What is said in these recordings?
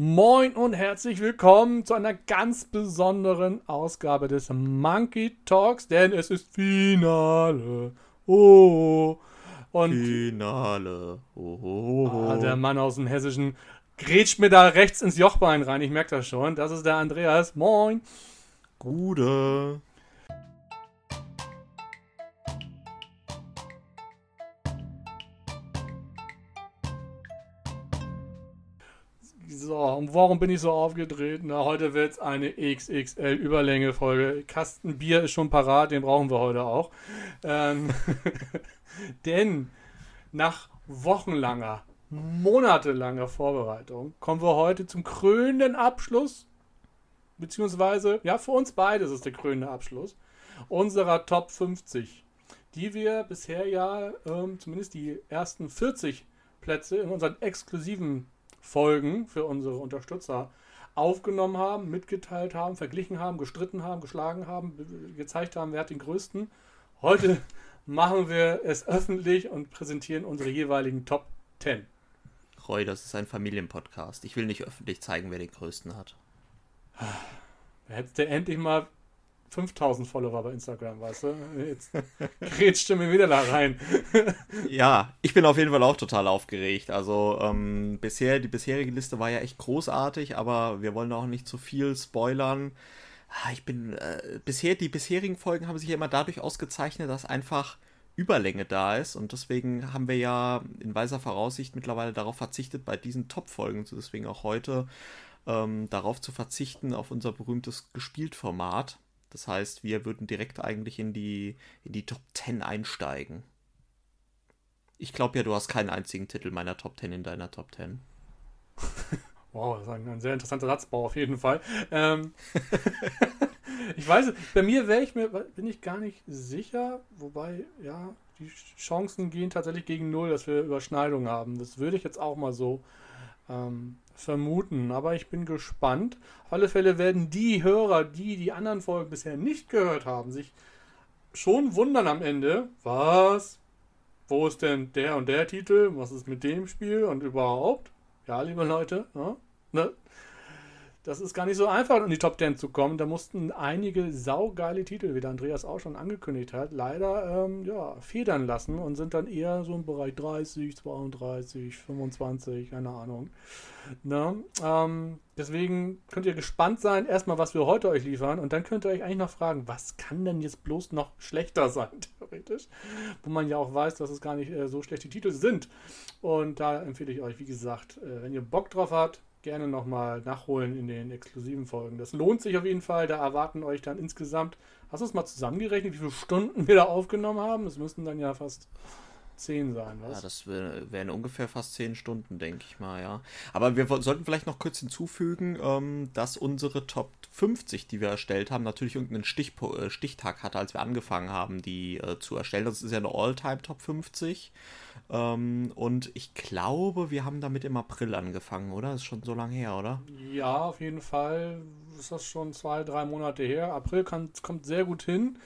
Moin und herzlich willkommen zu einer ganz besonderen Ausgabe des Monkey Talks, denn es ist Finale. Oh. Und Finale. Oh, oh, oh. Ah, der Mann aus dem Hessischen grätscht mir da rechts ins Jochbein rein. Ich merke das schon. Das ist der Andreas. Moin. Gute. Und warum bin ich so aufgedreht? Na, heute wird es eine XXL Überlänge-Folge. Kasten Bier ist schon parat, den brauchen wir heute auch. Ähm, denn nach wochenlanger, monatelanger Vorbereitung kommen wir heute zum krönenden Abschluss. Beziehungsweise, ja, für uns beide ist es der krönende Abschluss unserer Top 50, die wir bisher ja ähm, zumindest die ersten 40 Plätze in unseren exklusiven Folgen für unsere Unterstützer aufgenommen haben, mitgeteilt haben, verglichen haben, gestritten haben, geschlagen haben, gezeigt haben, wer hat den größten. Heute machen wir es öffentlich und präsentieren unsere jeweiligen Top 10. Roy, das ist ein Familienpodcast. Ich will nicht öffentlich zeigen, wer den größten hat. Hättest du endlich mal 5000 Follower bei Instagram, weißt du? Jetzt grätscht mir wieder da rein. ja, ich bin auf jeden Fall auch total aufgeregt. Also ähm, bisher, die bisherige Liste war ja echt großartig, aber wir wollen auch nicht zu viel spoilern. Ah, ich bin, äh, bisher, die bisherigen Folgen haben sich ja immer dadurch ausgezeichnet, dass einfach Überlänge da ist und deswegen haben wir ja in weiser Voraussicht mittlerweile darauf verzichtet, bei diesen Top-Folgen, deswegen auch heute, ähm, darauf zu verzichten, auf unser berühmtes Gespielt-Format das heißt, wir würden direkt eigentlich in die, in die Top 10 einsteigen. Ich glaube ja, du hast keinen einzigen Titel meiner Top 10 in deiner Top 10. wow, das ist ein, ein sehr interessanter Satzbau auf jeden Fall. Ähm, ich weiß, bei mir wäre ich mir, bin ich gar nicht sicher, wobei, ja, die Chancen gehen tatsächlich gegen null, dass wir Überschneidungen haben. Das würde ich jetzt auch mal so ähm, vermuten. Aber ich bin gespannt. Auf alle Fälle werden die Hörer, die die anderen Folgen bisher nicht gehört haben, sich schon wundern am Ende. Was? Wo ist denn der und der Titel? Was ist mit dem Spiel und überhaupt? Ja, liebe Leute, ne? ne? Das ist gar nicht so einfach, in die Top 10 zu kommen. Da mussten einige saugeile Titel, wie der Andreas auch schon angekündigt hat, leider ähm, ja, federn lassen und sind dann eher so im Bereich 30, 32, 25, keine Ahnung. Ne? Ähm, deswegen könnt ihr gespannt sein, erstmal, was wir heute euch liefern und dann könnt ihr euch eigentlich noch fragen, was kann denn jetzt bloß noch schlechter sein, theoretisch? Wo man ja auch weiß, dass es gar nicht äh, so schlechte Titel sind. Und da empfehle ich euch, wie gesagt, äh, wenn ihr Bock drauf habt, gerne nochmal nachholen in den exklusiven Folgen. Das lohnt sich auf jeden Fall. Da erwarten euch dann insgesamt, hast du es mal zusammengerechnet, wie viele Stunden wir da aufgenommen haben? Das müssten dann ja fast zehn sein, was? Ja, das wären ungefähr fast zehn Stunden, denke ich mal, ja. Aber wir sollten vielleicht noch kurz hinzufügen, ähm, dass unsere Top 50, die wir erstellt haben, natürlich irgendeinen äh, Stichtag hatte, als wir angefangen haben, die äh, zu erstellen. Das ist ja eine All-Time Top 50. Ähm, und ich glaube, wir haben damit im April angefangen, oder? Ist schon so lange her, oder? Ja, auf jeden Fall ist das schon zwei, drei Monate her. April kann, kommt sehr gut hin.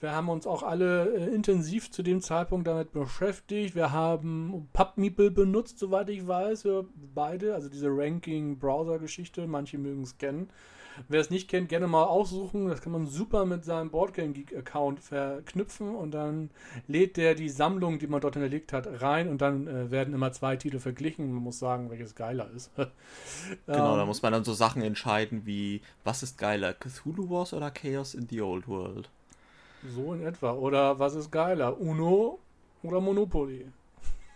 Wir haben uns auch alle äh, intensiv zu dem Zeitpunkt damit beschäftigt. Wir haben PubMeeple benutzt, soweit ich weiß. Wir beide, also diese Ranking-Browser-Geschichte. Manche mögen es kennen. Wer es nicht kennt, gerne mal aussuchen. Das kann man super mit seinem Boardgame Geek Account verknüpfen und dann lädt der die Sammlung, die man dort hinterlegt hat, rein und dann äh, werden immer zwei Titel verglichen. Man muss sagen, welches geiler ist. genau, ähm, da muss man dann so Sachen entscheiden wie, was ist geiler, Cthulhu Wars oder Chaos in the Old World? So in etwa. Oder was ist geiler, Uno oder Monopoly?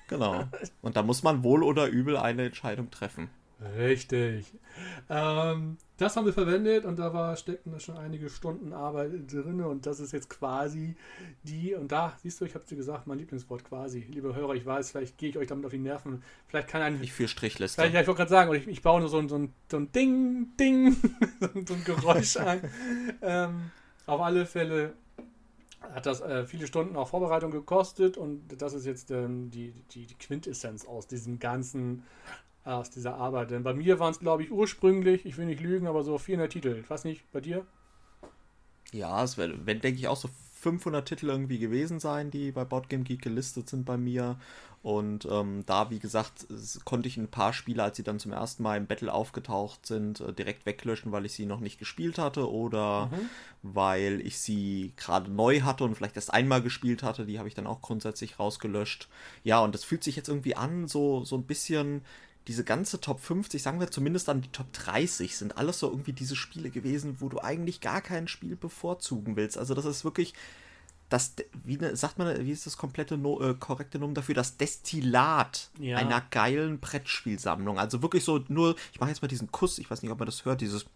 Genau. Und da muss man wohl oder übel eine Entscheidung treffen. Richtig. Ähm, das haben wir verwendet und da war, steckten da schon einige Stunden Arbeit drin und das ist jetzt quasi die, und da, siehst du, ich habe dir gesagt, mein Lieblingswort quasi. Liebe Hörer, ich weiß, vielleicht gehe ich euch damit auf die Nerven. Vielleicht kann ein. Ich für Strichliste. Vielleicht, ja, ich wollte gerade sagen, ich, ich baue nur so ein, so ein, so ein Ding, Ding, so ein Geräusch ein. ähm, auf alle Fälle hat das äh, viele Stunden auch Vorbereitung gekostet und das ist jetzt ähm, die, die, die Quintessenz aus diesem ganzen aus dieser Arbeit. Denn bei mir waren es, glaube ich, ursprünglich, ich will nicht lügen, aber so 400 Titel. Ich weiß nicht, bei dir? Ja, es wäre, wenn denke ich auch so 500 Titel irgendwie gewesen sein, die bei Boardgame Geek gelistet sind bei mir. Und ähm, da, wie gesagt, konnte ich ein paar Spiele, als sie dann zum ersten Mal im Battle aufgetaucht sind, äh, direkt weglöschen, weil ich sie noch nicht gespielt hatte oder mhm. weil ich sie gerade neu hatte und vielleicht erst einmal gespielt hatte. Die habe ich dann auch grundsätzlich rausgelöscht. Ja, und das fühlt sich jetzt irgendwie an, so, so ein bisschen diese ganze Top 50, sagen wir zumindest an die Top 30, sind alles so irgendwie diese Spiele gewesen, wo du eigentlich gar kein Spiel bevorzugen willst. Also das ist wirklich das, wie ne, sagt man, wie ist das komplette no, äh, korrekte Nomen dafür? Das Destillat ja. einer geilen Brettspielsammlung. Also wirklich so nur, ich mache jetzt mal diesen Kuss, ich weiß nicht, ob man das hört, dieses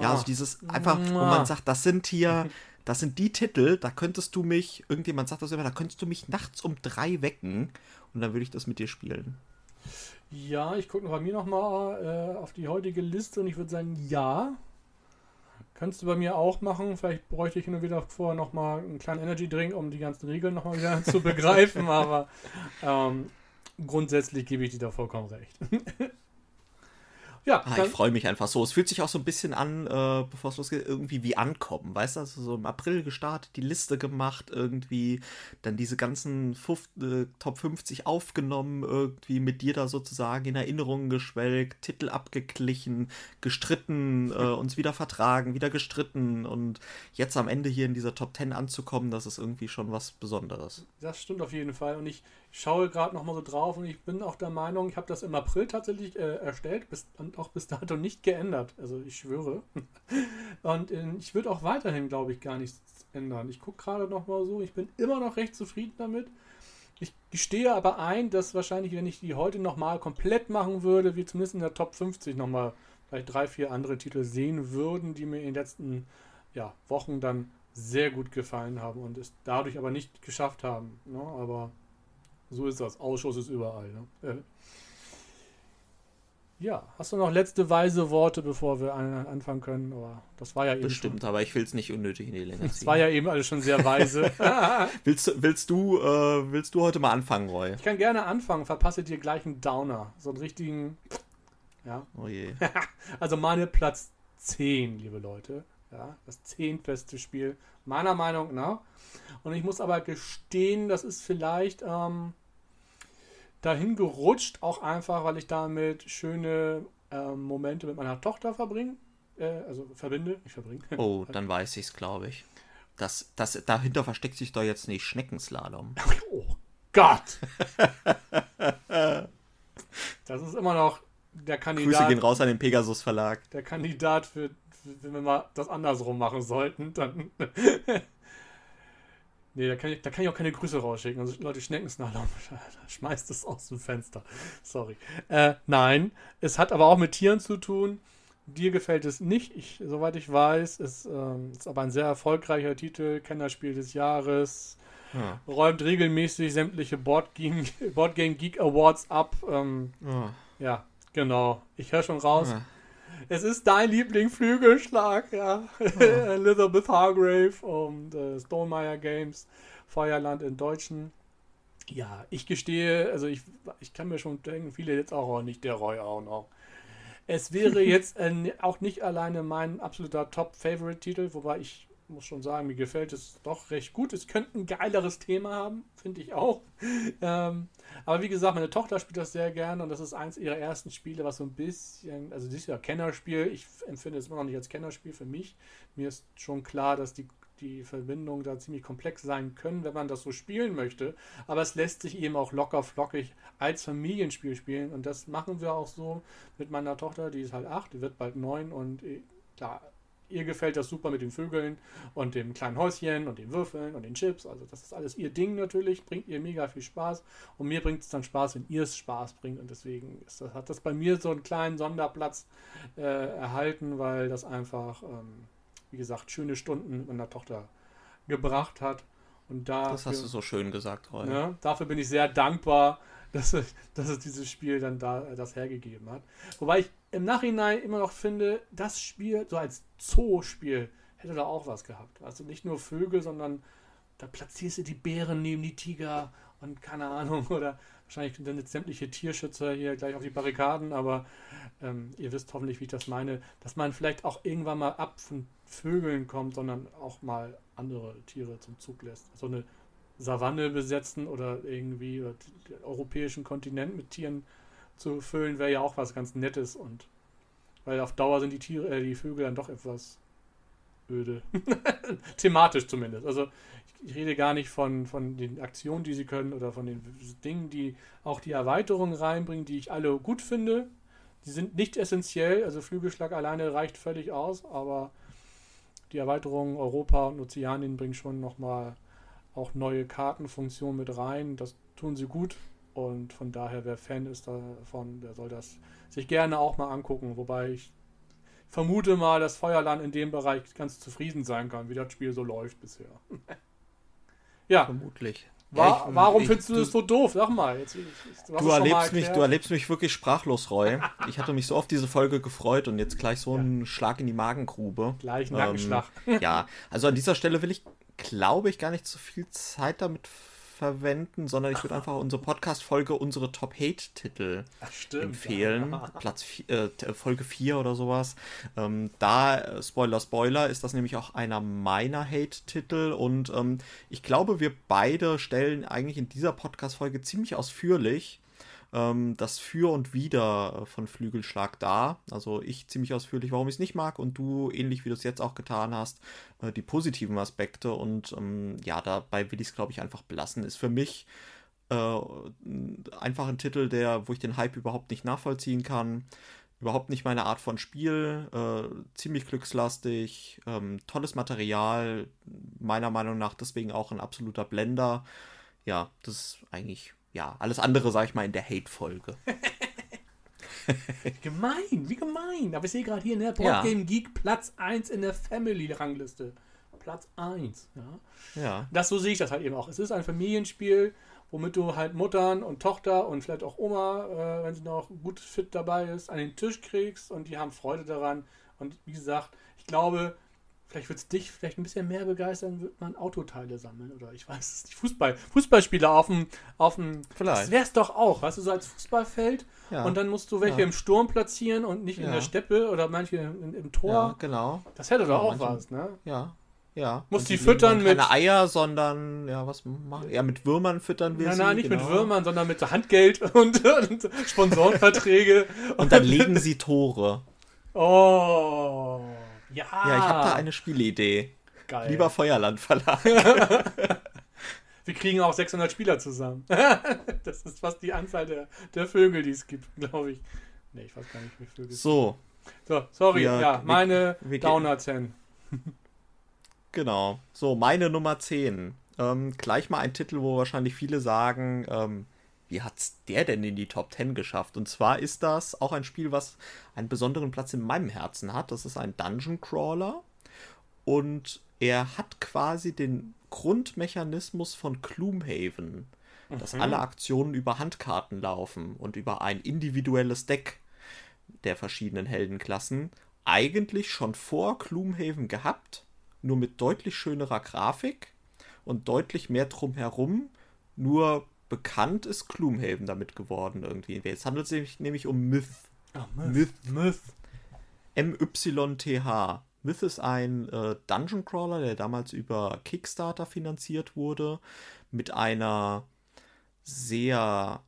ja, also dieses einfach, wo man sagt, das sind hier, das sind die Titel, da könntest du mich, irgendjemand sagt das immer, da könntest du mich nachts um drei wecken und dann würde ich das mit dir spielen. Ja, ich gucke bei mir nochmal äh, auf die heutige Liste und ich würde sagen, ja. Kannst du bei mir auch machen. Vielleicht bräuchte ich hin und wieder vorher nochmal einen kleinen Energy Drink, um die ganzen Regeln nochmal wieder zu begreifen. Aber ähm, grundsätzlich gebe ich dir da vollkommen recht. Ja, ah, ich freue mich einfach so. Es fühlt sich auch so ein bisschen an, äh, bevor es losgeht, irgendwie wie ankommen. Weißt du, also so im April gestartet, die Liste gemacht, irgendwie, dann diese ganzen Fuf äh, Top 50 aufgenommen, irgendwie mit dir da sozusagen in Erinnerungen geschwelgt, Titel abgeglichen, gestritten, äh, uns wieder vertragen, wieder gestritten und jetzt am Ende hier in dieser Top 10 anzukommen, das ist irgendwie schon was Besonderes. Das stimmt auf jeden Fall. Und ich schaue gerade noch mal so drauf und ich bin auch der Meinung, ich habe das im April tatsächlich äh, erstellt bis, und auch bis dato nicht geändert. Also ich schwöre. und äh, ich würde auch weiterhin, glaube ich, gar nichts ändern. Ich gucke gerade noch mal so, ich bin immer noch recht zufrieden damit. Ich gestehe aber ein, dass wahrscheinlich, wenn ich die heute nochmal komplett machen würde, wir zumindest in der Top 50 nochmal vielleicht drei, vier andere Titel sehen würden, die mir in den letzten ja, Wochen dann sehr gut gefallen haben und es dadurch aber nicht geschafft haben. Ne? Aber so ist das. Ausschuss ist überall. Ne? Äh. Ja, hast du noch letzte weise Worte, bevor wir anfangen können? Aber das war ja eben. Bestimmt, schon. aber ich will es nicht unnötig in die Länge ziehen. Das war ja eben alles schon sehr weise. willst, willst, du, äh, willst du heute mal anfangen, Roy? Ich kann gerne anfangen, verpasse dir gleich einen Downer. So einen richtigen. Ja. Oh je. also meine Platz 10, liebe Leute. Ja, das zehntbeste Spiel meiner Meinung nach. Und ich muss aber gestehen, das ist vielleicht ähm, dahin gerutscht, auch einfach, weil ich damit schöne äh, Momente mit meiner Tochter verbringe. Äh, also verbinde, ich verbringe. Oh, dann weiß ich es, glaube ich. Das, das, dahinter versteckt sich doch jetzt nicht Schneckenslalom. Oh Gott! das ist immer noch der Kandidat. Grüße gehen raus an den Pegasus Verlag. Der Kandidat für, wenn wir mal das andersrum machen sollten, dann Nee, da kann, ich, da kann ich auch keine Grüße rausschicken. Also Leute, Schneckensnadel, schmeißt es aus dem Fenster. Sorry. Äh, nein, es hat aber auch mit Tieren zu tun. Dir gefällt es nicht, ich, soweit ich weiß. Es ähm, ist aber ein sehr erfolgreicher Titel, Kennerspiel des Jahres. Ja. Räumt regelmäßig sämtliche Boardgame, Boardgame Geek Awards ab. Ähm, ja. ja. genau. Ich höre schon raus. Ja. Es ist dein Lieblingsflügelschlag, ja. Oh. Elizabeth Hargrave und äh, Stonemeyer Games, Feuerland in Deutschen. Ja, ich gestehe, also ich, ich kann mir schon denken, viele jetzt auch, auch nicht der Roy auch noch. Es wäre jetzt äh, auch nicht alleine mein absoluter Top-Favorite-Titel, wobei ich muss schon sagen, mir gefällt es doch recht gut. Es könnte ein geileres Thema haben, finde ich auch. Ähm, aber wie gesagt, meine Tochter spielt das sehr gerne und das ist eins ihrer ersten Spiele, was so ein bisschen, also ist ja Kennerspiel. Ich empfinde es immer noch nicht als Kennerspiel für mich. Mir ist schon klar, dass die, die Verbindungen da ziemlich komplex sein können, wenn man das so spielen möchte. Aber es lässt sich eben auch locker flockig als Familienspiel spielen und das machen wir auch so mit meiner Tochter, die ist halt acht, die wird bald neun und äh, klar, ihr gefällt das super mit den Vögeln und dem kleinen Häuschen und den Würfeln und den Chips. Also das ist alles ihr Ding natürlich, bringt ihr mega viel Spaß. Und mir bringt es dann Spaß, wenn ihr es Spaß bringt. Und deswegen das, hat das bei mir so einen kleinen Sonderplatz äh, erhalten, weil das einfach, ähm, wie gesagt, schöne Stunden mit meiner Tochter gebracht hat. Und dafür, das hast du so schön gesagt, Roy. Ja, dafür bin ich sehr dankbar, dass es, dass es dieses Spiel dann da äh, das hergegeben hat. Wobei ich im Nachhinein immer noch finde, das Spiel, so als Zoo-Spiel, hätte da auch was gehabt. Also nicht nur Vögel, sondern da platzierst du die Bären neben die Tiger und keine Ahnung, oder wahrscheinlich sind jetzt sämtliche Tierschützer hier gleich auf die Barrikaden, aber ähm, ihr wisst hoffentlich, wie ich das meine, dass man vielleicht auch irgendwann mal ab von Vögeln kommt, sondern auch mal andere Tiere zum Zug lässt. So eine Savanne besetzen oder irgendwie oder den europäischen Kontinent mit Tieren zu füllen, wäre ja auch was ganz Nettes und weil auf Dauer sind die Tiere, äh, die Vögel dann doch etwas öde. Thematisch zumindest. Also ich, rede gar nicht von, von den Aktionen, die sie können oder von den Dingen, die auch die Erweiterungen reinbringen, die ich alle gut finde. Die sind nicht essentiell, also Flügelschlag alleine reicht völlig aus, aber die Erweiterungen Europa und Ozeanien bringen schon nochmal auch neue Kartenfunktionen mit rein. Das tun sie gut und von daher, wer Fan ist davon, der soll das sich gerne auch mal angucken. Wobei ich vermute mal, dass Feuerland in dem Bereich ganz zufrieden sein kann, wie das Spiel so läuft bisher. ja. Vermutlich. War, ja, ich, warum ich, findest du das so doof? Sag mal. Jetzt, du, du erlebst mich, du erlebst mich wirklich sprachlos, Roy. ich hatte mich so auf diese Folge gefreut und jetzt gleich so ja. einen Schlag in die Magengrube. Gleich einen Nackenschlag. Ähm, ja, also an dieser Stelle will ich, glaube ich, gar nicht so viel Zeit damit verwenden, sondern ich würde einfach unsere Podcast-Folge, unsere Top-Hate-Titel empfehlen. Ja. Platz äh, Folge 4 oder sowas. Ähm, da, äh, Spoiler, Spoiler, ist das nämlich auch einer meiner Hate-Titel und ähm, ich glaube, wir beide stellen eigentlich in dieser Podcast-Folge ziemlich ausführlich ähm, das Für und Wider äh, von Flügelschlag dar. Also ich ziemlich ausführlich, warum ich es nicht mag und du, ähnlich wie du es jetzt auch getan hast, äh, die positiven Aspekte. Und ähm, ja, dabei will ich es, glaube ich, einfach belassen. Ist für mich äh, einfach ein Titel, der, wo ich den Hype überhaupt nicht nachvollziehen kann. Überhaupt nicht meine Art von Spiel, äh, ziemlich glückslastig, ähm, tolles Material, meiner Meinung nach deswegen auch ein absoluter Blender. Ja, das ist eigentlich ja, alles andere, sag ich mal, in der Hate-Folge. gemein, wie gemein. Aber ich sehe gerade hier, ne, Board Game Geek Platz 1 in der Family-Rangliste. Platz 1, ja. Ja. Das so sehe ich das halt eben auch. Es ist ein Familienspiel, womit du halt Muttern und Tochter und vielleicht auch Oma, äh, wenn sie noch gut fit dabei ist, an den Tisch kriegst und die haben Freude daran. Und wie gesagt, ich glaube, Vielleicht wird es dich vielleicht ein bisschen mehr begeistern, wird man Autoteile sammeln oder ich weiß es nicht. Fußball, Fußballspieler auf dem, auf dem. Vielleicht. Das wäre es doch auch, weißt du, so als Fußballfeld ja. und dann musst du welche ja. im Sturm platzieren und nicht ja. in der Steppe oder manche im, im Tor. Ja, genau. Das hätte doch auch manche, was, ne? Ja. Ja. Muss die, die füttern mit. Keine Eier, sondern, ja, was machen? Ja, mit Würmern füttern wir nein, sie. Nein, nicht genau. mit Würmern, sondern mit Handgeld und, und Sponsorenverträge. und dann legen sie Tore. Oh. Ja. Ja, ich habe da eine Spielidee. Geil. Lieber Feuerland Verlag. Wir kriegen auch 600 Spieler zusammen. das ist fast die Anzahl der, der Vögel, die es gibt, glaube ich. Ne, ich weiß gar nicht, wie viele Vögel So. So, sorry, wir, ja, meine wir, Downer 10. genau. So, meine Nummer 10. Ähm, gleich mal ein Titel, wo wahrscheinlich viele sagen, ähm, wie hat's der denn in die Top 10 geschafft? Und zwar ist das auch ein Spiel, was einen besonderen Platz in meinem Herzen hat. Das ist ein Dungeon Crawler. Und er hat quasi den Grundmechanismus von Gloomhaven, mhm. dass alle Aktionen über Handkarten laufen und über ein individuelles Deck der verschiedenen Heldenklassen. Eigentlich schon vor Gloomhaven gehabt, nur mit deutlich schönerer Grafik und deutlich mehr drumherum. Nur bekannt ist Gloomhaven damit geworden irgendwie. Jetzt handelt es sich nämlich um Myth. Oh, Myth. Myth. Myth. M-Y-T-H. Myth ist ein äh, Dungeon Crawler, der damals über Kickstarter finanziert wurde, mit einer sehr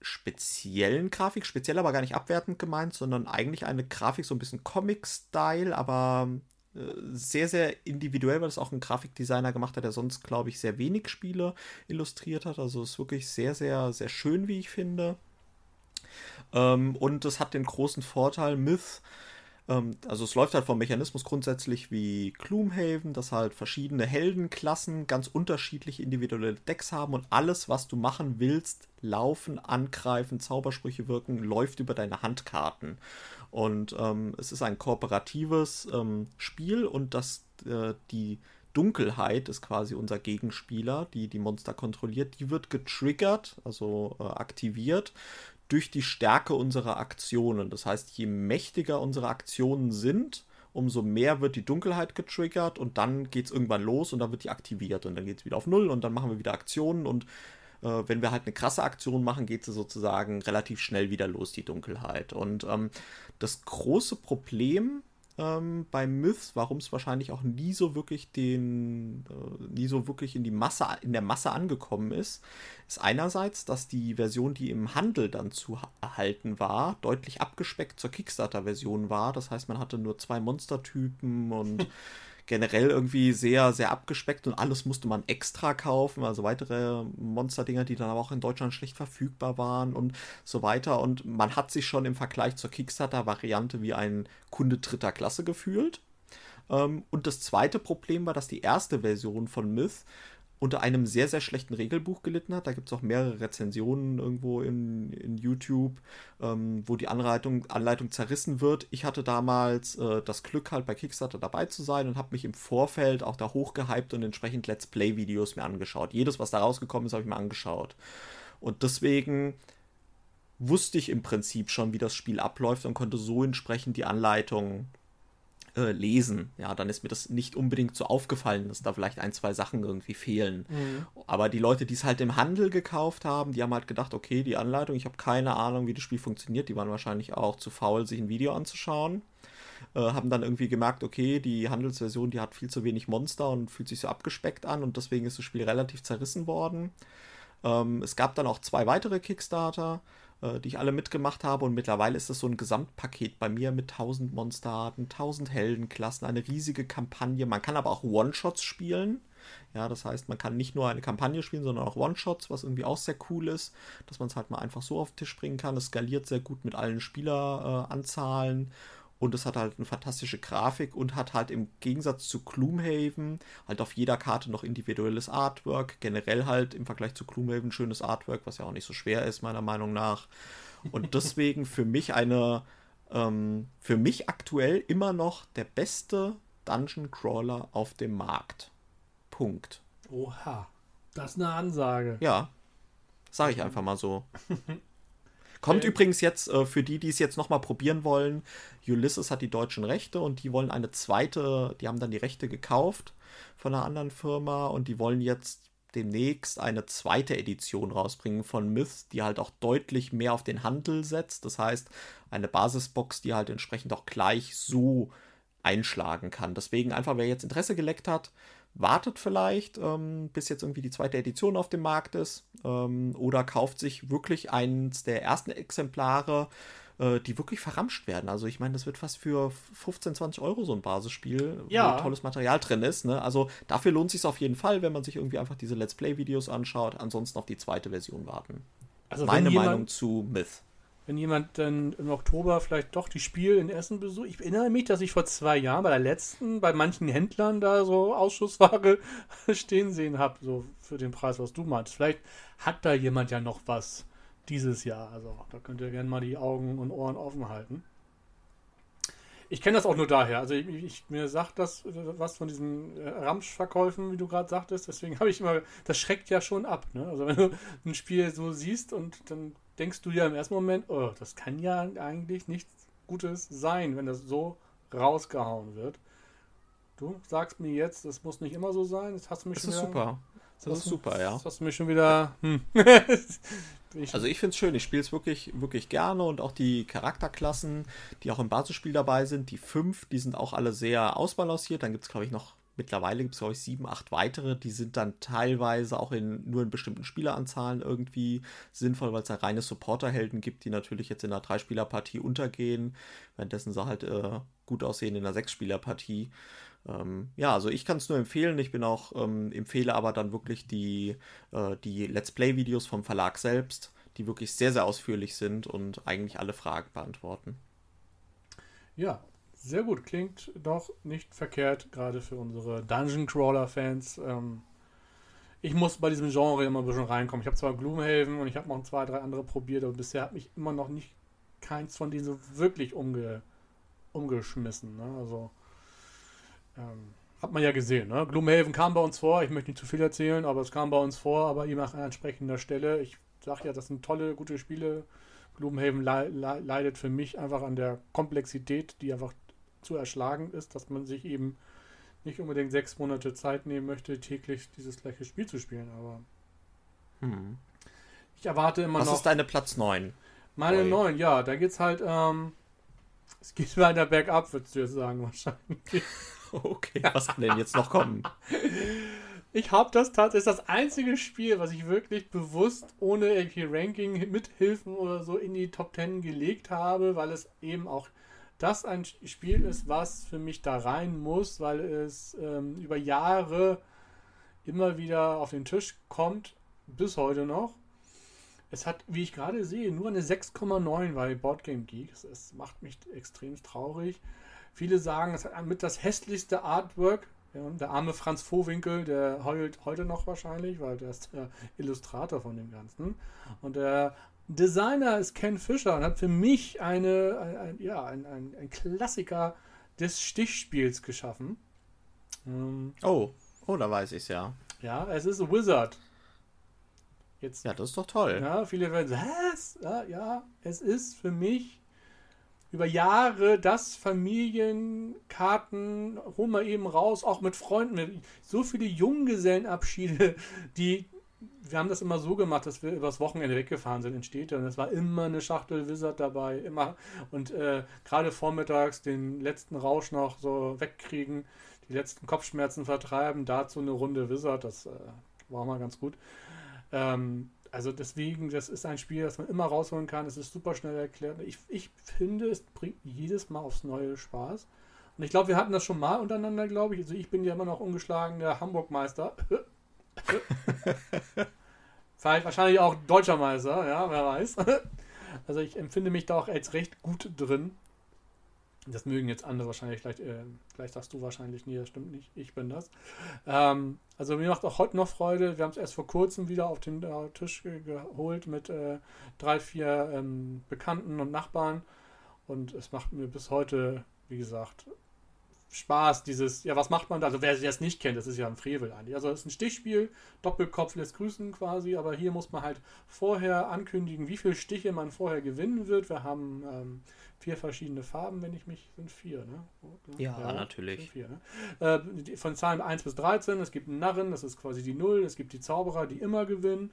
speziellen Grafik, speziell aber gar nicht abwertend gemeint, sondern eigentlich eine Grafik so ein bisschen Comic-Style, aber sehr, sehr individuell, weil es auch ein Grafikdesigner gemacht hat, der sonst, glaube ich, sehr wenig Spiele illustriert hat. Also ist wirklich sehr, sehr, sehr schön, wie ich finde. Ähm, und es hat den großen Vorteil, Myth ähm, also es läuft halt vom Mechanismus grundsätzlich wie Gloomhaven, dass halt verschiedene Heldenklassen ganz unterschiedliche individuelle Decks haben und alles, was du machen willst, laufen, angreifen, Zaubersprüche wirken, läuft über deine Handkarten. Und ähm, es ist ein kooperatives ähm, Spiel und das äh, die Dunkelheit ist quasi unser Gegenspieler, die die Monster kontrolliert. Die wird getriggert, also äh, aktiviert durch die Stärke unserer Aktionen. Das heißt, je mächtiger unsere Aktionen sind, umso mehr wird die Dunkelheit getriggert und dann geht es irgendwann los und dann wird die aktiviert und dann geht es wieder auf Null und dann machen wir wieder Aktionen und äh, wenn wir halt eine krasse Aktion machen, geht sie sozusagen relativ schnell wieder los, die Dunkelheit. Und ähm, das große Problem ähm, bei Myths, warum es wahrscheinlich auch nie so wirklich den, äh, nie so wirklich in die Masse, in der Masse angekommen ist, ist einerseits, dass die Version, die im Handel dann zu erhalten war, deutlich abgespeckt zur Kickstarter-Version war. Das heißt, man hatte nur zwei Monstertypen und generell irgendwie sehr, sehr abgespeckt und alles musste man extra kaufen, also weitere Monsterdinger, die dann aber auch in Deutschland schlecht verfügbar waren und so weiter. Und man hat sich schon im Vergleich zur Kickstarter-Variante wie ein Kunde dritter Klasse gefühlt. Ähm, und das zweite Problem war, dass die erste Version von Myth unter einem sehr, sehr schlechten Regelbuch gelitten hat. Da gibt es auch mehrere Rezensionen irgendwo in, in YouTube, ähm, wo die Anleitung, Anleitung zerrissen wird. Ich hatte damals äh, das Glück, halt bei Kickstarter dabei zu sein und habe mich im Vorfeld auch da hochgehypt und entsprechend Let's Play-Videos mir angeschaut. Jedes, was da rausgekommen ist, habe ich mir angeschaut. Und deswegen wusste ich im Prinzip schon, wie das Spiel abläuft und konnte so entsprechend die Anleitung äh, lesen, ja, dann ist mir das nicht unbedingt so aufgefallen, dass da vielleicht ein, zwei Sachen irgendwie fehlen. Mhm. Aber die Leute, die es halt im Handel gekauft haben, die haben halt gedacht, okay, die Anleitung, ich habe keine Ahnung, wie das Spiel funktioniert, die waren wahrscheinlich auch zu faul, sich ein Video anzuschauen. Äh, haben dann irgendwie gemerkt, okay, die Handelsversion, die hat viel zu wenig Monster und fühlt sich so abgespeckt an und deswegen ist das Spiel relativ zerrissen worden. Ähm, es gab dann auch zwei weitere Kickstarter äh, die ich alle mitgemacht habe. Und mittlerweile ist das so ein Gesamtpaket bei mir mit 1000 Monsterarten, 1000 Heldenklassen, eine riesige Kampagne. Man kann aber auch One-Shots spielen. Ja, das heißt, man kann nicht nur eine Kampagne spielen, sondern auch One-Shots, was irgendwie auch sehr cool ist, dass man es halt mal einfach so auf den Tisch bringen kann. Es skaliert sehr gut mit allen Spieleranzahlen. Äh, und es hat halt eine fantastische Grafik und hat halt im Gegensatz zu Gloomhaven halt auf jeder Karte noch individuelles Artwork. Generell halt im Vergleich zu Gloomhaven schönes Artwork, was ja auch nicht so schwer ist, meiner Meinung nach. Und deswegen für mich eine, ähm, für mich aktuell immer noch der beste Dungeon Crawler auf dem Markt. Punkt. Oha, das ist eine Ansage. Ja, sage ich einfach mal so. Kommt okay. übrigens jetzt äh, für die, die es jetzt nochmal probieren wollen. Ulysses hat die deutschen Rechte und die wollen eine zweite, die haben dann die Rechte gekauft von einer anderen Firma und die wollen jetzt demnächst eine zweite Edition rausbringen von Myth, die halt auch deutlich mehr auf den Handel setzt. Das heißt, eine Basisbox, die halt entsprechend auch gleich so einschlagen kann. Deswegen einfach, wer jetzt Interesse geleckt hat, wartet vielleicht, ähm, bis jetzt irgendwie die zweite Edition auf dem Markt ist ähm, oder kauft sich wirklich eins der ersten Exemplare, äh, die wirklich verramscht werden. Also ich meine, das wird fast für 15, 20 Euro so ein Basisspiel, ja. wo tolles Material drin ist. Ne? Also dafür lohnt sich auf jeden Fall, wenn man sich irgendwie einfach diese Let's Play-Videos anschaut. Ansonsten auf die zweite Version warten. Also Meine jemand, Meinung zu Myth wenn jemand dann im Oktober vielleicht doch die Spiel in Essen besucht. Ich erinnere mich, dass ich vor zwei Jahren bei der letzten, bei manchen Händlern da so Ausschussware stehen sehen habe, so für den Preis, was du meinst. Vielleicht hat da jemand ja noch was dieses Jahr. Also da könnt ihr gerne mal die Augen und Ohren offen halten. Ich kenne das auch nur daher. Also ich, ich, mir sagt das was von diesen äh, Ramsch-Verkäufen, wie du gerade sagtest. Deswegen habe ich immer, das schreckt ja schon ab. Ne? Also wenn du ein Spiel so siehst und dann denkst du ja im ersten Moment, oh, das kann ja eigentlich nichts Gutes sein, wenn das so rausgehauen wird. Du sagst mir jetzt, das muss nicht immer so sein. Das hast du mich das ist wieder, super. Das, ist super, ja. Das hast du mich schon wieder. Hm. ich also ich finde es schön. Ich spiele es wirklich, wirklich gerne und auch die Charakterklassen, die auch im Basisspiel dabei sind, die fünf, die sind auch alle sehr ausbalanciert. Dann gibt es, glaube ich, noch Mittlerweile gibt es, glaube ich, sieben, acht weitere. Die sind dann teilweise auch in, nur in bestimmten Spieleranzahlen irgendwie sinnvoll, weil es da reine Supporterhelden gibt, die natürlich jetzt in einer Dreispielerpartie untergehen, währenddessen sie halt äh, gut aussehen in einer Sechsspielerpartie. Ähm, ja, also ich kann es nur empfehlen. Ich bin auch, ähm, empfehle aber dann wirklich die, äh, die Let's Play-Videos vom Verlag selbst, die wirklich sehr, sehr ausführlich sind und eigentlich alle Fragen beantworten. Ja, sehr gut, klingt doch nicht verkehrt, gerade für unsere Dungeon Crawler-Fans. Ähm, ich muss bei diesem Genre immer ein bisschen reinkommen. Ich habe zwar Gloomhaven und ich habe noch zwei, drei andere probiert, aber bisher hat mich immer noch nicht keins von diesen wirklich umge umgeschmissen. Ne? Also, ähm, hat man ja gesehen. Ne? Gloomhaven kam bei uns vor. Ich möchte nicht zu viel erzählen, aber es kam bei uns vor, aber eben an entsprechender Stelle. Ich sage ja, das sind tolle, gute Spiele. Gloomhaven le le leidet für mich einfach an der Komplexität, die einfach zu erschlagen ist, dass man sich eben nicht unbedingt sechs Monate Zeit nehmen möchte, täglich dieses gleiche Spiel zu spielen. Aber hm. Ich erwarte immer Was noch. ist deine Platz 9? Meine Oi. 9, ja, da geht's halt, ähm, es geht weiter bergab, würdest du jetzt sagen, wahrscheinlich. Okay, was kann denn jetzt noch kommen? Ich habe das tatsächlich, ist das einzige Spiel, was ich wirklich bewusst ohne irgendwie Ranking, Mithilfen oder so in die Top 10 gelegt habe, weil es eben auch das ein Spiel ist, was für mich da rein muss, weil es ähm, über Jahre immer wieder auf den Tisch kommt, bis heute noch. Es hat, wie ich gerade sehe, nur eine 6,9 bei Boardgame Geeks. Es macht mich extrem traurig. Viele sagen, es hat mit das hässlichste Artwork. Der arme Franz Vohwinkel, der heult heute noch wahrscheinlich, weil der ist der Illustrator von dem Ganzen. Und der Designer ist Ken Fischer und hat für mich eine, ein, ein, ja, ein, ein, ein Klassiker des Stichspiels geschaffen. Ähm, Oh, oh, da weiß ich's ja. ja, es ist Wizard. Jetzt Ja, das ist doch toll. ja, viele werden sagen, was? Ja, ja, es ist für mich über Jahre das Familienkarten, hol mal eben raus, auch mit Freunden. So viele Junggesellenabschiede, die, wir haben das immer so gemacht, dass wir übers Wochenende weggefahren sind in Städte und es war immer eine Schachtel Wizard dabei, immer. Und äh, gerade vormittags den letzten Rausch noch so wegkriegen, die letzten Kopfschmerzen vertreiben, dazu eine Runde Wizard, das äh, war mal ganz gut. Ähm, also deswegen, das ist ein Spiel, das man immer rausholen kann. Es ist super schnell erklärt. Ich, ich finde, es bringt jedes Mal aufs Neue Spaß. Und ich glaube, wir hatten das schon mal untereinander, glaube ich. Also ich bin ja immer noch ungeschlagener Hamburg-Meister. Vielleicht wahrscheinlich auch deutscher Meister, ja, wer weiß. Also ich empfinde mich da auch als recht gut drin. Das mögen jetzt andere wahrscheinlich, vielleicht, äh, vielleicht sagst du wahrscheinlich, nee, das stimmt nicht, ich bin das. Ähm, also mir macht auch heute noch Freude. Wir haben es erst vor kurzem wieder auf den äh, Tisch ge geholt mit äh, drei, vier ähm, Bekannten und Nachbarn. Und es macht mir bis heute, wie gesagt, Spaß, dieses, ja, was macht man da? Also wer das nicht kennt, das ist ja ein Frevel eigentlich. Also es ist ein Stichspiel, Doppelkopf lässt grüßen quasi, aber hier muss man halt vorher ankündigen, wie viele Stiche man vorher gewinnen wird. Wir haben ähm, vier verschiedene Farben, wenn ich mich, sind vier, ne? Ja, natürlich. sind Vier, ne? äh, von Zahlen 1 bis 13, es gibt einen Narren, das ist quasi die Null, es gibt die Zauberer, die immer gewinnen.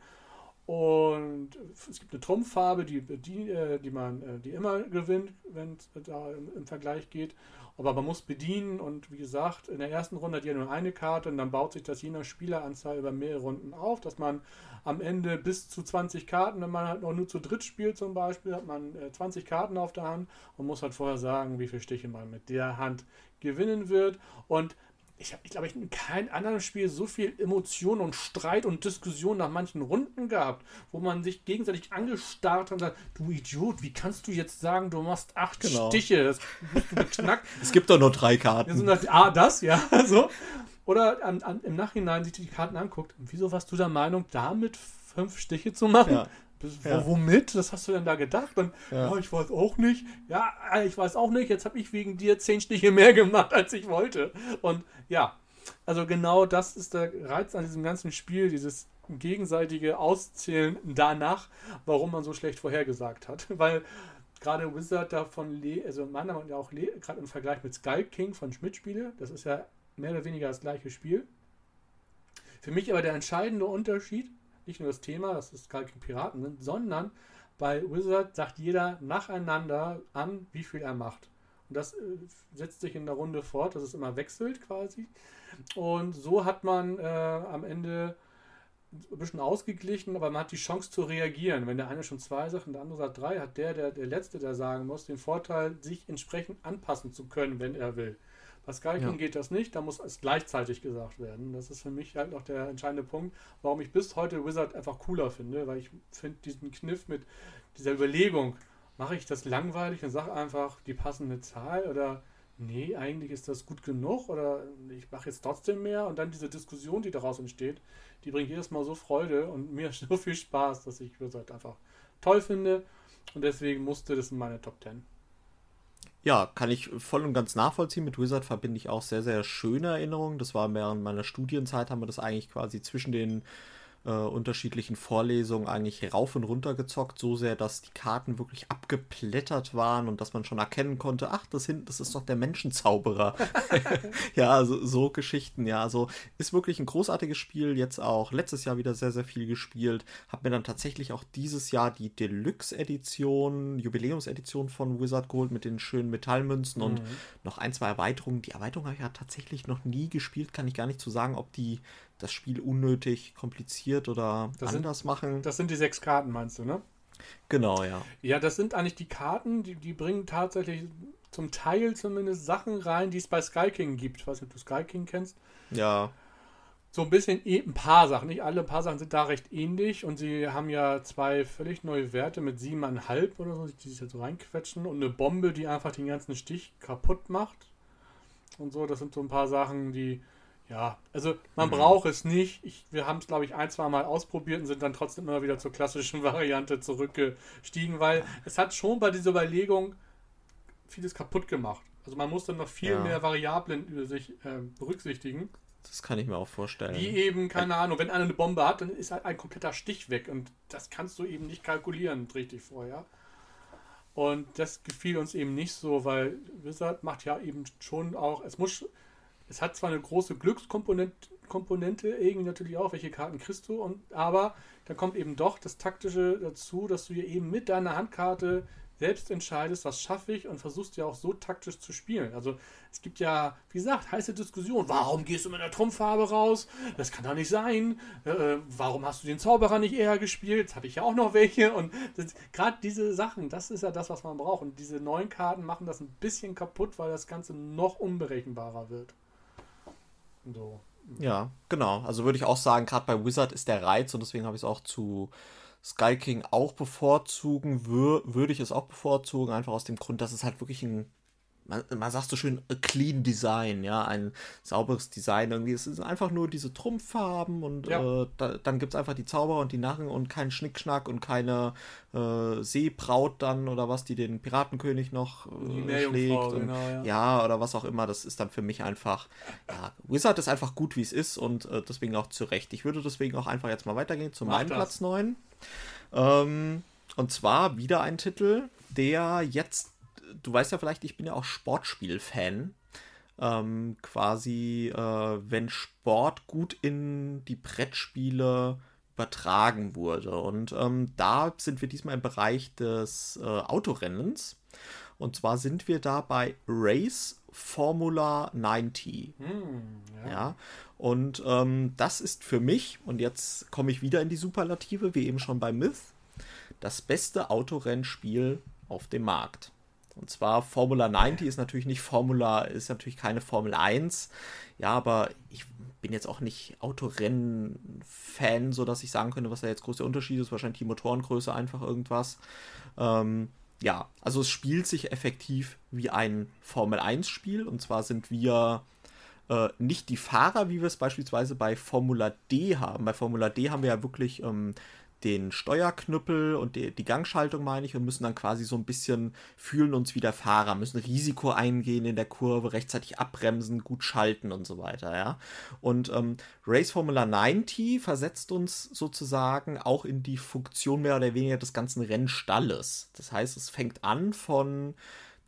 Und es gibt eine Trumpffarbe, die, die, äh, die man, äh, die immer gewinnt, wenn es da im, Vergleich geht. Aber man muss bedienen und wie gesagt, in der ersten Runde hat jeder nur eine Karte und dann baut sich das je nach Spieleranzahl über mehrere Runden auf, dass man am Ende bis zu 20 Karten, wenn man halt noch nur zu dritt spielt zum Beispiel, hat man äh, 20 Karten auf der Hand und muss halt vorher sagen, wie viele Stiche man mit der Hand gewinnen wird. Und ich habe, ich glaube, ich in keinem anderen Spiel so viel Emotion und Streit und Diskussion nach manchen Runden gehabt, wo man sich gegenseitig angestarrt hat und sagt, du Idiot, wie kannst du jetzt sagen, du machst acht Genau. Stiche? Das bist du beknackt. Es gibt doch nur drei Karten. sind halt, ah, das, ja, so. Oder an, an, im Nachhinein sich die Karten anguckt. Wieso warst du der Meinung, damit fünf Stiche zu machen? Ja. Ja. Wo, womit? Das hast du denn da gedacht? Und, Ja. oh, ich weiß auch nicht. Ja, ich weiß auch nicht. Jetzt habe ich wegen dir zehn Stiche mehr gemacht, als ich wollte. Und ja, also genau das ist der Reiz an diesem ganzen Spiel, dieses gegenseitige Auszählen danach, warum man so schlecht vorhergesagt hat. Weil gerade Wizard davon, also meiner Meinung nach auch gerade im Vergleich mit Sky King von Schmidt Spiele, das ist ja mehr oder weniger das gleiche Spiel. Für mich aber der entscheidende Unterschied, nicht nur das Thema, dass es King Piraten sind, sondern bei Wizard sagt jeder nacheinander an, wie viel er macht. Und das äh, setzt sich in der Runde fort, dass es immer wechselt quasi. Und so hat man äh, am Ende ein bisschen ausgeglichen, aber man hat die Chance zu reagieren. Wenn der eine schon zwei sagt und der andere sagt drei, hat der, der, der Letzte, der sagen muss, den Vorteil, sich entsprechend anpassen zu können, wenn er will. Bei Sky King Ja. geht das nicht, da muss es gleichzeitig gesagt werden. Das ist für mich halt noch der entscheidende Punkt, warum ich bis heute Wizard einfach cooler finde, weil ich finde diesen Kniff mit dieser Überlegung, mache ich das langweilig und sage einfach die passende Zahl oder nee, eigentlich ist das gut genug oder ich mache jetzt trotzdem mehr und dann diese Diskussion, die daraus entsteht, die bringt jedes Mal so Freude und mir so viel Spaß, dass ich Wizard einfach toll finde und deswegen musste das in meine Top 10. Ja, kann ich voll und ganz nachvollziehen. Mit Wizard verbinde ich auch sehr, sehr schöne Erinnerungen. Das war während meiner Studienzeit, haben wir das eigentlich quasi zwischen den äh, unterschiedlichen Vorlesungen eigentlich rauf und runter gezockt, so sehr, dass die Karten wirklich abgeplättert waren und dass man schon erkennen konnte, ach, das hinten, das ist doch der Menschenzauberer. ja, also so Geschichten, ja, also ist wirklich ein großartiges Spiel, jetzt auch letztes Jahr wieder sehr, sehr viel gespielt, hab mir dann tatsächlich auch dieses Jahr die Deluxe-Edition, Jubiläumsedition von Wizard geholt mit den schönen Metallmünzen mhm. und noch ein, zwei Erweiterungen. Die Erweiterung habe ich ja tatsächlich noch nie gespielt, kann ich gar nicht zu so sagen, ob die das Spiel unnötig kompliziert oder das anders sind, machen. Das sind die sechs Karten, meinst du, ne? Genau, ja. Ja, das sind eigentlich die Karten, die, die bringen tatsächlich zum Teil zumindest Sachen rein, die es bei Sky King gibt. Ich weiß nicht, ob du Sky King kennst. Ja. So ein bisschen, ein paar Sachen, nicht alle, ein paar Sachen sind da recht ähnlich und sie haben ja zwei völlig neue Werte mit siebeneinhalb oder so, die sich jetzt so reinquetschen und eine Bombe, die einfach den ganzen Stich kaputt macht und so. Das sind so ein paar Sachen, die ja, also man mhm. braucht es nicht. Ich, wir haben es, glaube ich, ein, zwei Mal ausprobiert und sind dann trotzdem immer wieder zur klassischen Variante zurückgestiegen, weil es hat schon bei dieser Überlegung vieles kaputt gemacht. Also man muss dann noch viel ja. mehr Variablen über sich äh, berücksichtigen. Das kann ich mir auch vorstellen. Wie eben, keine Ahnung, wenn einer eine Bombe hat, dann ist halt ein kompletter Stich weg und das kannst du eben nicht kalkulieren richtig vorher. Und das gefiel uns eben nicht so, weil Wizard macht ja eben schon auch, es muss es hat zwar eine große Glückskomponente, irgendwie natürlich auch, welche Karten kriegst du, und, aber da kommt eben doch das Taktische dazu, dass du dir eben mit deiner Handkarte selbst entscheidest, was schaffe ich und versuchst ja auch so taktisch zu spielen. Also es gibt ja, wie gesagt, heiße Diskussionen. Warum gehst du mit einer Trumpffarbe raus? Das kann doch nicht sein. Äh, warum hast du den Zauberer nicht eher gespielt? Jetzt habe ich ja auch noch welche. Und gerade diese Sachen, das ist ja das, was man braucht. Und diese neuen Karten machen das ein bisschen kaputt, weil das Ganze noch unberechenbarer wird. So. Ja, genau. Also würde ich auch sagen, gerade bei Wizard ist der Reiz und deswegen habe ich es auch zu Sky King auch bevorzugen, wür würde ich es auch bevorzugen, einfach aus dem Grund, dass es halt wirklich ein man, man sagt so schön, a clean Design, ja, ein sauberes Design irgendwie. Es sind einfach nur diese Trumpffarben und ja. äh, da, dann gibt es einfach die Zauber und die Narren und keinen Schnickschnack und keine äh, Seebraut dann oder was, die den Piratenkönig noch äh, schlägt. Und, genau, ja. ja. oder was auch immer. Das ist dann für mich einfach, ja, Wizard ist einfach gut, wie es ist und äh, deswegen auch zurecht. Ich würde deswegen auch einfach jetzt mal weitergehen zu Mach meinem das. Platz 9. Ähm, und zwar wieder ein Titel, der jetzt du weißt ja vielleicht, ich bin ja auch Sportspiel-Fan. Ähm, quasi, äh, wenn Sport gut in die Brettspiele übertragen wurde. Und ähm, da sind wir diesmal im Bereich des äh, Autorennens. Und zwar sind wir da bei Race Formula 90. Hm, ja. ja. Und ähm, das ist für mich, und jetzt komme ich wieder in die Superlative, wie eben schon bei Myth, das beste Autorennspiel auf dem Markt. Und zwar Formula 90 ist natürlich nicht Formula, ist natürlich keine Formel 1. Ja, aber ich bin jetzt auch nicht Autorennen-Fan, sodass ich sagen könnte, was da jetzt große Unterschied ist. Wahrscheinlich die Motorengröße einfach irgendwas. Ähm, ja, also es spielt sich effektiv wie ein Formel 1-Spiel. Und zwar sind wir äh, nicht die Fahrer, wie wir es beispielsweise bei Formula D haben. Bei Formula D haben wir ja wirklich ähm, den Steuerknüppel und die, die, Gangschaltung, meine ich, und müssen dann quasi so ein bisschen fühlen uns wie der Fahrer, müssen Risiko eingehen in der Kurve, rechtzeitig abbremsen, gut schalten und so weiter, ja. Und ähm, Race Formula 90 versetzt uns sozusagen auch in die Funktion mehr oder weniger des ganzen Rennstalles. Das heißt, es fängt an von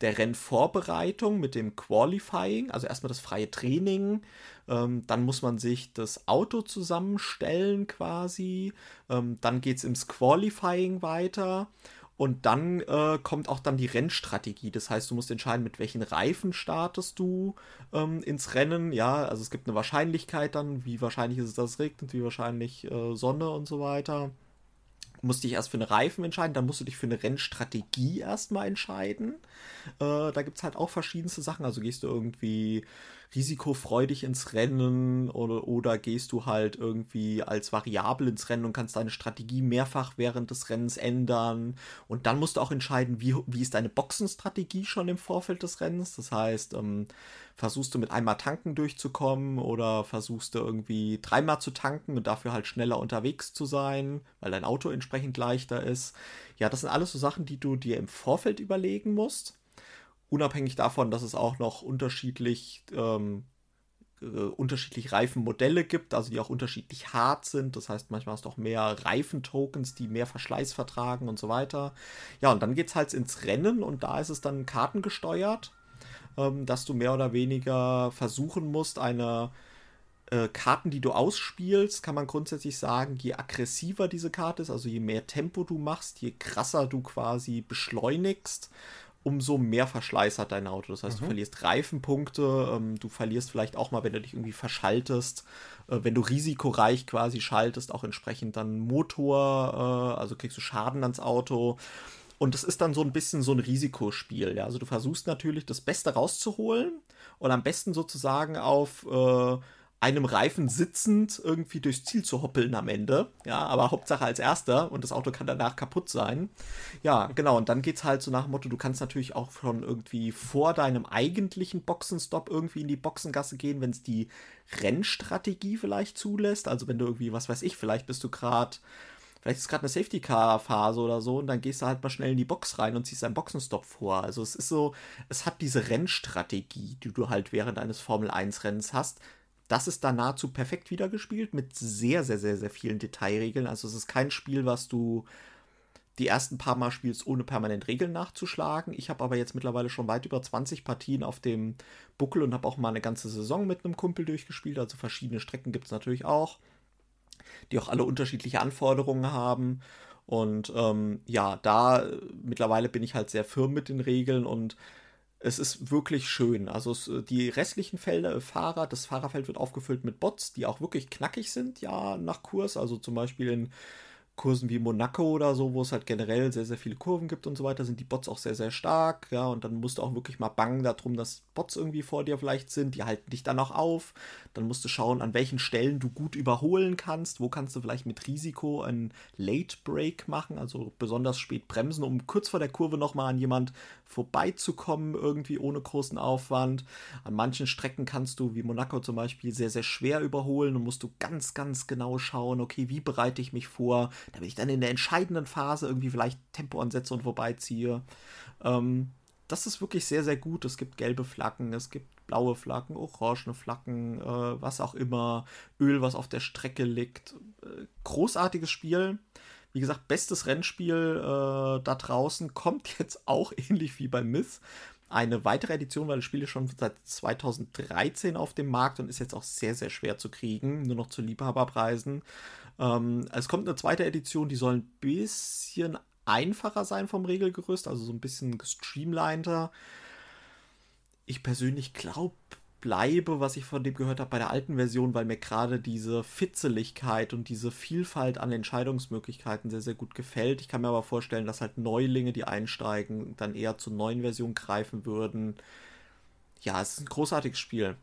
der Rennvorbereitung mit dem Qualifying, also erstmal das freie Training, ähm, dann muss man sich das Auto zusammenstellen quasi, ähm, dann geht es ins Qualifying weiter und dann äh, kommt auch dann die Rennstrategie. Das heißt, du musst entscheiden, mit welchen Reifen startest du ähm, ins Rennen. Ja, also es gibt eine Wahrscheinlichkeit dann, wie wahrscheinlich ist es, dass es regnet, wie wahrscheinlich äh, Sonne und so weiter musst dich erst für eine Reifen entscheiden, dann musst du dich für eine Rennstrategie erstmal entscheiden. Äh, da gibt es halt auch verschiedenste Sachen. Also gehst du irgendwie risikofreudig ins Rennen oder, oder gehst du halt irgendwie als Variable ins Rennen und kannst deine Strategie mehrfach während des Rennens ändern. Und dann musst du auch entscheiden, wie, wie ist deine Boxenstrategie schon im Vorfeld des Rennens. Das heißt, ähm, versuchst du mit einmal tanken durchzukommen oder versuchst du irgendwie dreimal zu tanken und dafür halt schneller unterwegs zu sein, weil dein Auto entsprechend leichter ist. Ja, das sind alles so Sachen, die du dir im Vorfeld überlegen musst. Unabhängig davon, dass es auch noch unterschiedlich ähm, äh, unterschiedlich Reifenmodelle gibt, also die auch unterschiedlich hart sind. Das heißt, manchmal hast du auch mehr Reifentokens, die mehr Verschleiß vertragen und so weiter. Ja, und dann geht es halt ins Rennen und da ist es dann kartengesteuert, ähm, dass du mehr oder weniger versuchen musst, eine äh, Karten, die du ausspielst, kann man grundsätzlich sagen, je aggressiver diese Karte ist, also je mehr Tempo du machst, je krasser du quasi beschleunigst, umso mehr Verschleiß hat dein Auto. Das heißt, mhm. du verlierst Reifenpunkte, ähm, du verlierst vielleicht auch mal, wenn du dich irgendwie verschaltest, äh, wenn du risikoreich quasi schaltest, auch entsprechend dann Motor, äh, also kriegst du Schaden ans Auto. Und es ist dann so ein bisschen so ein Risikospiel. Ja? Also du versuchst natürlich das Beste rauszuholen und am besten sozusagen auf äh, einem Reifen sitzend irgendwie durchs Ziel zu hoppeln am Ende. Ja, aber Hauptsache als erster und das Auto kann danach kaputt sein. Ja, genau. Und dann geht es halt so nach dem Motto, du kannst natürlich auch schon irgendwie vor deinem eigentlichen Boxenstopp irgendwie in die Boxengasse gehen, wenn es die Rennstrategie vielleicht zulässt. Also wenn du irgendwie, was weiß ich, vielleicht bist du gerade vielleicht ist gerade eine Safety-Car-Phase oder so und dann gehst du halt mal schnell in die Box rein und ziehst einen Boxenstopp vor. Also es ist so, es hat diese Rennstrategie, die du halt während eines Formel-1-Rennens hast, das ist da nahezu perfekt wiedergespielt mit sehr, sehr, sehr, sehr vielen Detailregeln. Also es ist kein Spiel, was du die ersten paar Mal spielst, ohne permanent Regeln nachzuschlagen. Ich habe aber jetzt mittlerweile schon weit über 20 Partien auf dem Buckel und habe auch mal eine ganze Saison mit einem Kumpel durchgespielt. Also verschiedene Strecken gibt es natürlich auch, die auch alle unterschiedliche Anforderungen haben. Und ähm, ja, da mittlerweile bin ich halt sehr firm mit den Regeln und es ist wirklich schön. Also es, äh, die restlichen Felder, äh, Fahrer, das Fahrerfeld wird aufgefüllt mit Bots, die auch wirklich knackig sind, ja, nach Kurs. Also zum Beispiel in Kursen wie Monaco oder so, wo es halt generell sehr, sehr viele Kurven gibt und so weiter, sind die Bots auch sehr, sehr stark. Ja, und dann musst du auch wirklich mal bangen darum, dass Bots irgendwie vor dir vielleicht sind. Die halten dich dann auch auf. Dann musst du schauen, an welchen Stellen du gut überholen kannst. Wo kannst du vielleicht mit Risiko einen Late Break machen, also besonders spät bremsen, um kurz vor der Kurve nochmal an jemand vorbeizukommen, irgendwie ohne großen Aufwand. An manchen Strecken kannst du, wie Monaco zum Beispiel, sehr, sehr schwer überholen und musst du ganz, ganz genau schauen, okay, wie bereite ich mich vor, damit ich dann in der entscheidenden Phase irgendwie vielleicht Tempo ansetze und vorbeiziehe. Ähm, das ist wirklich sehr, sehr gut. Es gibt gelbe Flaggen, es gibt blaue Flaggen, orangene Flaggen, äh, was auch immer, Öl, was auf der Strecke liegt. Äh, großartiges Spiel. Wie gesagt, bestes Rennspiel äh, da draußen kommt jetzt auch ähnlich wie bei Myth. Eine weitere Edition, weil das Spiel ist schon seit 2013 auf dem Markt und ist jetzt auch sehr, sehr schwer zu kriegen, nur noch zu Liebhaberpreisen. Ähm, es kommt eine zweite Edition, die soll ein bisschen einfacher sein vom Regelgerüst, also so ein bisschen gestreamliner. Ich persönlich glaube, bleibe, was ich von dem gehört habe, bei der alten Version, weil mir gerade diese Fitzeligkeit und diese Vielfalt an Entscheidungsmöglichkeiten sehr, sehr gut gefällt. Ich kann mir aber vorstellen, dass halt Neulinge, die einsteigen, dann eher zur neuen Version greifen würden. Ja, es ist ein großartiges Spiel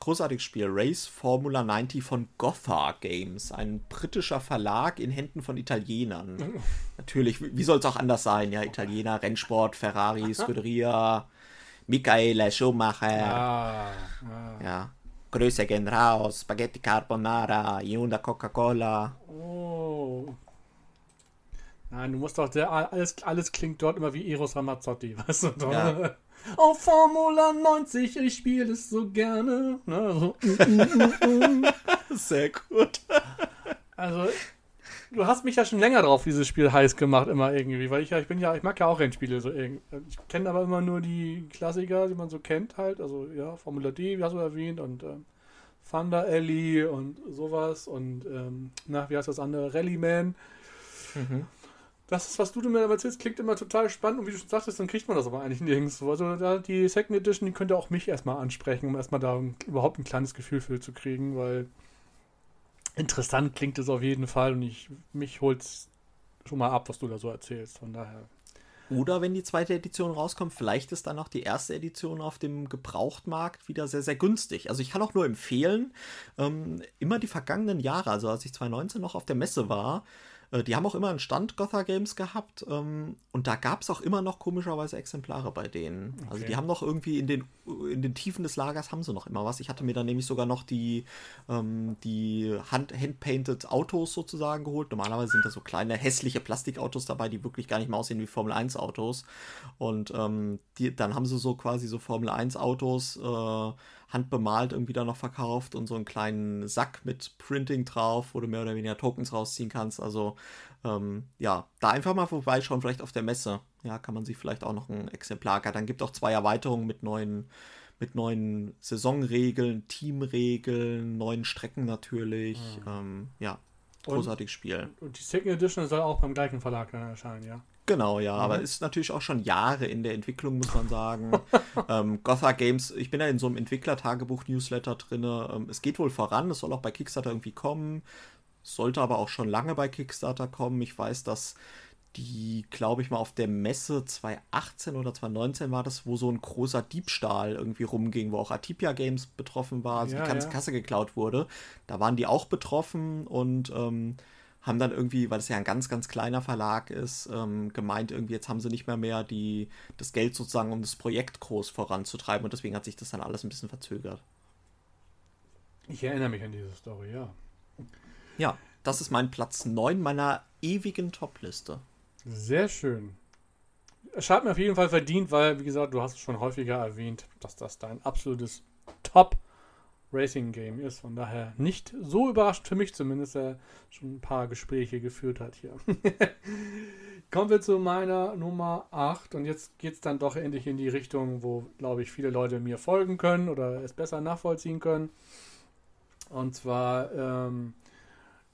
großartiges Spiel. Race Formula 90 von Gotha Games. Ein britischer Verlag in Händen von Italienern. Oh. Natürlich, wie soll es auch anders sein? Ja, Italiener, Rennsport, Ferrari, Scuderia, Michaela Schumacher. Ah, ah. Ja. Grüße gehen raus, Spaghetti Carbonara, Hyundai Coca-Cola. Oh. Nein, du musst doch, der, alles, alles klingt dort immer wie Eros Ramazzotti, weißt du? Ja. Auf Formula 90, ich spiele es so gerne. Ne? So. Sehr gut. Also, du hast mich ja schon länger drauf dieses Spiel heiß gemacht, immer irgendwie, weil ich ja, ich bin ja, ich mag ja auch Rennspiele so irgendwie. Ich kenne aber immer nur die Klassiker, die man so kennt halt. Also, ja, Formula D, wie hast du erwähnt, und ähm, Thunder Alley und sowas und, ähm, na, wie heißt das andere? Rallyman. Mhm das ist, was du mir erzählst, klingt immer total spannend und wie du schon sagtest, dann kriegt man das aber eigentlich nirgends. Also da, die Second Edition, die könnte auch mich erstmal ansprechen, um erstmal da überhaupt ein kleines Gefühl für zu kriegen, weil interessant klingt es auf jeden Fall und ich, mich holt schon mal ab, was du da so erzählst. Von daher. Oder wenn die zweite Edition rauskommt, vielleicht ist dann auch die erste Edition auf dem Gebrauchtmarkt wieder sehr, sehr günstig. Also ich kann auch nur empfehlen, ähm, immer die vergangenen Jahre, also als ich 2019 noch auf der Messe war, äh, die haben auch immer einen Stand Gotha Games gehabt ähm, und da gab es auch immer noch komischerweise Exemplare bei denen. Okay. Also die haben noch irgendwie in den, in den Tiefen des Lagers haben sie noch immer was. Ich hatte mir dann nämlich sogar noch die, ähm, die Hand, Handpainted Autos sozusagen geholt. Normalerweise sind da so kleine hässliche Plastikautos dabei, die wirklich gar nicht mehr aussehen wie Formel 1 Autos. Und ähm, die, dann haben sie so quasi so Formel 1 Autos, äh, handbemalt irgendwie da noch verkauft und so einen kleinen Sack mit Printing drauf, wo du mehr oder weniger Tokens rausziehen kannst. Also ähm, ja, da einfach mal vorbeischauen, vielleicht auf der Messe. Ja, kann man sich vielleicht auch noch ein Exemplar. Dann gibt auch zwei Erweiterungen mit neuen mit neuen Saisonregeln, Teamregeln, neuen Strecken natürlich. Mhm. Ähm, ja, großartiges Spiel. Und die Second Edition soll auch beim gleichen Verlag dann erscheinen, ja? Genau, ja, mhm. aber ist natürlich auch schon Jahre in der Entwicklung, muss man sagen. ähm, Gotha Games, ich bin ja in so einem Entwickler-Tagebuch-Newsletter drin. Ähm, es geht wohl voran, es soll auch bei Kickstarter irgendwie kommen. Sollte aber auch schon lange bei Kickstarter kommen. Ich weiß, dass die, glaube ich, mal auf der Messe 2018 oder 2019 war das, wo so ein großer Diebstahl irgendwie rumging, wo auch Atipia Games betroffen war, also ja, die ganze ja. Kasse geklaut wurde. Da waren die auch betroffen und ähm, haben dann irgendwie, weil es ja ein ganz, ganz kleiner Verlag ist, ähm, gemeint, irgendwie jetzt haben sie nicht mehr mehr die, das Geld sozusagen, um das Projekt groß voranzutreiben und deswegen hat sich das dann alles ein bisschen verzögert. Ich erinnere mich an diese Story, ja. Ja, das ist mein Platz 9 meiner ewigen Top-Liste. Sehr schön. Es hat mir auf jeden Fall verdient, weil, wie gesagt, du hast es schon häufiger erwähnt, dass das dein absolutes Top Racing Game ist. Von daher nicht so überrascht für mich zumindest, er schon ein paar Gespräche geführt hat hier. Kommen wir zu meiner Nummer 8 und jetzt geht es dann doch endlich in die Richtung, wo, glaube ich, viele Leute mir folgen können oder es besser nachvollziehen können. Und zwar ähm,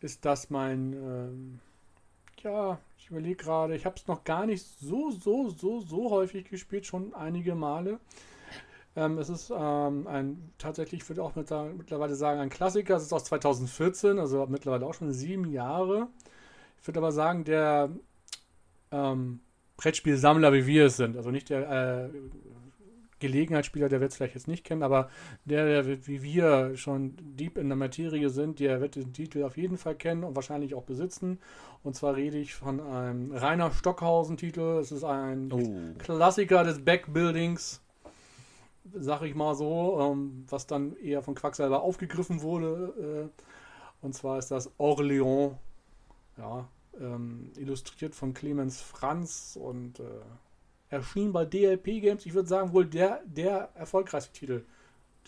ist das mein ähm, ja, ich überlege gerade, ich habe es noch gar nicht so, so, so, so häufig gespielt, schon einige Male. Ähm, es ist ähm, ein, tatsächlich, ich würde auch mit, mittlerweile sagen, ein Klassiker. Es ist aus 2014, also mittlerweile auch schon sieben Jahre. Ich würde aber sagen, der ähm, Brettspielsammler, wie wir es sind, also nicht der äh, Gelegenheitsspieler, der wird es vielleicht jetzt nicht kennen, aber der, der wie wir schon deep in der Materie sind, der wird den Titel auf jeden Fall kennen und wahrscheinlich auch besitzen. Und zwar rede ich von einem Rainer Stockhausen-Titel. Es ist ein oh. Klassiker des Backbuildings, sag ich mal so, ähm, was dann eher von Quacksalber aufgegriffen wurde. Äh, und zwar ist das Orléans, ja, ähm, illustriert von Clemens Franz und äh, erschien bei DLP Games, ich würde sagen, wohl der, der erfolgreichste Titel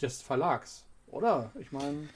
des Verlags, oder? Ich meine.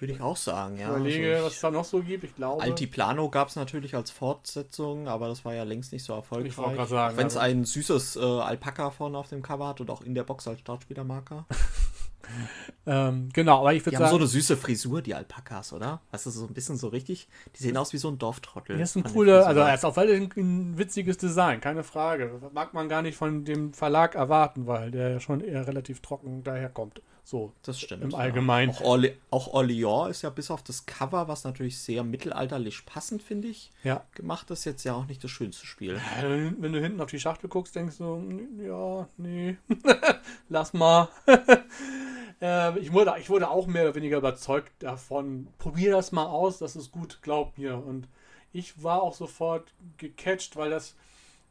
Würde ich auch sagen, ja. Überlege, also was es da noch so gibt. Ich glaube. Altiplano gab es natürlich als Fortsetzung, aber das war ja längst nicht so erfolgreich. Ich wollte gerade sagen. Wenn es also ein süßes äh, Alpaka vorne auf dem Cover hat und auch in der Box als Startspielermarker. ähm, genau, aber ich würde sagen. Die haben so eine süße Frisur, die Alpakas, oder? Weißt du, so ein bisschen so richtig. Die sehen aus wie so ein Dorftrottel. Das ist ein cooler, also er ist auf alle ein, ein witziges Design, keine Frage. mag man gar nicht von dem Verlag erwarten, weil der ja schon eher relativ trocken daherkommt. So, das stimmt. Im Allgemeinen. Ja. Auch, Orle auch Orleans ist ja bis auf das Cover, was natürlich sehr mittelalterlich passend, finde ich, ja. gemacht ist, jetzt ja auch nicht das schönste Spiel. Wenn du hinten auf die Schachtel guckst, denkst du, ja, nee, lass mal. äh, ich, wurde, ich wurde auch mehr oder weniger überzeugt davon. Probier das mal aus, das ist gut, glaub mir. Und ich war auch sofort gecatcht, weil das,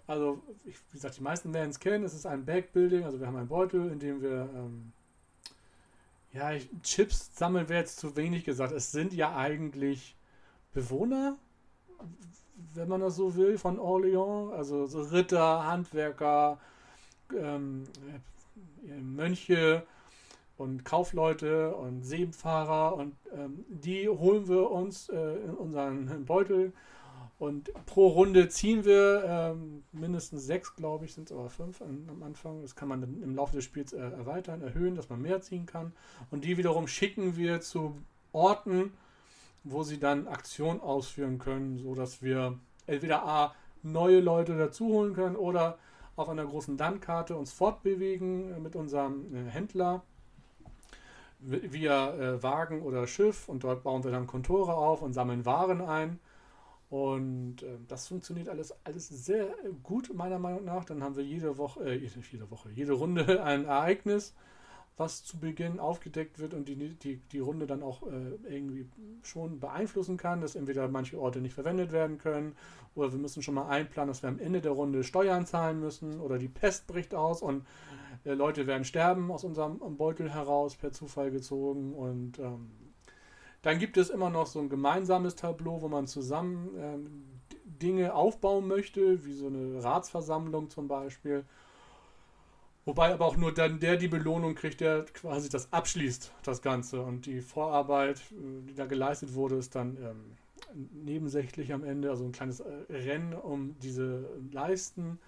also, ich, wie gesagt, die meisten werden es kennen. Es ist ein Backbuilding, also wir haben einen Beutel, in dem wir. Ähm, ja, Chips sammeln wäre jetzt zu wenig gesagt. Es sind ja eigentlich Bewohner, wenn man das so will, von Orléans. Also so Ritter, Handwerker, ähm, Mönche und Kaufleute und Seefahrer. Und ähm, die holen wir uns äh, in unseren Beutel und pro Runde ziehen wir ähm, mindestens sechs, glaube ich, sind es aber fünf an, am Anfang. Das kann man im Laufe des Spiels äh, erweitern, erhöhen, dass man mehr ziehen kann. Und die wiederum schicken wir zu Orten, wo sie dann Aktionen ausführen können, sodass wir entweder A, neue Leute dazu holen können oder auf einer großen Landkarte uns fortbewegen äh, mit unserem äh, Händler via äh, Wagen oder Schiff und dort bauen wir dann Kontore auf und sammeln Waren ein und äh, das funktioniert alles, alles sehr gut, meiner Meinung nach. Dann haben wir jede Woche, äh, jede Woche, jede Runde ein Ereignis, was zu Beginn aufgedeckt wird und die, die, die Runde dann auch äh, irgendwie schon beeinflussen kann, dass entweder manche Orte nicht verwendet werden können oder wir müssen schon mal einplanen, dass wir am Ende der Runde Steuern zahlen müssen oder die Pest bricht aus und äh, Leute werden sterben aus unserem Beutel heraus per Zufall gezogen und ähm, dann gibt es immer noch so ein gemeinsames Tableau, wo man zusammen ähm, Dinge aufbauen möchte, wie so eine Ratsversammlung zum Beispiel. Wobei aber auch nur dann der die Belohnung kriegt, der quasi das abschließt, das Ganze. Und die Vorarbeit, äh, die da geleistet wurde, ist dann ähm, nebensächlich am Ende, also ein kleines äh, Rennen um diese Leisten.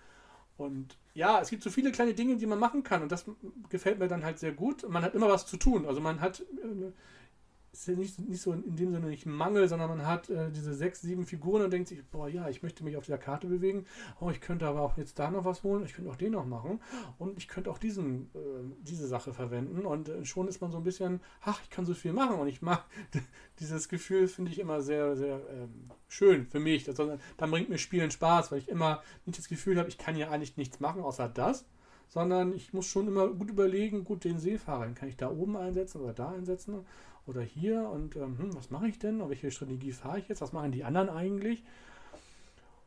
Und ja, es gibt so viele kleine Dinge, die man machen kann und das gefällt mir dann halt sehr gut. Man hat immer was zu tun. Also man hat äh, ist ja nicht, nicht so in dem Sinne nicht Mangel, sondern man hat äh, diese sechs, sieben Figuren und denkt sich, boah, ja, ich möchte mich auf dieser Karte bewegen. Oh, ich könnte aber auch jetzt da noch was holen. Ich könnte auch den noch machen. Und ich könnte auch diesen, äh, diese Sache verwenden. Und äh, schon ist man so ein bisschen, ach, ich kann so viel machen. Und ich mag dieses Gefühl, finde ich immer sehr, sehr ähm, schön für mich. Das, dann bringt mir Spielen Spaß, weil ich immer nicht das Gefühl habe, ich kann ja eigentlich nichts machen, außer das sondern ich muss schon immer gut überlegen, gut, den Seefahrer, den kann ich da oben einsetzen oder da einsetzen oder hier und ähm, hm, was mache ich denn? Welche Strategie fahre ich jetzt? Was machen die anderen eigentlich?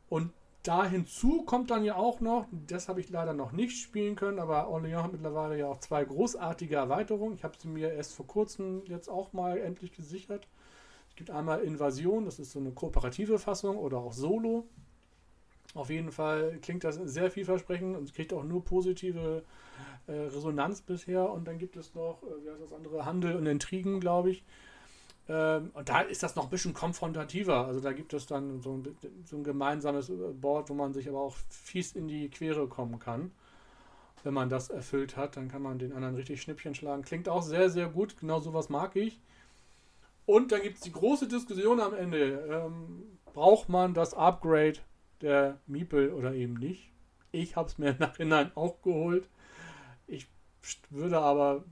Und da hinzu kommt dann ja auch noch, das habe ich leider noch nicht spielen können, aber Orléans hat mittlerweile ja auch zwei großartige Erweiterungen. Ich habe sie mir erst vor kurzem jetzt auch mal endlich gesichert. Es gibt einmal Invasion, das ist so eine kooperative Fassung oder auch Solo. Auf jeden Fall klingt das sehr vielversprechend und kriegt auch nur positive äh, Resonanz bisher. Und dann gibt es noch, äh, wie heißt das andere, Handel und Intrigen, glaube ich. Ähm, und da ist das noch ein bisschen konfrontativer. Also da gibt es dann so ein, so ein gemeinsames äh, Board, wo man sich aber auch fies in die Quere kommen kann. Wenn man das erfüllt hat, dann kann man den anderen richtig Schnippchen schlagen. Klingt auch sehr, sehr gut. Genau sowas mag ich. Und dann gibt es die große Diskussion am Ende. Ähm, braucht man das Upgrade der Miepel oder eben nicht. Ich habe es mir im Nachhinein auch geholt. Ich würde aber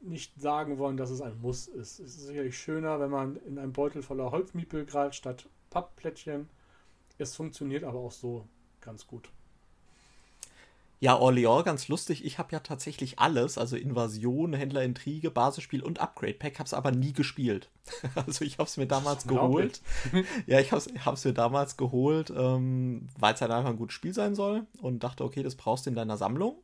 nicht sagen wollen, dass es ein Muss ist. Es ist sicherlich schöner, wenn man in einem Beutel voller Holzmiepel greift statt Pappplättchen. Es funktioniert aber auch so ganz gut. Ja, Orléans, ganz lustig. Ich habe ja tatsächlich alles, also Invasion, Händlerintrige, Basisspiel und Upgrade Pack, habe es aber nie gespielt. also ich habe es mir damals geholt. ja, ich habe es mir damals geholt, ähm, weil es halt einfach ein gutes Spiel sein soll und dachte, okay, das brauchst du in deiner Sammlung.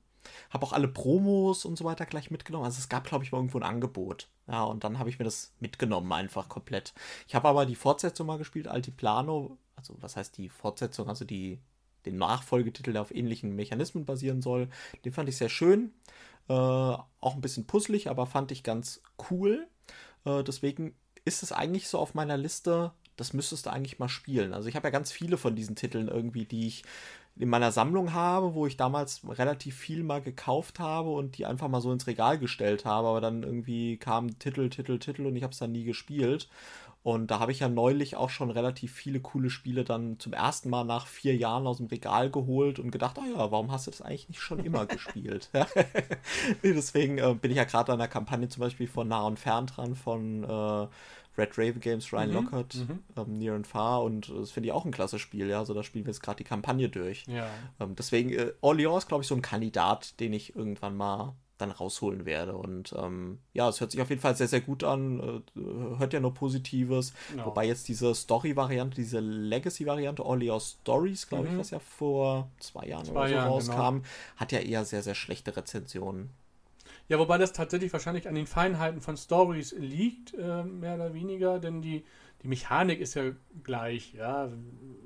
Habe auch alle Promos und so weiter gleich mitgenommen. Also es gab, glaube ich, mal irgendwo ein Angebot. Ja, und dann habe ich mir das mitgenommen, einfach komplett. Ich habe aber die Fortsetzung mal gespielt, Altiplano. Also was heißt die Fortsetzung? Also die den Nachfolgetitel, der auf ähnlichen Mechanismen basieren soll. Den fand ich sehr schön. Äh, auch ein bisschen puzzlig, aber fand ich ganz cool. Äh, deswegen ist es eigentlich so auf meiner Liste, das müsstest du eigentlich mal spielen. Also ich habe ja ganz viele von diesen Titeln irgendwie, die ich in meiner Sammlung habe, wo ich damals relativ viel mal gekauft habe und die einfach mal so ins Regal gestellt habe, aber dann irgendwie kam Titel, Titel, Titel und ich habe es dann nie gespielt. Und da habe ich ja neulich auch schon relativ viele coole Spiele dann zum ersten Mal nach vier Jahren aus dem Regal geholt und gedacht, oh ja, warum hast du das eigentlich nicht schon immer gespielt? Deswegen äh, bin ich ja gerade an der Kampagne zum Beispiel von Nah und Fern dran, von äh, Red Raven Games, Ryan mhm, Lockhart, mhm. ähm, Near and Far und das finde ich auch ein klasse Spiel, ja. Also da spielen wir jetzt gerade die Kampagne durch. Ja. Ähm, deswegen, äh, Orleans ist, glaube ich, so ein Kandidat, den ich irgendwann mal dann rausholen werde. Und ähm, ja, es hört sich auf jeden Fall sehr, sehr gut an. Äh, hört ja nur Positives. Genau. Wobei jetzt diese Story-Variante, diese Legacy-Variante, Orleans Stories, glaube mhm. ich, was ja vor zwei Jahren zwei oder so Jahren, rauskam, genau. hat ja eher sehr, sehr schlechte Rezensionen. Ja, wobei das tatsächlich wahrscheinlich an den Feinheiten von Stories liegt, äh, mehr oder weniger, denn die, die Mechanik ist ja gleich, ja.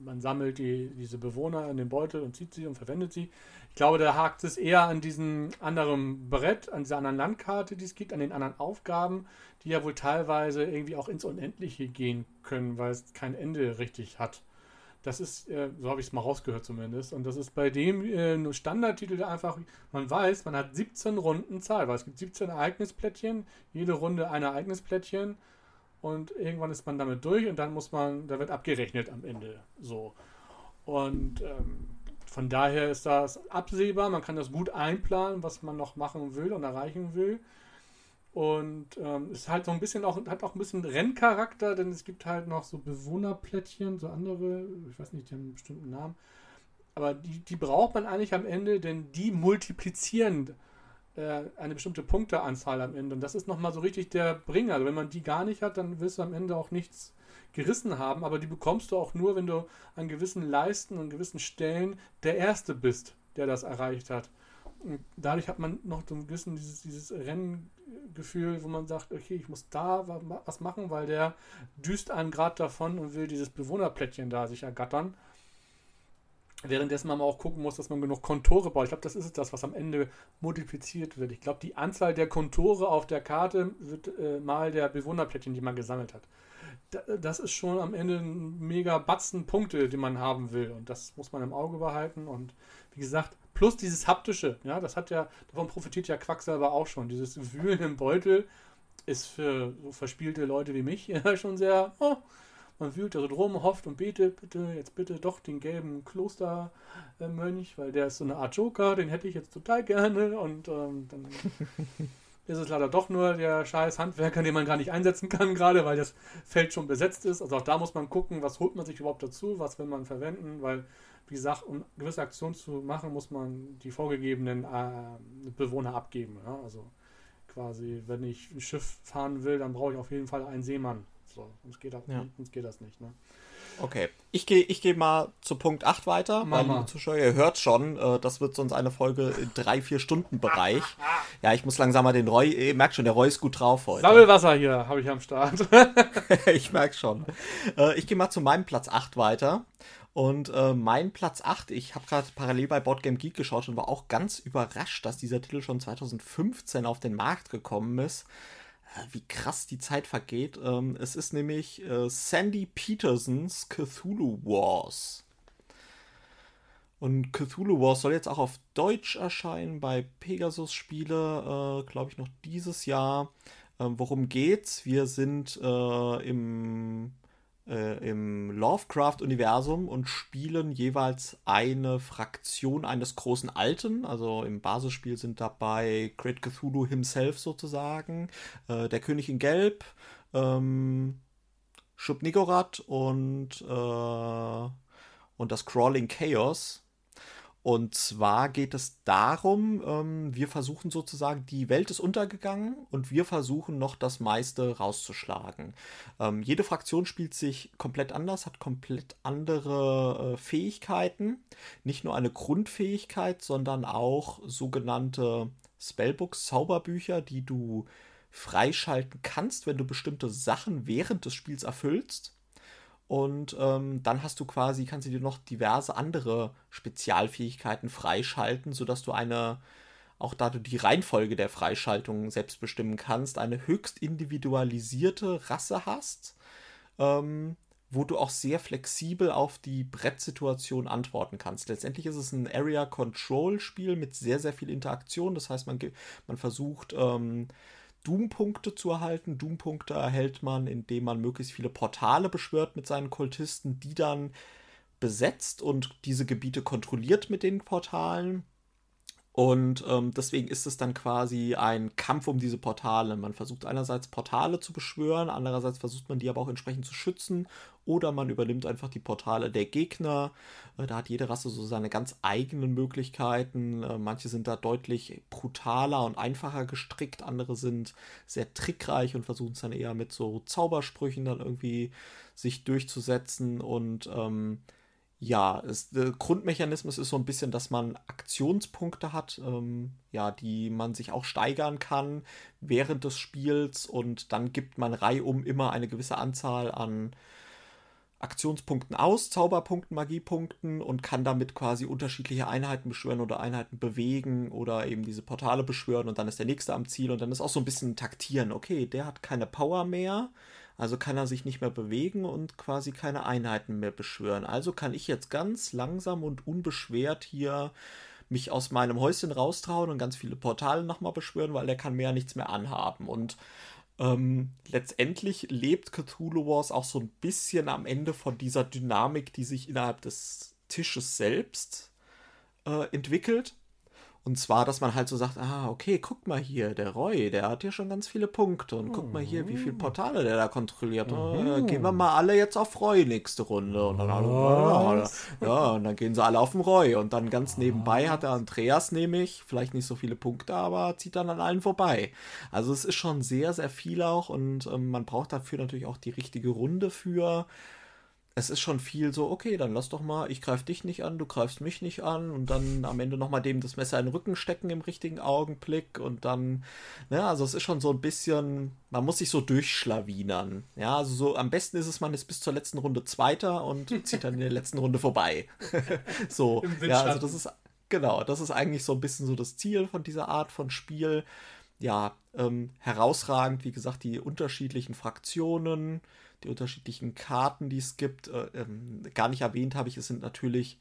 Man sammelt die, diese Bewohner in den Beutel und zieht sie und verwendet sie. Ich glaube, da hakt es eher an diesem anderen Brett, an dieser anderen Landkarte, die es gibt, an den anderen Aufgaben, die ja wohl teilweise irgendwie auch ins Unendliche gehen können, weil es kein Ende richtig hat. Das ist, äh, so habe ich es mal rausgehört zumindest. Und das ist bei dem äh, Standardtitel, der einfach, man weiß, man hat 17 Runden Zahl, weil es gibt 17 Ereignisplättchen, jede Runde ein Ereignisplättchen und irgendwann ist man damit durch und dann muss man, da wird abgerechnet am Ende so. Und ähm, von daher ist das absehbar, man kann das gut einplanen, was man noch machen will und erreichen will. Und ähm, ist halt so ein bisschen auch, hat auch ein bisschen Renncharakter, denn es gibt halt noch so Bewohnerplättchen, so andere, ich weiß nicht, die haben einen bestimmten Namen. Aber die, die braucht man eigentlich am Ende, denn die multiplizieren äh, eine bestimmte Punkteanzahl am Ende. Und das ist nochmal so richtig der Bringer. Also wenn man die gar nicht hat, dann wirst du am Ende auch nichts gerissen haben. Aber die bekommst du auch nur, wenn du an gewissen Leisten und gewissen Stellen der Erste bist, der das erreicht hat. Und dadurch hat man noch so ein bisschen dieses, dieses Renngefühl, wo man sagt, okay, ich muss da was machen, weil der düst einen Grad davon und will dieses Bewohnerplättchen da sich ergattern. Währenddessen man auch gucken muss, dass man genug Kontore baut. Ich glaube, das ist das, was am Ende multipliziert wird. Ich glaube, die Anzahl der Kontore auf der Karte wird äh, mal der Bewohnerplättchen, die man gesammelt hat. Das ist schon am Ende ein mega Batzen Punkte, die man haben will. Und das muss man im Auge behalten. Und wie gesagt, plus dieses haptische, ja, das hat ja, davon profitiert ja Quack selber auch schon. Dieses Wühlen im Beutel ist für so verspielte Leute wie mich ja schon sehr, oh, man wühlt drum, hofft und betet, bitte, jetzt bitte doch den gelben Klostermönch, weil der ist so eine Art Joker, den hätte ich jetzt total gerne und ähm, dann ist es leider doch nur der scheiß Handwerker, den man gar nicht einsetzen kann, gerade weil das Feld schon besetzt ist. Also auch da muss man gucken, was holt man sich überhaupt dazu, was will man verwenden, weil, wie gesagt, um gewisse Aktionen zu machen, muss man die vorgegebenen äh, Bewohner abgeben. Ja? Also quasi, wenn ich ein Schiff fahren will, dann brauche ich auf jeden Fall einen Seemann. So, sonst geht das, ja. sonst geht das nicht. Ne? Okay, ich gehe ich geh mal zu Punkt 8 weiter, Mama. weil liebe Zuschauer, ihr hört schon, äh, das wird sonst eine Folge in 3-4 Stunden Bereich. ja, ich muss langsam mal den Roy, ihr merkt schon, der Roy ist gut drauf heute. Sammelwasser hier habe ich am Start. ich merke schon. Äh, ich gehe mal zu meinem Platz 8 weiter. Und äh, mein Platz 8, ich habe gerade parallel bei Boardgame Geek geschaut und war auch ganz überrascht, dass dieser Titel schon 2015 auf den Markt gekommen ist wie krass die Zeit vergeht. Ähm, es ist nämlich äh, Sandy Petersons Cthulhu Wars. Und Cthulhu Wars soll jetzt auch auf Deutsch erscheinen bei Pegasus Spiele, äh, glaube ich, noch dieses Jahr. Ähm, worum geht's? Wir sind äh, im äh, im Lovecraft-Universum und spielen jeweils eine Fraktion eines großen Alten. Also im Basisspiel sind dabei Great Cthulhu himself sozusagen, äh, der König in Gelb, ähm, Shub Nigorat und, äh, und das Crawling Chaos. Und zwar geht es darum, ähm, wir versuchen sozusagen, die Welt ist untergegangen und wir versuchen noch das meiste rauszuschlagen. Ähm, jede Fraktion spielt sich komplett anders, hat komplett andere äh, Fähigkeiten. Nicht nur eine Grundfähigkeit, sondern auch sogenannte Spellbooks, Zauberbücher, die du freischalten kannst, wenn du bestimmte Sachen während des Spiels erfüllst. Und ähm, dann hast du quasi, kannst du dir noch diverse andere Spezialfähigkeiten freischalten, sodass du eine, auch da du die Reihenfolge der Freischaltung selbst bestimmen kannst, eine höchst individualisierte Rasse hast, ähm, wo du auch sehr flexibel auf die Brettsituation antworten kannst. Letztendlich ist es ein Area Control Spiel mit sehr, sehr viel Interaktion. Das heißt, man, man versucht, ähm, Doom-Punkte zu erhalten. Doom-Punkte erhält man, indem man möglichst viele Portale beschwört mit seinen Kultisten, die dann besetzt und diese Gebiete kontrolliert mit den Portalen. Und ähm, deswegen ist es dann quasi ein Kampf um diese Portale. Man versucht einerseits Portale zu beschwören, andererseits versucht man die aber auch entsprechend zu schützen. Oder man übernimmt einfach die Portale der Gegner. Äh, da hat jede Rasse so seine ganz eigenen Möglichkeiten. Äh, manche sind da deutlich brutaler und einfacher gestrickt, andere sind sehr trickreich und versuchen es dann eher mit so Zaubersprüchen dann irgendwie sich durchzusetzen. Und ähm, ja, es, der Grundmechanismus ist so ein bisschen, dass man Aktionspunkte hat, ähm, ja, die man sich auch steigern kann während des Spiels und dann gibt man reihum immer eine gewisse Anzahl an Aktionspunkten aus, Zauberpunkten, Magiepunkten und kann damit quasi unterschiedliche Einheiten beschwören oder Einheiten bewegen oder eben diese Portale beschwören und dann ist der nächste am Ziel und dann ist auch so ein bisschen taktieren. Okay, der hat keine Power mehr, also kann er sich nicht mehr bewegen und quasi keine Einheiten mehr beschwören. Also kann ich jetzt ganz langsam und unbeschwert hier mich aus meinem Häuschen raustrauen und ganz viele Portale nochmal beschwören, weil der kann mehr nichts mehr anhaben. Und ähm, letztendlich lebt Cthulhu Wars auch so ein bisschen am Ende von dieser Dynamik, die sich innerhalb des Tisches selbst äh, entwickelt. Und zwar, dass man halt so sagt, ah, okay, guck mal hier, der Roy, der hat hier schon ganz viele Punkte. Und guck mal hier, wie viele Portale der da kontrolliert. Mhm. gehen wir mal alle jetzt auf Roy nächste Runde. Und dann, alle, ja, und dann gehen sie alle auf den Roy. Und dann ganz nebenbei hat der Andreas nämlich, vielleicht nicht so viele Punkte, aber zieht dann an allen vorbei. Also es ist schon sehr, sehr viel auch. Und ähm, man braucht dafür natürlich auch die richtige Runde für. Es ist schon viel so, okay, dann lass doch mal, ich greife dich nicht an, du greifst mich nicht an und dann am Ende nochmal dem das Messer in den Rücken stecken im richtigen Augenblick und dann, ja, also es ist schon so ein bisschen, man muss sich so durchschlawinern. Ja, also so am besten ist es, man ist bis zur letzten Runde Zweiter und zieht dann in der letzten Runde vorbei. so, ja, also das ist, genau, das ist eigentlich so ein bisschen so das Ziel von dieser Art von Spiel. Ja, ähm, herausragend, wie gesagt, die unterschiedlichen Fraktionen, die unterschiedlichen Karten, die es gibt. Äh, ähm, gar nicht erwähnt habe ich, es sind natürlich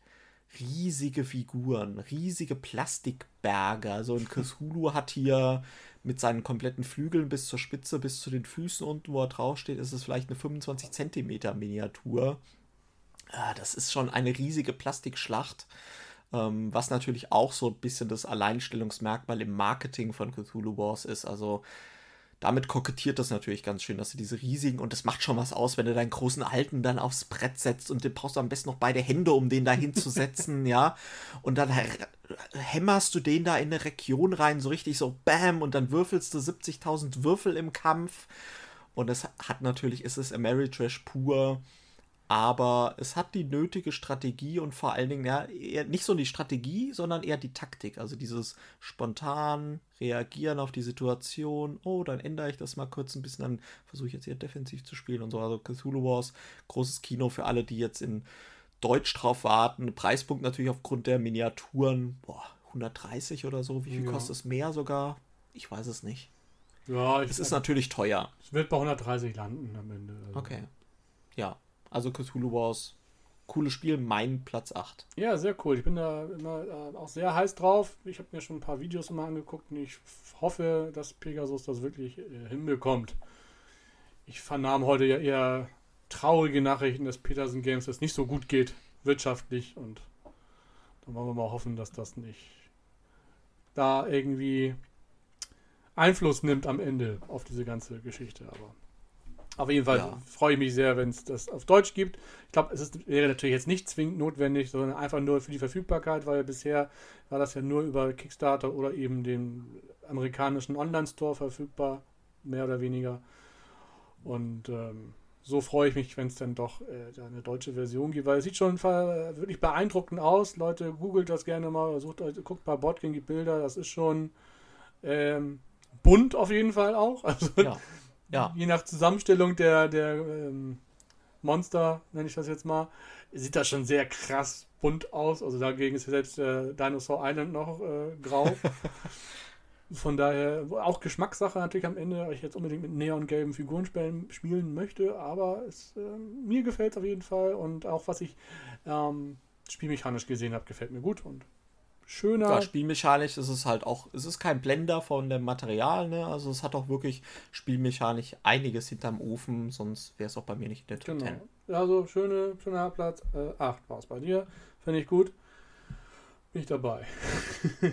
riesige Figuren, riesige Plastikberge. Also ein Cthulhu hat hier mit seinen kompletten Flügeln bis zur Spitze, bis zu den Füßen unten, wo er draufsteht, ist es vielleicht eine 25 Zentimeter Miniatur. Ah, das ist schon eine riesige Plastikschlacht, ähm, was natürlich auch so ein bisschen das Alleinstellungsmerkmal im Marketing von Cthulhu Wars ist. Also damit kokettiert das natürlich ganz schön, dass du diese riesigen, und das macht schon was aus, wenn du deinen großen Alten dann aufs Brett setzt und den brauchst du am besten noch beide Hände, um den da hinzusetzen, ja. Und dann hämmerst du den da in eine Region rein, so richtig so BAM, und dann würfelst du 70.000 Würfel im Kampf. Und es hat natürlich, ist es Ameritrash pur aber es hat die nötige Strategie und vor allen Dingen ja, eher nicht so die Strategie, sondern eher die Taktik. Also dieses spontan reagieren auf die Situation. Oh, dann ändere ich das mal kurz ein bisschen, dann versuche ich jetzt eher defensiv zu spielen und so. Also Cthulhu Wars, großes Kino für alle, die jetzt in Deutsch drauf warten. Preispunkt natürlich aufgrund der Miniaturen. Boah, 130 oder so. Wie viel ja. kostet es mehr sogar? Ich weiß es nicht. Ja, es ist natürlich teuer. Es wird bei 130 landen am Ende. Also. Okay. Ja, also Cthulhu Wars, cooles Spiel, mein Platz 8. Ja, sehr cool. Ich bin da immer äh, auch sehr heiß drauf. Ich habe mir schon ein paar Videos immer angeguckt und ich hoffe, dass Pegasus das wirklich äh, hinbekommt. Ich vernahm heute ja eher traurige Nachrichten, dass Peterson Games das nicht so gut geht, wirtschaftlich. Und da wollen wir mal hoffen, dass das nicht da irgendwie Einfluss nimmt am Ende auf diese ganze Geschichte. Aber auf jeden Fall ja. freue ich mich sehr, wenn es das auf Deutsch gibt. Ich glaube, es ist, wäre natürlich jetzt nicht zwingend notwendig, sondern einfach nur für die Verfügbarkeit, weil bisher war das ja nur über Kickstarter oder eben den amerikanischen Online-Store verfügbar, mehr oder weniger. Und ähm, so freue ich mich, wenn es dann doch äh, eine deutsche Version gibt, weil es sieht schon wirklich beeindruckend aus. Leute, googelt das gerne mal, sucht, guckt bei Botking die Bilder, das ist schon ähm, bunt auf jeden Fall auch. Also ja. Ja. Je nach Zusammenstellung der, der ähm, Monster, nenne ich das jetzt mal, sieht das schon sehr krass bunt aus. Also dagegen ist selbst äh, Dinosaur Island noch äh, grau. Von daher auch Geschmackssache natürlich am Ende, weil ich jetzt unbedingt mit neongelben Figuren spielen, spielen möchte, aber es, äh, mir gefällt es auf jeden Fall und auch was ich ähm, spielmechanisch gesehen habe, gefällt mir gut und schöner. Ja, spielmechanisch ist es halt auch, es ist kein Blender von dem Material, ne? Also es hat auch wirklich spielmechanisch einiges hinterm Ofen, sonst wäre es auch bei mir nicht in der Top genau. 10. Also schöne, schöner Platz. Äh, 8 war es bei dir. Finde ich gut. Bin ich dabei.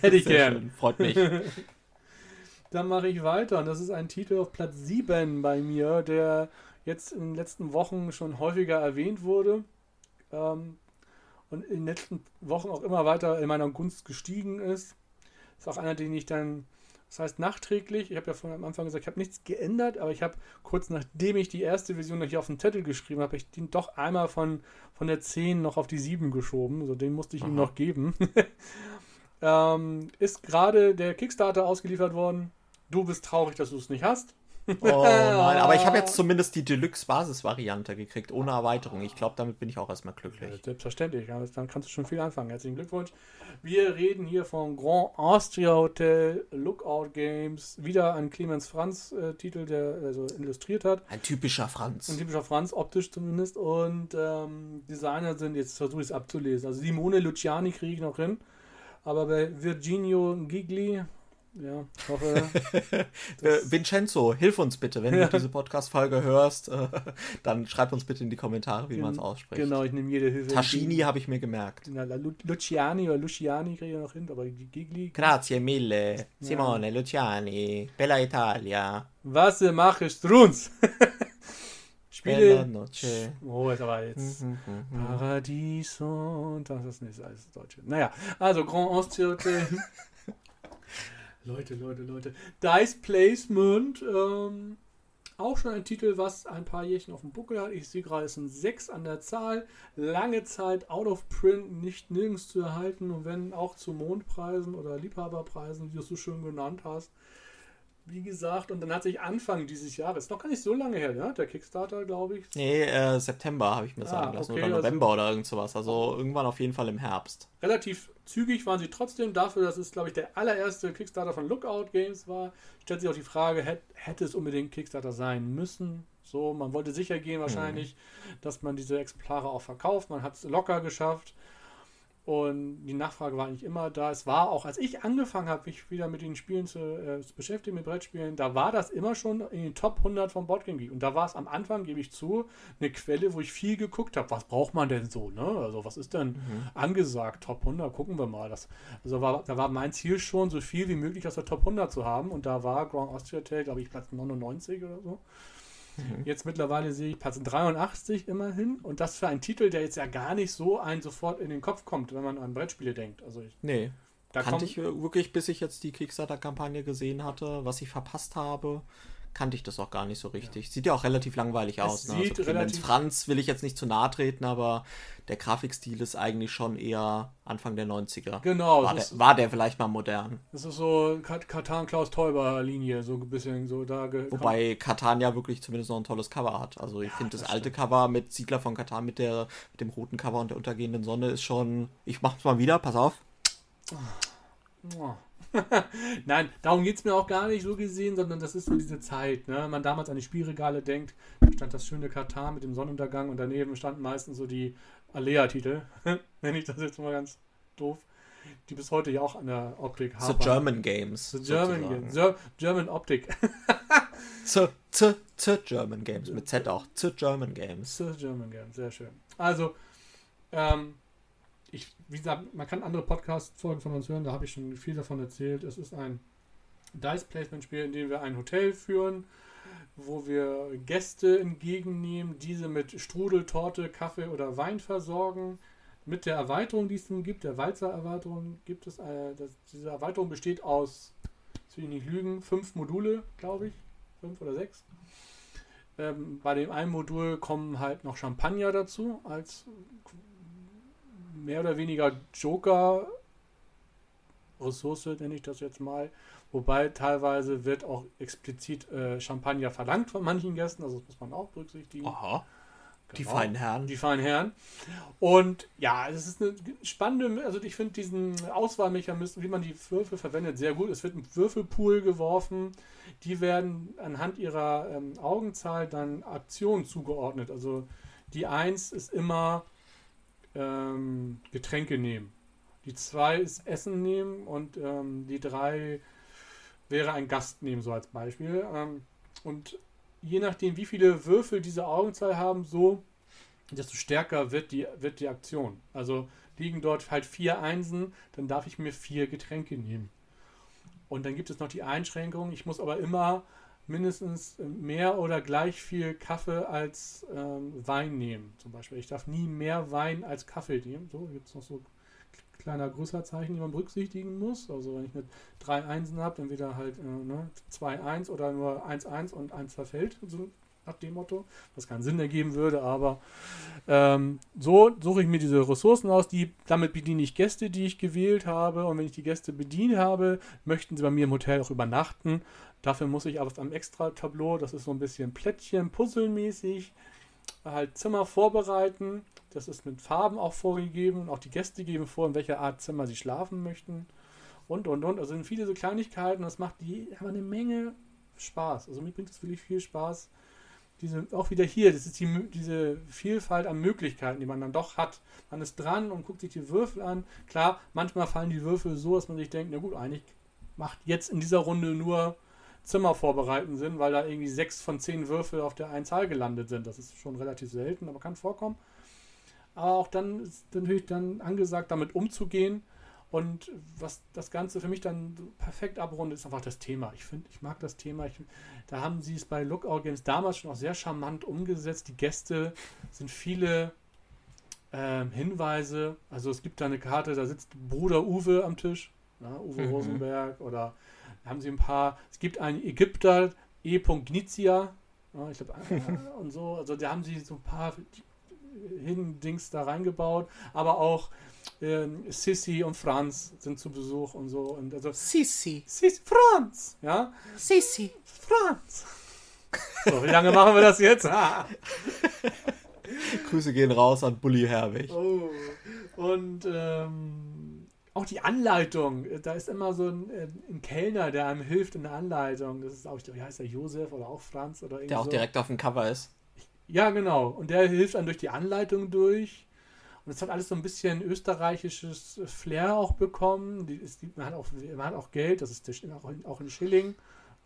Hätte ich gern. Schön. Freut mich. Dann mache ich weiter. Und das ist ein Titel auf Platz 7 bei mir, der jetzt in den letzten Wochen schon häufiger erwähnt wurde. Ähm, und in den letzten Wochen auch immer weiter in meiner Gunst gestiegen ist. Ist auch einer, den ich dann, das heißt nachträglich, ich habe ja von am Anfang gesagt, ich habe nichts geändert, aber ich habe kurz nachdem ich die erste Version noch hier auf den Zettel geschrieben habe, ich den doch einmal von, von der 10 noch auf die 7 geschoben. Also den musste ich Aha. ihm noch geben. ähm, ist gerade der Kickstarter ausgeliefert worden. Du bist traurig, dass du es nicht hast. Oh nein, aber ich habe jetzt zumindest die Deluxe-Basis-Variante gekriegt, ohne Erweiterung. Ich glaube, damit bin ich auch erstmal glücklich. Ja, selbstverständlich, dann kannst du schon viel anfangen. Herzlichen Glückwunsch. Wir reden hier vom Grand Austria Hotel Lookout Games. Wieder ein Clemens Franz-Titel, äh, der also illustriert hat. Ein typischer Franz. Ein typischer Franz, optisch zumindest. Und ähm, Designer sind, jetzt versuche ich es abzulesen. Also Simone Luciani kriege ich noch hin. Aber bei Virginio Gigli, ja, ich hoffe. Vincenzo, hilf uns bitte, wenn ja. du diese Podcast-Folge hörst, äh, dann schreib uns bitte in die Kommentare, wie man es ausspricht. Genau, ich nehme jede Hilfe. Taschini habe ich mir gemerkt. Na, Luciani oder Luciani kriege ich noch hin, aber Gigli. Grazie mille, Simone, ja. Luciani, Bella Italia. Was mache ich Strunz? Spiele. Oh, ist aber jetzt mhm. Paradiso. Das ist nicht alles Deutsche. Naja, also Grand Osthotel. Leute, Leute, Leute. Dice Placement. Ähm, Auch schon ein Titel, was ein paar Jährchen auf dem Buckel hat. Ich sehe gerade, es sind sechs an der Zahl. Lange Zeit out of print, nicht nirgends zu erhalten. Und wenn auch zu Mondpreisen oder Liebhaberpreisen, wie du es so schön genannt hast. Wie gesagt, und dann hat sich Anfang dieses Jahres, noch gar nicht so lange her, ne? der Kickstarter, glaube ich. Nee, äh, September habe ich mir sagen ah, lassen. Okay, oder also November also, oder irgend sowas. Also irgendwann auf jeden Fall im Herbst. Relativ zügig waren sie trotzdem dafür, dass es, glaube ich, der allererste Kickstarter von Lookout Games war. Stellt sich auch die Frage, hätte, hätte es unbedingt Kickstarter sein müssen? So, man wollte sicher gehen wahrscheinlich, hm. dass man diese Exemplare auch verkauft. Man hat es locker geschafft. Und die Nachfrage war eigentlich immer da. Es war auch, als ich angefangen habe, mich wieder mit den Spielen zu, äh, zu, beschäftigen, mit Brettspielen, da war das immer schon in den Top 100 vom Boardgame Geek. Und da war es am Anfang, gebe ich zu, eine Quelle, wo ich viel geguckt habe. Was braucht man denn so? Ne? Also, was ist denn mhm. angesagt? Top 100, gucken wir mal. Das, also, war, da war mein Ziel schon, so viel wie möglich aus der Top 100 zu haben. Und da war Grand Austria Tale, glaube ich, Platz 99 oder so. Mhm. Jetzt mittlerweile sehe ich Platz 83 immerhin. Und das für einen Titel, der jetzt ja gar nicht so ein sofort in den Kopf kommt, wenn man an Brettspiele denkt. Also ich, nee. Da kannte ich wirklich, bis ich jetzt die Kickstarter-Kampagne gesehen hatte, was ich verpasst habe kannte ich das auch gar nicht so richtig. Ja. Sieht ja auch relativ langweilig aus. Ne? Also Clemens Franz will ich jetzt nicht zu nahe treten, aber der Grafikstil ist eigentlich schon eher Anfang der 90er. Genau. War, der, war der, vielleicht mal modern. Das ist so Katan-Klaus-Teuber-Linie, so ein bisschen so da. Wobei Katan ja wirklich zumindest noch ein tolles Cover hat. Also ich ja, finde das, das alte Cover mit Siedler von Katan mit, der, mit dem roten Cover und der untergehenden Sonne ist schon. Ich mach's mal wieder, pass auf. Oh. Nein, darum geht es mir auch gar nicht so gesehen, sondern das ist so diese Zeit. Ne? Wenn man damals an die Spielregale denkt, da stand das schöne Katar mit dem Sonnenuntergang und daneben standen meistens so die Alea-Titel, nenne ich das jetzt mal ganz doof, die bis heute ja auch an der Optik haben. The German Games. The German Games. German Optik. the, the, the German Games, mit Z auch. The German Games. The German Games, sehr schön. Also, ähm, wie gesagt, man kann andere Podcast-Folgen von uns hören, da habe ich schon viel davon erzählt. Es ist ein Dice-Placement-Spiel, in dem wir ein Hotel führen, wo wir Gäste entgegennehmen, diese mit Strudel, Torte, Kaffee oder Wein versorgen. Mit der Erweiterung, die es nun gibt, der Walzer-Erweiterung, gibt es, äh, das, diese Erweiterung besteht aus, jetzt will ich nicht lügen, fünf Module, glaube ich, fünf oder sechs. Ähm, bei dem einen Modul kommen halt noch Champagner dazu als mehr oder weniger Joker Ressource, nenne ich das jetzt mal. Wobei teilweise wird auch explizit äh, Champagner verlangt von manchen Gästen, also das muss man auch berücksichtigen. Aha. Genau. Die feinen Herren. Die feinen Herren. Und ja, es ist eine spannende, also ich finde diesen Auswahlmechanismus, wie man die Würfel verwendet, sehr gut. Es wird ein Würfelpool geworfen. Die werden anhand ihrer ähm, Augenzahl dann Aktionen zugeordnet. Also die 1 ist immer ähm, Getränke nehmen. Die 2 ist Essen nehmen und ähm, die 3 wäre ein Gast nehmen, so als Beispiel. Ähm, und je nachdem, wie viele Würfel diese Augenzahl haben, so desto stärker wird die, wird die Aktion. Also liegen dort halt vier Einsen, dann darf ich mir vier Getränke nehmen. Und dann gibt es noch die Einschränkung, ich muss aber immer mindestens mehr oder gleich viel Kaffee als ähm, Wein nehmen. Zum Beispiel. Ich darf nie mehr Wein als Kaffee nehmen. So gibt es noch so kleiner Größerzeichen, die man berücksichtigen muss. Also wenn ich mit drei Einsen habe, dann wieder halt äh, ne, 2-1 oder nur 1-1 und 1 verfällt. So nach dem Motto, was keinen Sinn ergeben würde, aber ähm, so suche ich mir diese Ressourcen aus, die, damit bediene ich Gäste, die ich gewählt habe und wenn ich die Gäste bedient habe, möchten sie bei mir im Hotel auch übernachten Dafür muss ich aber einem extra Tableau, das ist so ein bisschen Plättchen, Puzzlemäßig, halt Zimmer vorbereiten. Das ist mit Farben auch vorgegeben. Auch die Gäste geben vor, in welcher Art Zimmer sie schlafen möchten. Und, und, und. Also sind viele so Kleinigkeiten. Das macht die, aber eine Menge Spaß. Also mir bringt es wirklich viel Spaß. Diese, auch wieder hier, das ist die, diese Vielfalt an Möglichkeiten, die man dann doch hat. Man ist dran und guckt sich die Würfel an. Klar, manchmal fallen die Würfel so, dass man sich denkt, na gut, eigentlich macht jetzt in dieser Runde nur Zimmer vorbereiten sind, weil da irgendwie sechs von zehn Würfel auf der Einzahl gelandet sind. Das ist schon relativ selten, aber kann vorkommen. Aber auch dann ist natürlich dann angesagt, damit umzugehen. Und was das Ganze für mich dann perfekt abrundet, ist einfach das Thema. Ich finde, ich mag das Thema. Ich, da haben sie es bei Lookout Games damals schon auch sehr charmant umgesetzt. Die Gäste sind viele äh, Hinweise. Also es gibt da eine Karte, da sitzt Bruder Uwe am Tisch, ja, Uwe mhm. Rosenberg oder haben sie ein paar. Es gibt einen Ägypter, E. Gnizia, Ja, ich glaube, äh, und so. Also da haben sie so ein paar Hidden-Dings da reingebaut, aber auch ähm, Sissy und Franz sind zu Besuch und so. Und also, Sissi. Sissy, Franz! Ja? Sissi. Franz! So, wie lange machen wir das jetzt? Grüße gehen raus an Bully Herwig. Oh. Und ähm, auch die Anleitung. Da ist immer so ein, äh, ein, Kellner, der einem hilft in der Anleitung. Das ist auch, wie heißt der, Josef oder auch Franz oder Der auch so. direkt auf dem Cover ist. Ja, genau. Und der hilft einem durch die Anleitung durch. Und es hat alles so ein bisschen österreichisches Flair auch bekommen. Die, die, man, hat auch, man hat auch Geld, das ist auch in, auch in Schilling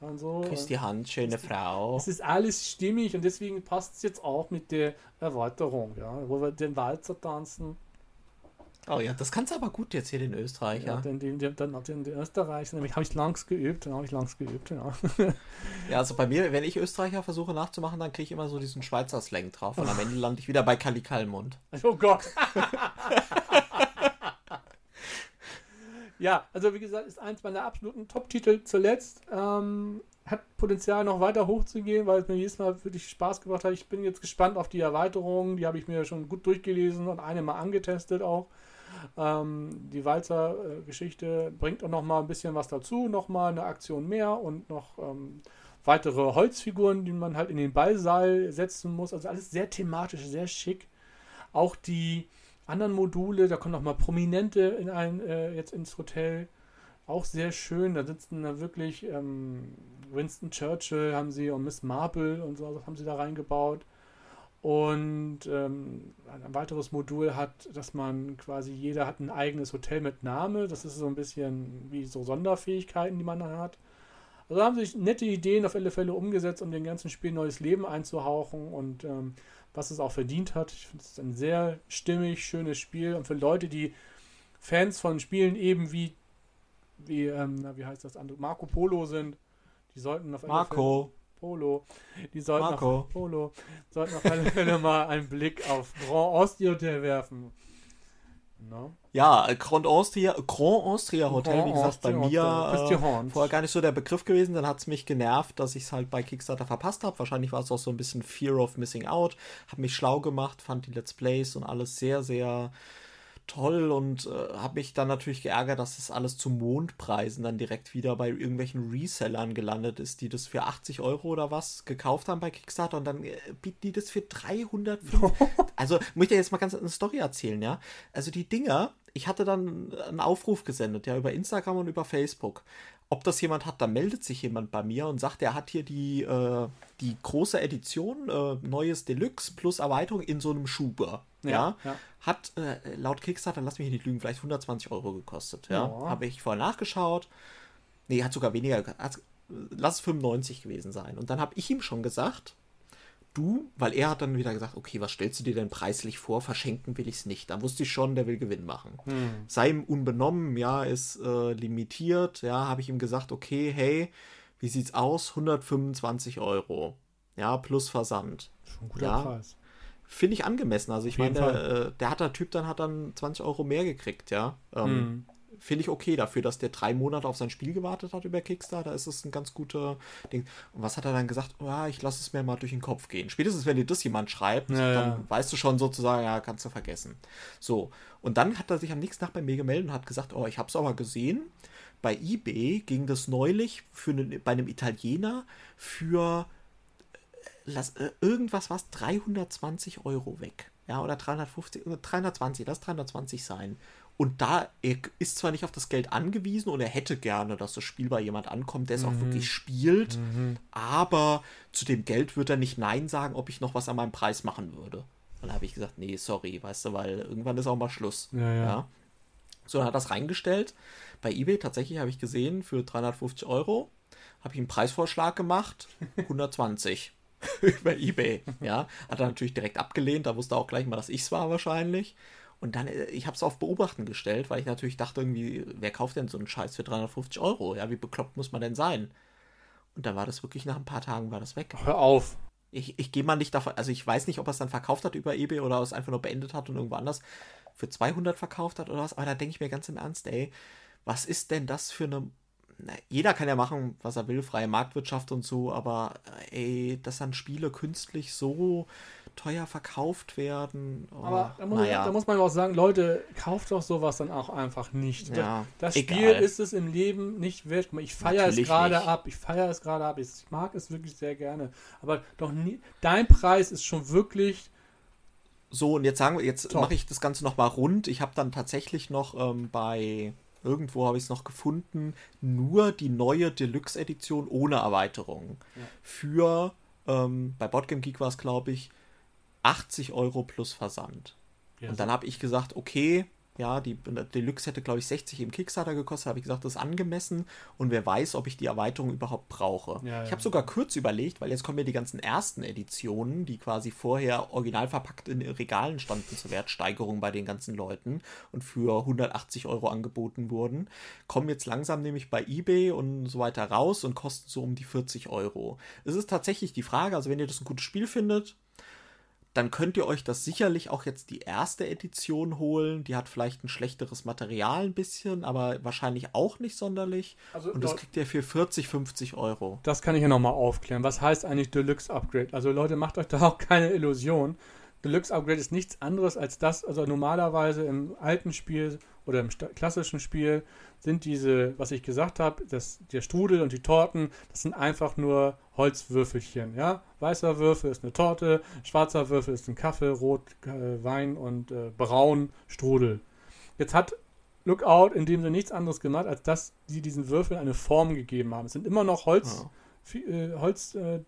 und so. Küss die Hand, schöne es, Frau. Es ist alles stimmig und deswegen passt es jetzt auch mit der Erweiterung, ja, wo wir den Walzer tanzen. Oh ja, das kannst du aber gut jetzt hier den Österreicher. Ja, den, den, den, den, den, Österreicher, nämlich habe ich langs geübt, dann habe ich langs geübt, ja. ja, also bei mir, wenn ich Österreicher versuche nachzumachen, dann kriege ich immer so diesen Schweizer Slang drauf und am Ende lande ich wieder bei Kali Kalmund. Oh Gott. ja, also wie gesagt, ist eins meiner absoluten Top-Titel zuletzt. Ähm, hat Potenzial noch weiter hochzugehen, weil es mir jedes Mal wirklich Spaß gemacht hat. Ich bin jetzt gespannt auf die Erweiterungen. Die habe ich mir schon gut durchgelesen und eine mal angetestet auch. Ähm, die Walzer-Geschichte bringt auch noch mal ein bisschen was dazu, noch mal eine Aktion mehr und noch ähm, weitere Holzfiguren, die man halt in den Ballsaal setzen muss. Also alles sehr thematisch, sehr schick. Auch die anderen Module, da kommen noch mal Prominente in ein, äh, jetzt ins Hotel. Auch sehr schön. Da sitzen da wirklich ähm, Winston Churchill haben sie und Miss Marple und so haben sie da reingebaut. Und ähm, ein weiteres Modul hat, dass man quasi, jeder hat ein eigenes Hotel mit Name. Das ist so ein bisschen wie so Sonderfähigkeiten, die man dann hat. Also haben sich nette Ideen auf alle Fälle umgesetzt, um dem ganzen Spiel neues Leben einzuhauchen und ähm, was es auch verdient hat. Ich finde es ein sehr stimmig, schönes Spiel und für Leute, die Fans von Spielen eben wie, wie, ähm, wie heißt das andere, Marco Polo sind, die sollten auf alle Marco. Fälle Polo. Die sollten Marco. auf Polo sollten auf alle Fälle mal einen Blick auf Grand Austria Hotel werfen. No? Ja, Grand Austria, Grand Austria Hotel, Grand wie gesagt, bei Austria mir Hotel. äh, vorher gar nicht so der Begriff gewesen. Dann hat es mich genervt, dass ich es halt bei Kickstarter verpasst habe. Wahrscheinlich war es auch so ein bisschen Fear of Missing Out. Habe mich schlau gemacht, fand die Let's Plays und alles sehr, sehr toll und äh, habe mich dann natürlich geärgert, dass das alles zu Mondpreisen dann direkt wieder bei irgendwelchen Resellern gelandet ist, die das für 80 Euro oder was gekauft haben bei Kickstarter und dann äh, bieten die das für 300. also muss ich dir jetzt mal ganz eine Story erzählen, ja? Also die Dinger, ich hatte dann einen Aufruf gesendet, ja, über Instagram und über Facebook. Ob das jemand hat, da meldet sich jemand bei mir und sagt, er hat hier die, äh, die große Edition, äh, neues Deluxe plus Erweiterung in so einem Schuber. Ja, Ja, hat äh, laut Kickstarter, lass mich nicht lügen, vielleicht 120 Euro gekostet. Ja, Ja. habe ich vorher nachgeschaut. Nee, hat sogar weniger, hat, lass es 95 gewesen sein. Und dann habe ich ihm schon gesagt, du, weil er hat dann wieder gesagt, okay, was stellst du dir denn preislich vor? Verschenken will ich es nicht. Dann wusste ich schon, der will Gewinn machen. Sei ihm unbenommen, ja, ist äh, limitiert. Ja, habe ich ihm gesagt, okay, hey, wie sieht's aus? 125 Euro. Ja, plus Versand. Schon ein guter Ja. Preis. Finde ich angemessen. Also ich meine, der, äh, der hat der Typ dann hat dann 20 Euro mehr gekriegt, ja. Ähm, Mhm. Finde ich okay dafür, dass der drei Monate auf sein Spiel gewartet hat über Kickstarter. Ist es ein ganz guter Ding. Und was hat er dann gesagt? Ja, ich lasse es mir mal durch den Kopf gehen. Spätestens, wenn dir das jemand schreibt, Ja, dann ja. weißt du schon sozusagen, ja, kannst du vergessen. So. Und dann hat er sich am nächsten Tag bei mir gemeldet und hat gesagt, oh, ich habe es aber gesehen. Bei eBay ging das neulich für einen, bei einem Italiener für lass, äh, irgendwas was 320 Euro weg. Ja, oder 350, oder 320, lass 320 sein. Und da, er ist zwar nicht auf das Geld angewiesen und er hätte gerne, dass das Spiel bei jemand ankommt, der es auch wirklich spielt, aber zu dem Geld wird er nicht Nein sagen, ob ich noch was an meinem Preis machen würde. Und da habe ich gesagt, nee, sorry, weißt du, weil irgendwann ist auch mal Schluss. Ja, ja. So, dann hat er das reingestellt. Bei eBay tatsächlich habe ich gesehen, für 350 Euro habe ich einen Preisvorschlag gemacht, 120 über eBay. Ja, hat er natürlich direkt abgelehnt, da wusste er auch gleich mal, dass ich es war wahrscheinlich. Und dann, äh, ich habe es auf Beobachten gestellt, weil ich natürlich dachte irgendwie, wer kauft denn so einen Scheiß für 350 Euro? Ja, wie bekloppt muss man denn sein? Und dann war das wirklich nach ein paar Tagen war das weg. Hör auf. Ich, ich gehe mal nicht davon, also ich weiß nicht, ob er es dann verkauft hat über eBay oder es einfach nur beendet hat und irgendwo anders für 200 verkauft hat oder was, aber da denke ich mir ganz im Ernst, ey, was ist denn das für eine, jeder kann ja machen, was er will, freie Marktwirtschaft und so, aber ey, dass dann Spiele künstlich so teuer verkauft werden. Oh, aber da muss, naja. da muss, man auch sagen, Leute, kauft doch sowas dann auch einfach nicht. Ja, das egal. Spiel ist es im Leben nicht wert. Ich feiere es gerade ab. Ich feiere es gerade ab. Ich mag es wirklich sehr gerne. Aber doch nie. Dein Preis ist schon wirklich. So, und jetzt sagen wir, jetzt mache ich das Ganze nochmal rund. Ich habe dann tatsächlich noch ähm, bei irgendwo habe ich es noch gefunden, nur die neue Deluxe-Edition ohne Erweiterung. Ja. Für, ähm, bei Boardgame Geek war es, glaube ich, 80 Euro plus Versand. Ja, und dann habe ich gesagt, okay, ja, die Deluxe hätte, glaube ich, 60 im Kickstarter gekostet. Habe ich gesagt, das ist angemessen und wer weiß, ob ich die Erweiterung überhaupt brauche. Ja, ich habe sogar kurz überlegt, weil jetzt kommen ja die ganzen ersten Editionen, die quasi vorher original verpackt in Regalen standen zur Wertsteigerung bei den ganzen Leuten und für 180 Euro angeboten wurden, kommen jetzt langsam nämlich bei eBay und so weiter raus und kosten so um die 40 Euro. Es ist tatsächlich die Frage, also wenn ihr das ein gutes Spiel findet, dann könnt ihr euch das sicherlich auch jetzt die erste Edition holen. Die hat vielleicht ein schlechteres Material ein bisschen, aber wahrscheinlich auch nicht sonderlich. Also, und das kriegt ihr für 40, 50 Euro. Das kann ich ja nochmal aufklären. Was heißt eigentlich Deluxe Upgrade? Also Leute, macht euch da auch keine Illusion. Deluxe Upgrade ist nichts anderes als das, also normalerweise im alten Spiel oder im klassischen Spiel sind diese, was ich gesagt habe, das, der Strudel und die Torten, das sind einfach nur Holzwürfelchen. Ja? Weißer Würfel ist eine Torte, schwarzer Würfel ist ein Kaffee, Rot äh, Wein und äh, Braun Strudel. Jetzt hat Lookout in dem Sinne nichts anderes gemacht, als dass sie diesen Würfeln eine Form gegeben haben. Es sind immer noch Holz. Oh äh, Holz, äh,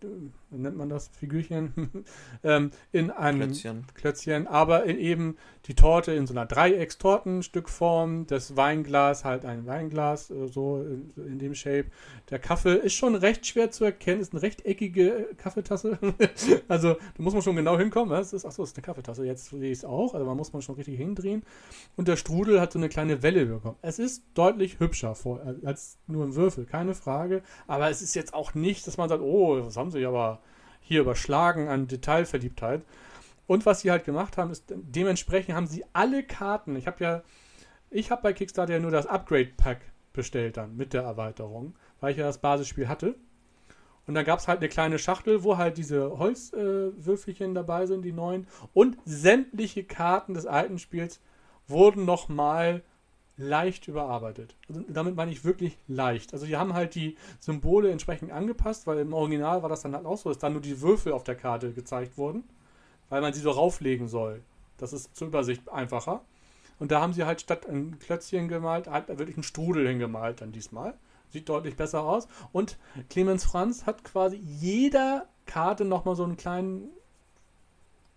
nennt man das, Figürchen, ähm, in einem Klötzchen. Klötzchen, aber in eben die Torte in so einer Dreieckstortenstückform, das Weinglas halt ein Weinglas, äh, so in, in, dem Shape. Der Kaffee ist schon recht schwer zu erkennen, ist eine rechteckige äh, Kaffeetasse. also da muss man schon genau hinkommen. Das ist, achso, ist eine Kaffeetasse, jetzt sehe ich es auch, also man muss man schon richtig hindrehen. Und der Strudel hat so eine kleine Welle bekommen. Es ist deutlich hübscher vor, als nur ein Würfel, keine Frage, aber es ist jetzt auch nicht, dass man sagt, oh, das haben sie aber hier überschlagen an Detailverliebtheit. Und was sie halt gemacht haben, ist, dementsprechend haben sie alle Karten. Ich habe ja, ich habe bei Kickstarter ja nur das Upgrade-Pack bestellt dann mit der Erweiterung, weil ich ja das Basisspiel hatte. Und dann gab es halt eine kleine Schachtel, wo halt diese Holzwürfelchen äh, dabei sind, die neuen. Und sämtliche Karten des alten Spiels wurden nochmal leicht überarbeitet. Also damit meine ich wirklich leicht. Also die haben halt die Symbole entsprechend angepasst, weil im Original war das dann halt auch so, dass dann nur die Würfel auf der Karte gezeigt wurden, weil man sie so rauflegen soll. Das ist zur Übersicht einfacher. Und da haben sie halt statt ein Klötzchen gemalt, halt wirklich einen Strudel hingemalt dann diesmal. Sieht deutlich besser aus. Und Clemens Franz hat quasi jeder Karte nochmal so einen kleinen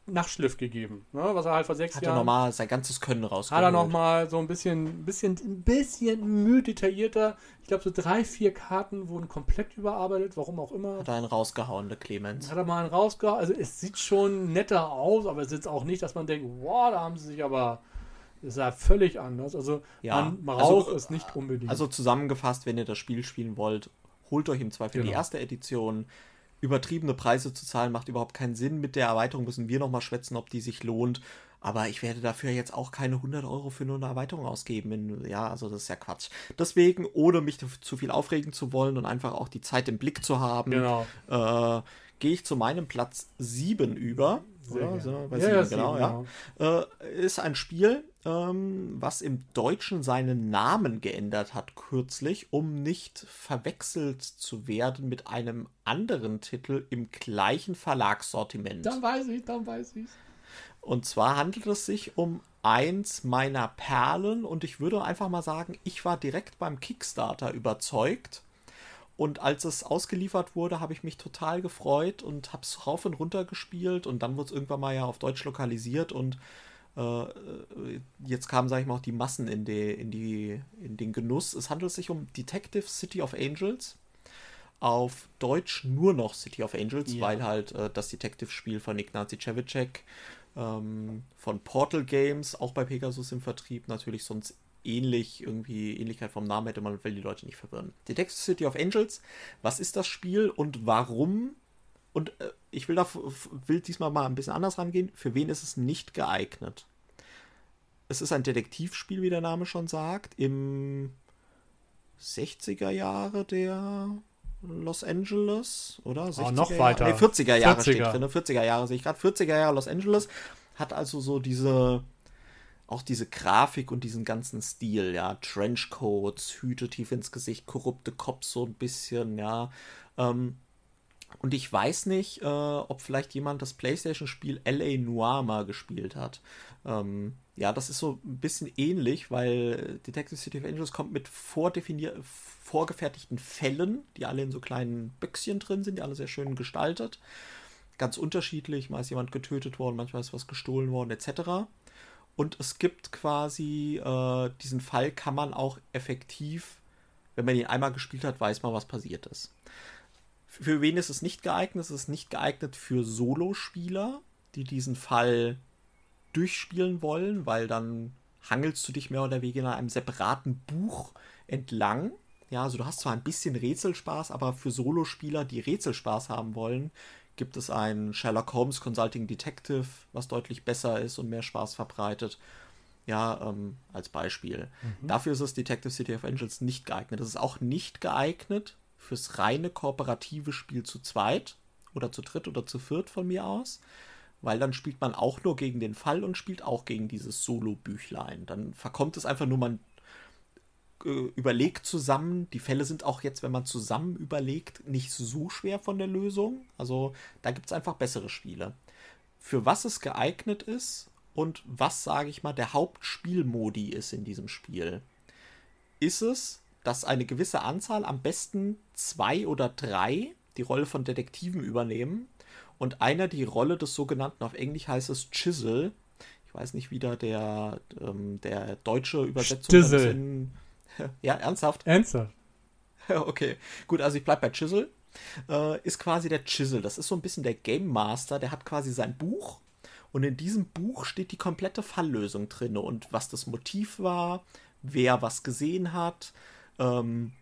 Nachschliff gegeben, ne? was er halt vor sechs hat Jahren. Hat er nochmal sein ganzes Können rausgeholt. Hat er nochmal so ein bisschen, bisschen, ein bisschen müh detaillierter. Ich glaube, so drei, vier Karten wurden komplett überarbeitet, warum auch immer. Hat er einen rausgehauen, der Clemens. Hat er mal einen rausgehauen. Also, es sieht schon netter aus, aber es ist auch nicht, dass man denkt, wow, da haben sie sich aber. Das ist ja völlig anders. Also, ja, man, man also, es nicht unbedingt. Also, zusammengefasst, wenn ihr das Spiel spielen wollt, holt euch im Zweifel genau. die erste Edition übertriebene Preise zu zahlen, macht überhaupt keinen Sinn. Mit der Erweiterung müssen wir nochmal schwätzen, ob die sich lohnt. Aber ich werde dafür jetzt auch keine 100 Euro für nur eine Erweiterung ausgeben. Ja, also das ist ja Quatsch. Deswegen, ohne mich zu viel aufregen zu wollen und einfach auch die Zeit im Blick zu haben, genau. äh, gehe ich zu meinem Platz 7 über. Oder? So, bei ja, 7, genau, ja. ja. Äh, ist ein Spiel, ähm, was im Deutschen seinen Namen geändert hat kürzlich, um nicht verwechselt zu werden mit einem anderen Titel im gleichen Verlagssortiment. Dann weiß ich, dann weiß ich. Und zwar handelt es sich um eins meiner Perlen und ich würde einfach mal sagen, ich war direkt beim Kickstarter überzeugt. Und als es ausgeliefert wurde, habe ich mich total gefreut und habe es rauf und runter gespielt und dann wurde es irgendwann mal ja auf Deutsch lokalisiert und äh, jetzt kamen, sage ich mal, auch die Massen in, die, in, die, in den Genuss. Es handelt sich um Detective City of Angels. Auf Deutsch nur noch City of Angels, ja. weil halt äh, das Detective-Spiel von Ignacy Cevicek ähm, von Portal Games, auch bei Pegasus im Vertrieb, natürlich sonst ähnlich, irgendwie Ähnlichkeit vom Namen hätte man, will die Leute nicht verwirren. Detective City of Angels, was ist das Spiel und warum und äh, ich will, da, will diesmal mal ein bisschen anders rangehen. Für wen ist es nicht geeignet? Es ist ein Detektivspiel, wie der Name schon sagt, im 60er Jahre der Los Angeles, oder? 60er oh, noch weiter. Nee, 40er Jahre 40er. steht drin. 40er Jahre sehe ich gerade. 40er Jahre Los Angeles hat also so diese, auch diese Grafik und diesen ganzen Stil, ja. Trenchcoats, Hüte tief ins Gesicht, korrupte Cops so ein bisschen, ja. Ähm, und ich weiß nicht, äh, ob vielleicht jemand das PlayStation-Spiel LA Noir mal gespielt hat. Ähm, ja, das ist so ein bisschen ähnlich, weil Detective City of Angels kommt mit vorgefertigten Fällen, die alle in so kleinen Büchschen drin sind, die alle sehr schön gestaltet. Ganz unterschiedlich, mal ist jemand getötet worden, manchmal ist was gestohlen worden, etc. Und es gibt quasi, äh, diesen Fall kann man auch effektiv, wenn man ihn einmal gespielt hat, weiß man, was passiert ist. Für wen ist es nicht geeignet? Es ist nicht geeignet für Solospieler, die diesen Fall durchspielen wollen, weil dann hangelst du dich mehr oder weniger in einem separaten Buch entlang. Ja, also du hast zwar ein bisschen Rätselspaß, aber für Solospieler, die Rätselspaß haben wollen, gibt es ein Sherlock Holmes Consulting Detective, was deutlich besser ist und mehr Spaß verbreitet. Ja, ähm, als Beispiel. Mhm. Dafür ist es Detective City of Angels nicht geeignet. Es ist auch nicht geeignet fürs reine kooperative Spiel zu zweit oder zu dritt oder zu viert von mir aus, weil dann spielt man auch nur gegen den Fall und spielt auch gegen dieses Solo-Büchlein. Dann verkommt es einfach nur, man überlegt zusammen. Die Fälle sind auch jetzt, wenn man zusammen überlegt, nicht so schwer von der Lösung. Also da gibt es einfach bessere Spiele. Für was es geeignet ist und was, sage ich mal, der Hauptspielmodi ist in diesem Spiel, ist es, dass eine gewisse Anzahl, am besten zwei oder drei, die Rolle von Detektiven übernehmen und einer die Rolle des sogenannten, auf Englisch heißt es Chisel. Ich weiß nicht, wie da der, ähm, der deutsche Übersetzung ist. Ja, ernsthaft? Ernsthaft. okay, gut, also ich bleibe bei Chisel. Äh, ist quasi der Chisel. Das ist so ein bisschen der Game Master, der hat quasi sein Buch und in diesem Buch steht die komplette Falllösung drin und was das Motiv war, wer was gesehen hat, ähm,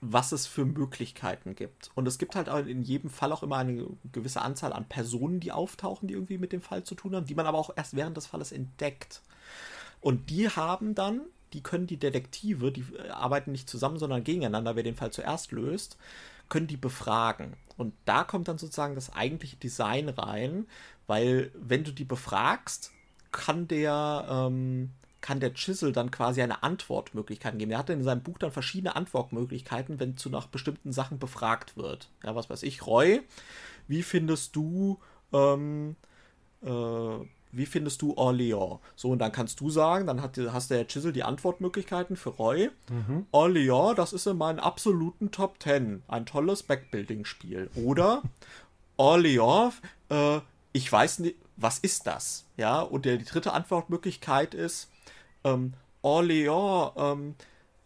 was es für Möglichkeiten gibt. Und es gibt halt in jedem Fall auch immer eine gewisse Anzahl an Personen, die auftauchen, die irgendwie mit dem Fall zu tun haben, die man aber auch erst während des Falles entdeckt. Und die haben dann, die können die Detektive, die arbeiten nicht zusammen, sondern gegeneinander, wer den Fall zuerst löst, können die befragen. Und da kommt dann sozusagen das eigentliche Design rein, weil wenn du die befragst, kann der ähm, kann der Chisel dann quasi eine Antwortmöglichkeit geben. Er hat in seinem Buch dann verschiedene Antwortmöglichkeiten, wenn zu nach bestimmten Sachen befragt wird. Ja, was weiß ich, Roy, wie findest du, ähm, äh, wie findest du Orléans? So, und dann kannst du sagen, dann hat, hast der Chisel die Antwortmöglichkeiten für Roy. Mhm. Orléans, das ist in meinen absoluten Top 10. Ein tolles Backbuilding-Spiel. Oder Orléans, äh, ich weiß nicht, was ist das? Ja, und der, die dritte Antwortmöglichkeit ist, ähm, Orléans ähm,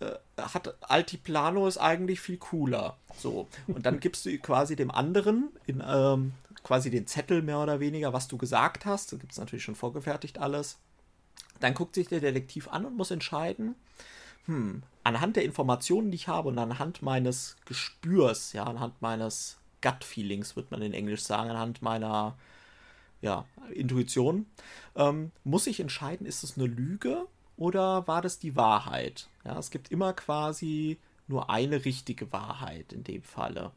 äh, hat Altiplano ist eigentlich viel cooler. So. Und dann gibst du quasi dem anderen in ähm, quasi den Zettel mehr oder weniger, was du gesagt hast. Da gibt es natürlich schon vorgefertigt alles. Dann guckt sich der Detektiv an und muss entscheiden, hm, anhand der Informationen, die ich habe und anhand meines Gespürs, ja, anhand meines Gut-Feelings, wird man in Englisch sagen, anhand meiner ja, Intuition, ähm, muss ich entscheiden, ist es eine Lüge oder war das die Wahrheit? Ja, es gibt immer quasi nur eine richtige Wahrheit in dem Falle.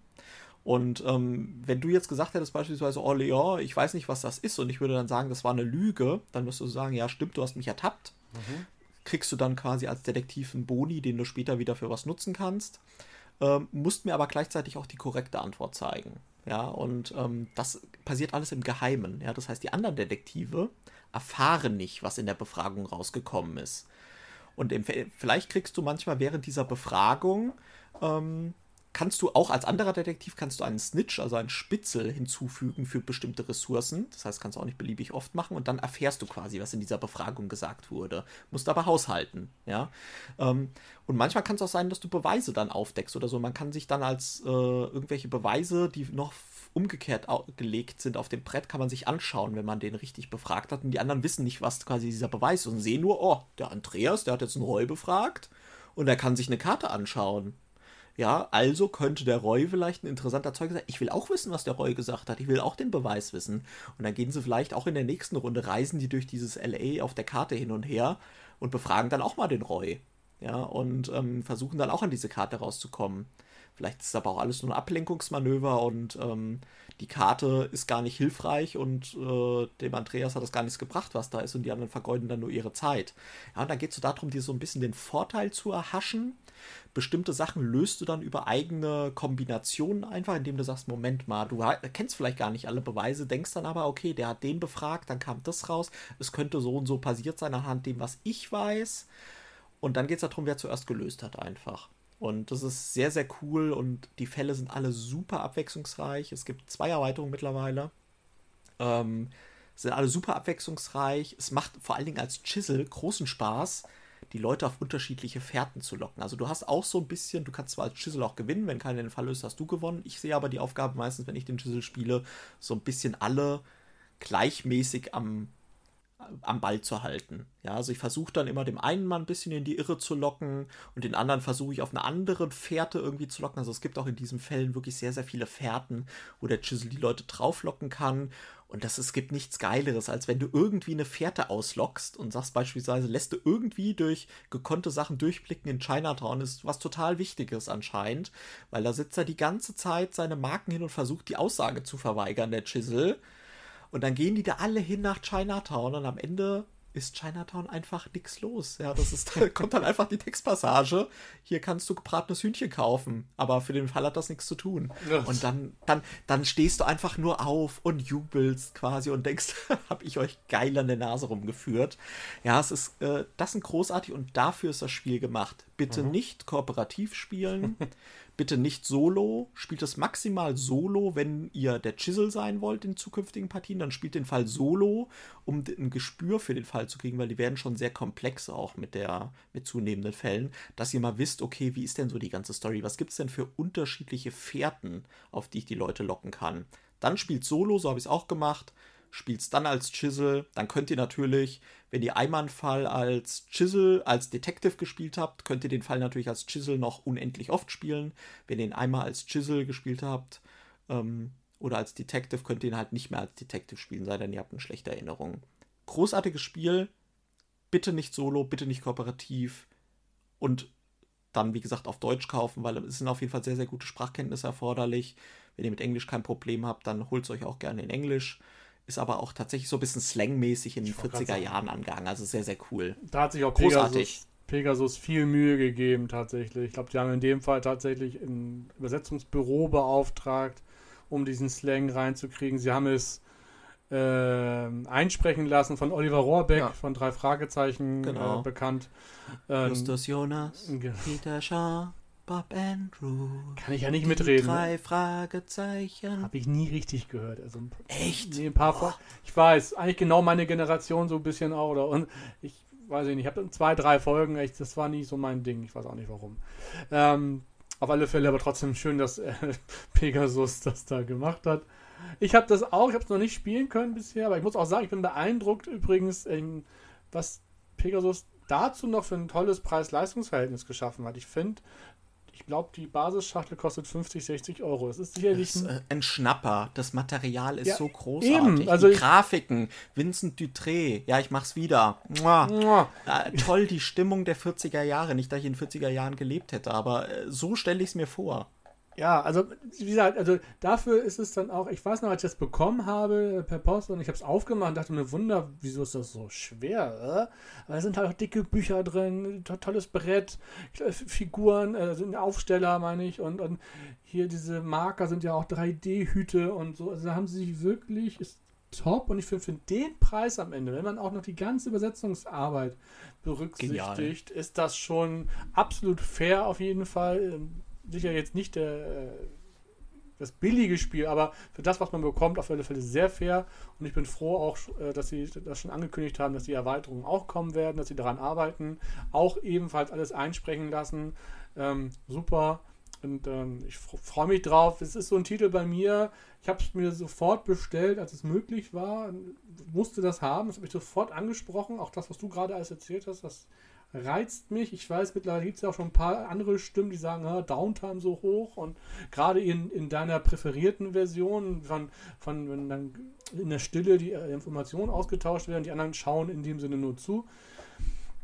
Und ähm, wenn du jetzt gesagt hättest beispielsweise, oh Leon, ich weiß nicht, was das ist, und ich würde dann sagen, das war eine Lüge, dann wirst du sagen, ja stimmt, du hast mich ertappt. Mhm. Kriegst du dann quasi als Detektiv einen Boni, den du später wieder für was nutzen kannst. Ähm, musst mir aber gleichzeitig auch die korrekte Antwort zeigen. Ja, und ähm, das passiert alles im Geheimen. Ja, das heißt, die anderen Detektive erfahren nicht, was in der Befragung rausgekommen ist. Und im, vielleicht kriegst du manchmal während dieser Befragung ähm, kannst du auch als anderer Detektiv kannst du einen Snitch, also einen Spitzel hinzufügen für bestimmte Ressourcen. Das heißt, kannst du auch nicht beliebig oft machen und dann erfährst du quasi, was in dieser Befragung gesagt wurde. Musst aber haushalten, ja. Ähm, und manchmal kann es auch sein, dass du Beweise dann aufdeckst oder so. Man kann sich dann als äh, irgendwelche Beweise, die noch umgekehrt gelegt sind auf dem Brett, kann man sich anschauen, wenn man den richtig befragt hat. Und die anderen wissen nicht, was quasi dieser Beweis ist und sehen nur, oh, der Andreas, der hat jetzt einen Roy befragt und er kann sich eine Karte anschauen. Ja, also könnte der Roy vielleicht ein interessanter Zeuge sein. Ich will auch wissen, was der Roy gesagt hat. Ich will auch den Beweis wissen. Und dann gehen sie vielleicht auch in der nächsten Runde, reisen die durch dieses LA auf der Karte hin und her und befragen dann auch mal den Roy. Ja, und ähm, versuchen dann auch an diese Karte rauszukommen. Vielleicht ist es aber auch alles nur ein Ablenkungsmanöver und ähm, die Karte ist gar nicht hilfreich und äh, dem Andreas hat das gar nichts gebracht, was da ist und die anderen vergeuden dann nur ihre Zeit. Ja, und dann geht es so darum, dir so ein bisschen den Vorteil zu erhaschen. Bestimmte Sachen löst du dann über eigene Kombinationen einfach, indem du sagst, Moment mal, du kennst vielleicht gar nicht alle Beweise, denkst dann aber, okay, der hat den befragt, dann kam das raus, es könnte so und so passiert sein anhand dem, was ich weiß. Und dann geht es darum, wer zuerst gelöst hat einfach. Und das ist sehr, sehr cool und die Fälle sind alle super abwechslungsreich. Es gibt zwei Erweiterungen mittlerweile. Ähm, sind alle super abwechslungsreich. Es macht vor allen Dingen als Chisel großen Spaß, die Leute auf unterschiedliche Fährten zu locken. Also du hast auch so ein bisschen, du kannst zwar als Chisel auch gewinnen, wenn keiner den Fall löst, hast du gewonnen. Ich sehe aber die Aufgabe meistens, wenn ich den Chisel spiele, so ein bisschen alle gleichmäßig am am Ball zu halten. Ja, also ich versuche dann immer dem einen mal ein bisschen in die Irre zu locken und den anderen versuche ich auf eine andere Fährte irgendwie zu locken. Also es gibt auch in diesen Fällen wirklich sehr, sehr viele Fährten, wo der Chisel die Leute drauflocken kann. Und das, es gibt nichts Geileres, als wenn du irgendwie eine Fährte auslockst und sagst beispielsweise, lässt du irgendwie durch gekonnte Sachen durchblicken in Chinatown, ist was total Wichtiges anscheinend, weil da sitzt er die ganze Zeit seine Marken hin und versucht die Aussage zu verweigern, der Chisel. Und dann gehen die da alle hin nach Chinatown und am Ende ist Chinatown einfach nichts los. Ja, das ist, da kommt dann einfach die Textpassage. Hier kannst du gebratenes Hühnchen kaufen, aber für den Fall hat das nichts zu tun. Und dann, dann, dann stehst du einfach nur auf und jubelst quasi und denkst, hab ich euch geil an der Nase rumgeführt. Ja, es ist, äh, das sind großartig und dafür ist das Spiel gemacht. Bitte mhm. nicht kooperativ spielen. Bitte nicht solo, spielt es maximal solo, wenn ihr der Chisel sein wollt in zukünftigen Partien, dann spielt den Fall solo, um ein Gespür für den Fall zu kriegen, weil die werden schon sehr komplex auch mit der mit zunehmenden Fällen, dass ihr mal wisst, okay, wie ist denn so die ganze Story? Was gibt es denn für unterschiedliche Fährten, auf die ich die Leute locken kann? Dann spielt solo, so habe ich es auch gemacht spielt es dann als Chisel. Dann könnt ihr natürlich, wenn ihr einmal einen Fall als Chisel, als Detective gespielt habt, könnt ihr den Fall natürlich als Chisel noch unendlich oft spielen. Wenn ihr ihn einmal als Chisel gespielt habt ähm, oder als Detective, könnt ihr ihn halt nicht mehr als Detective spielen, sei denn ihr habt eine schlechte Erinnerung. Großartiges Spiel. Bitte nicht solo, bitte nicht kooperativ. Und dann, wie gesagt, auf Deutsch kaufen, weil es sind auf jeden Fall sehr, sehr gute Sprachkenntnisse erforderlich. Wenn ihr mit Englisch kein Problem habt, dann holt es euch auch gerne in Englisch ist aber auch tatsächlich so ein bisschen slangmäßig in den 40er Jahren angegangen. Also sehr, sehr cool. Da hat sich auch Großartig. Pegasus, Pegasus viel Mühe gegeben, tatsächlich. Ich glaube, die haben in dem Fall tatsächlich ein Übersetzungsbüro beauftragt, um diesen Slang reinzukriegen. Sie haben es äh, einsprechen lassen von Oliver Rohrbeck ja. von drei Fragezeichen genau. äh, bekannt. Ähm, Justus Jonas, Peter Shaw, Bob Andrew. Kann ich ja nicht mitreden. Ne? Drei Fragezeichen. Habe ich nie richtig gehört. Also, Echt? Nee, ein paar oh. Ich weiß, eigentlich genau meine Generation so ein bisschen auch. Oder, und ich weiß nicht, ich habe zwei, drei Folgen, echt, das war nie so mein Ding. Ich weiß auch nicht warum. Ähm, auf alle Fälle aber trotzdem schön, dass äh, Pegasus das da gemacht hat. Ich habe das auch, ich habe es noch nicht spielen können bisher, aber ich muss auch sagen, ich bin beeindruckt übrigens, ähm, was Pegasus dazu noch für ein tolles Preis-Leistungs-Verhältnis geschaffen hat. Ich finde, ich glaube, die Basisschachtel kostet 50, 60 Euro. Das ist sicherlich das ist, ein, ein, Schnapper. Das Material ist ja, so großartig. Eben. Also die Grafiken, Vincent Dutré. Ja, ich mach's wieder. Mua. Mua. Ja, toll, die Stimmung der 40er Jahre. Nicht, dass ich in den 40er Jahren gelebt hätte, aber äh, so stelle ich es mir vor. Ja, also wie gesagt, also dafür ist es dann auch, ich weiß noch, als ich das bekommen habe äh, per Post und ich habe es aufgemacht und dachte mir, Wunder, wieso ist das so schwer? Äh? Da sind halt auch dicke Bücher drin, tolles Brett, äh, Figuren, also Aufsteller meine ich und, und hier diese Marker sind ja auch 3D-Hüte und so. Also da haben sie sich wirklich, ist top und ich finde für den Preis am Ende, wenn man auch noch die ganze Übersetzungsarbeit berücksichtigt, Genial. ist das schon absolut fair auf jeden Fall ähm, sicher jetzt nicht der, äh, das billige Spiel, aber für das, was man bekommt, auf alle Fälle sehr fair. Und ich bin froh auch, äh, dass sie das schon angekündigt haben, dass die Erweiterungen auch kommen werden, dass sie daran arbeiten, auch ebenfalls alles einsprechen lassen. Ähm, super. Und ähm, ich freue mich drauf. Es ist so ein Titel bei mir. Ich habe es mir sofort bestellt, als es möglich war. Musste das haben. Das habe ich sofort angesprochen. Auch das, was du gerade alles erzählt hast, das reizt mich. Ich weiß, mittlerweile gibt es ja auch schon ein paar andere Stimmen, die sagen, ah, Downtime so hoch und gerade in, in deiner präferierten Version, von, von wenn dann in der Stille die äh, Informationen ausgetauscht werden, die anderen schauen in dem Sinne nur zu.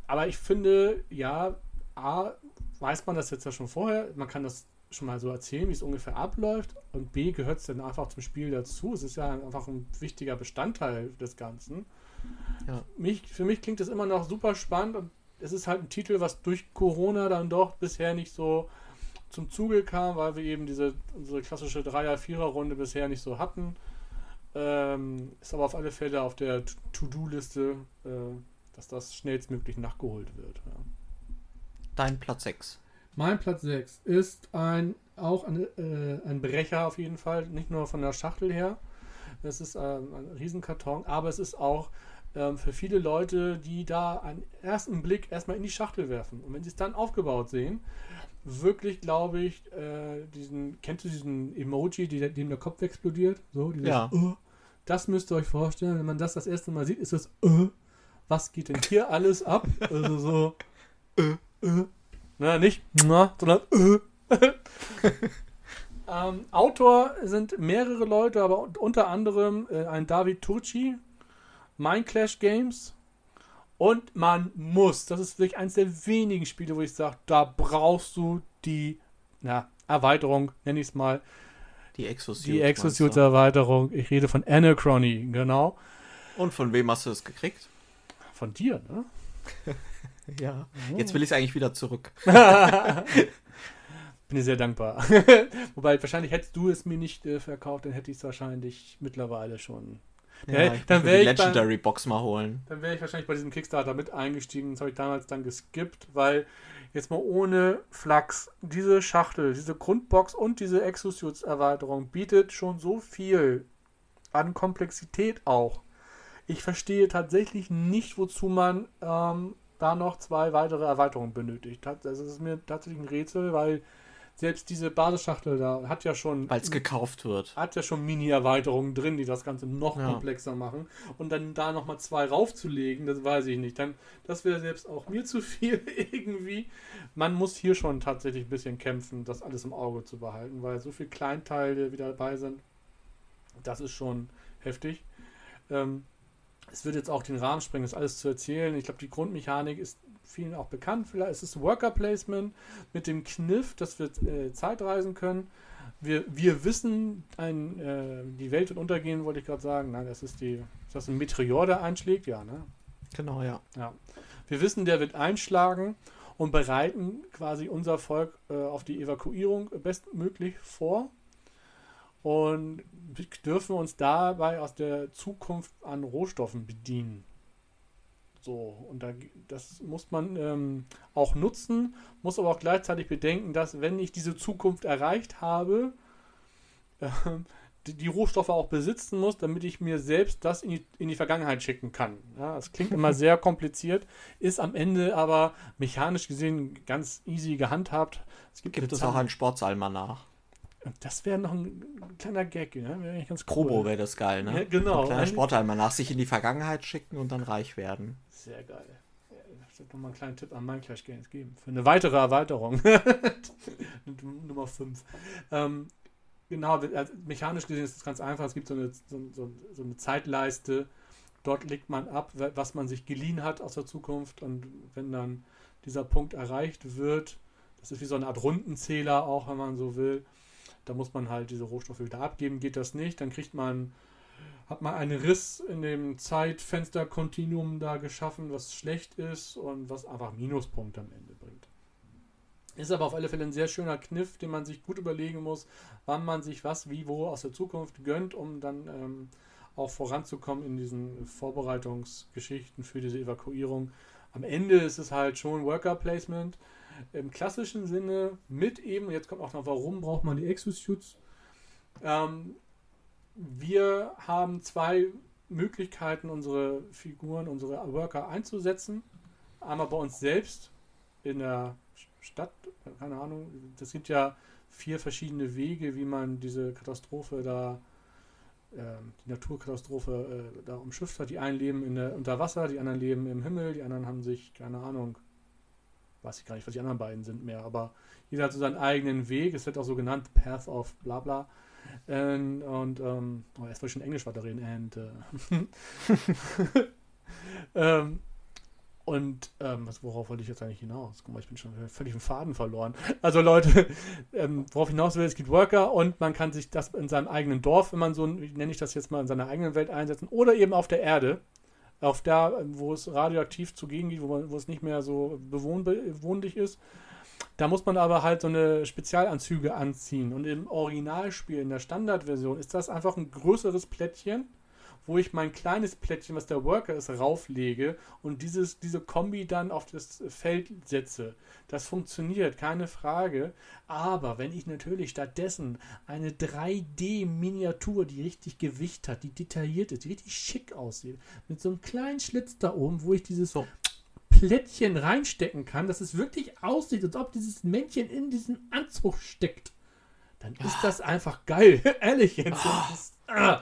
Aber ich finde, ja, A, weiß man das jetzt ja schon vorher, man kann das schon mal so erzählen, wie es ungefähr abläuft. Und B, gehört es dann einfach zum Spiel dazu. Es ist ja einfach ein wichtiger Bestandteil des Ganzen. Ja. Mich, für mich klingt das immer noch super spannend und es ist halt ein Titel, was durch Corona dann doch bisher nicht so zum Zuge kam, weil wir eben diese unsere klassische Dreier-Vierer-Runde bisher nicht so hatten. Ähm, ist aber auf alle Fälle auf der To-Do-Liste, äh, dass das schnellstmöglich nachgeholt wird. Ja. Dein Platz 6. Mein Platz 6 ist ein, auch ein, äh, ein Brecher auf jeden Fall, nicht nur von der Schachtel her. Es ist ähm, ein Riesenkarton, aber es ist auch ähm, für viele Leute, die da einen ersten Blick erstmal in die Schachtel werfen. Und wenn sie es dann aufgebaut sehen, wirklich, glaube ich, äh, diesen, kennst du diesen Emoji, die, dem der Kopf explodiert? So, dieses, ja. Uh, das müsst ihr euch vorstellen, wenn man das das erste Mal sieht, ist das, uh, was geht denn hier alles ab? Also so, uh. Na, nicht, na, sondern, ähm, Autor sind mehrere Leute, aber unter anderem äh, ein David Turci, Mindclash Games, und man muss, das ist wirklich eines der wenigen Spiele, wo ich sage, da brauchst du die na, Erweiterung, nenne ich es mal. Die Exosuit. Die Exosuit-Erweiterung. Ich rede von Anachrony, genau. Und von wem hast du es gekriegt? Von dir, ne? ja. Jetzt will ich es eigentlich wieder zurück. Bin dir sehr dankbar. Wobei, wahrscheinlich hättest du es mir nicht äh, verkauft, dann hätte ich es wahrscheinlich mittlerweile schon ja, ja dann wäre ich Legendary bei, Box mal holen. Dann wäre ich wahrscheinlich bei diesem Kickstarter mit eingestiegen. Das habe ich damals dann geskippt, weil jetzt mal ohne Flachs, diese Schachtel, diese Grundbox und diese Exosuits-Erweiterung bietet schon so viel an Komplexität auch. Ich verstehe tatsächlich nicht, wozu man ähm, da noch zwei weitere Erweiterungen benötigt. Das ist mir tatsächlich ein Rätsel, weil selbst diese Basisschachtel da hat ja schon. Weil es gekauft wird. Hat ja schon Mini-Erweiterungen drin, die das Ganze noch ja. komplexer machen. Und dann da nochmal zwei raufzulegen, das weiß ich nicht. Dann, das wäre selbst auch mir zu viel irgendwie. Man muss hier schon tatsächlich ein bisschen kämpfen, das alles im Auge zu behalten, weil so viele Kleinteile wieder dabei sind. Das ist schon heftig. Ähm, es wird jetzt auch den Rahmen sprengen, das alles zu erzählen. Ich glaube, die Grundmechanik ist vielen auch bekannt. Vielleicht ist es Worker Placement mit dem Kniff, dass wir äh, Zeitreisen können. Wir, wir wissen, ein, äh, die Welt wird untergehen, wollte ich gerade sagen. Nein, das ist die. Ist das ein Meteor, der einschlägt? Ja, ne? Genau, ja. ja. Wir wissen, der wird einschlagen und bereiten quasi unser Volk äh, auf die Evakuierung bestmöglich vor und dürfen uns dabei aus der Zukunft an Rohstoffen bedienen. So, und da, das muss man ähm, auch nutzen, muss aber auch gleichzeitig bedenken, dass wenn ich diese Zukunft erreicht habe, äh, die, die, Rohstoffe auch besitzen muss, damit ich mir selbst das in die, in die Vergangenheit schicken kann. Ja, das klingt immer sehr kompliziert, ist am Ende aber mechanisch gesehen ganz easy gehandhabt. Es gibt, gibt es auch einen Sportsalmanach. Das wäre noch ein kleiner Gag, ne? Wäre ganz cool. Probo wäre das geil, ne? Ja, genau. Ein kleiner Sportalmanach sich in die Vergangenheit schicken und dann reich werden. Sehr geil. Ich sollte nochmal einen kleinen Tipp an Minecraft Games geben. Für eine weitere Erweiterung. Nummer 5. Ähm, genau, also mechanisch gesehen ist es ganz einfach. Es gibt so eine, so, so, so eine Zeitleiste. Dort legt man ab, was man sich geliehen hat aus der Zukunft. Und wenn dann dieser Punkt erreicht wird, das ist wie so eine Art Rundenzähler auch, wenn man so will. Da muss man halt diese Rohstoffe wieder abgeben. Geht das nicht, dann kriegt man hat man einen Riss in dem Zeitfenster-Kontinuum da geschaffen, was schlecht ist und was einfach Minuspunkte am Ende bringt. Ist aber auf alle Fälle ein sehr schöner Kniff, den man sich gut überlegen muss, wann man sich was, wie, wo aus der Zukunft gönnt, um dann ähm, auch voranzukommen in diesen Vorbereitungsgeschichten für diese Evakuierung. Am Ende ist es halt schon Worker Placement im klassischen Sinne mit eben, jetzt kommt auch noch, warum braucht man die Exosuits? Ähm, wir haben zwei Möglichkeiten, unsere Figuren, unsere Worker einzusetzen. Einmal bei uns selbst in der Stadt, keine Ahnung, es gibt ja vier verschiedene Wege, wie man diese Katastrophe da, äh, die Naturkatastrophe äh, da umschifft hat. Die einen leben in der, unter Wasser, die anderen leben im Himmel, die anderen haben sich, keine Ahnung, weiß ich gar nicht, was die anderen beiden sind mehr, aber jeder hat so seinen eigenen Weg. Es wird auch so genannt, Path of bla bla. And, und, ähm, oh, jetzt wollte ich schon Englisch weiterreden. And, äh, ähm, Und ähm, worauf wollte ich jetzt eigentlich hinaus? Guck mal, ich bin schon völlig im Faden verloren. Also Leute, ähm, worauf ich hinaus will, es gibt Worker und man kann sich das in seinem eigenen Dorf, wenn man so, nenne ich das jetzt mal, in seiner eigenen Welt einsetzen oder eben auf der Erde, auf da, wo es radioaktiv zugegen geht, wo, man, wo es nicht mehr so bewohnlich ist. Da muss man aber halt so eine Spezialanzüge anziehen. Und im Originalspiel, in der Standardversion, ist das einfach ein größeres Plättchen wo ich mein kleines Plättchen, was der Worker ist, rauflege und dieses, diese Kombi dann auf das Feld setze. Das funktioniert, keine Frage. Aber wenn ich natürlich stattdessen eine 3D-Miniatur, die richtig Gewicht hat, die detailliert ist, die richtig schick aussieht, mit so einem kleinen Schlitz da oben, wo ich dieses so. Plättchen reinstecken kann, dass es wirklich aussieht, als ob dieses Männchen in diesen Anzug steckt, dann ist das einfach geil. Ehrlich jetzt. Oh. Ist, ah.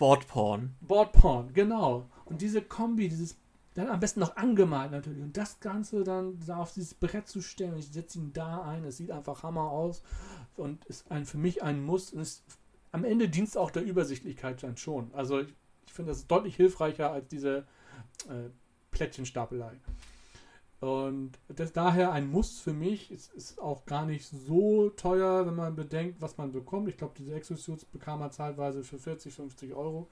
Boardporn. Boardporn, genau. Und diese Kombi, dieses dann am besten noch angemalt natürlich. Und das Ganze dann da auf dieses Brett zu stellen. Ich setze ihn da ein. Es sieht einfach Hammer aus. Und ist ein, für mich ein Muss. Und ist, am Ende dient es auch der Übersichtlichkeit dann schon. Also ich, ich finde, das ist deutlich hilfreicher als diese äh, Plättchenstapelei. Und das, daher ein Muss für mich. Es ist auch gar nicht so teuer, wenn man bedenkt, was man bekommt. Ich glaube, diese Exosuits bekam man zeitweise für 40, 50 Euro.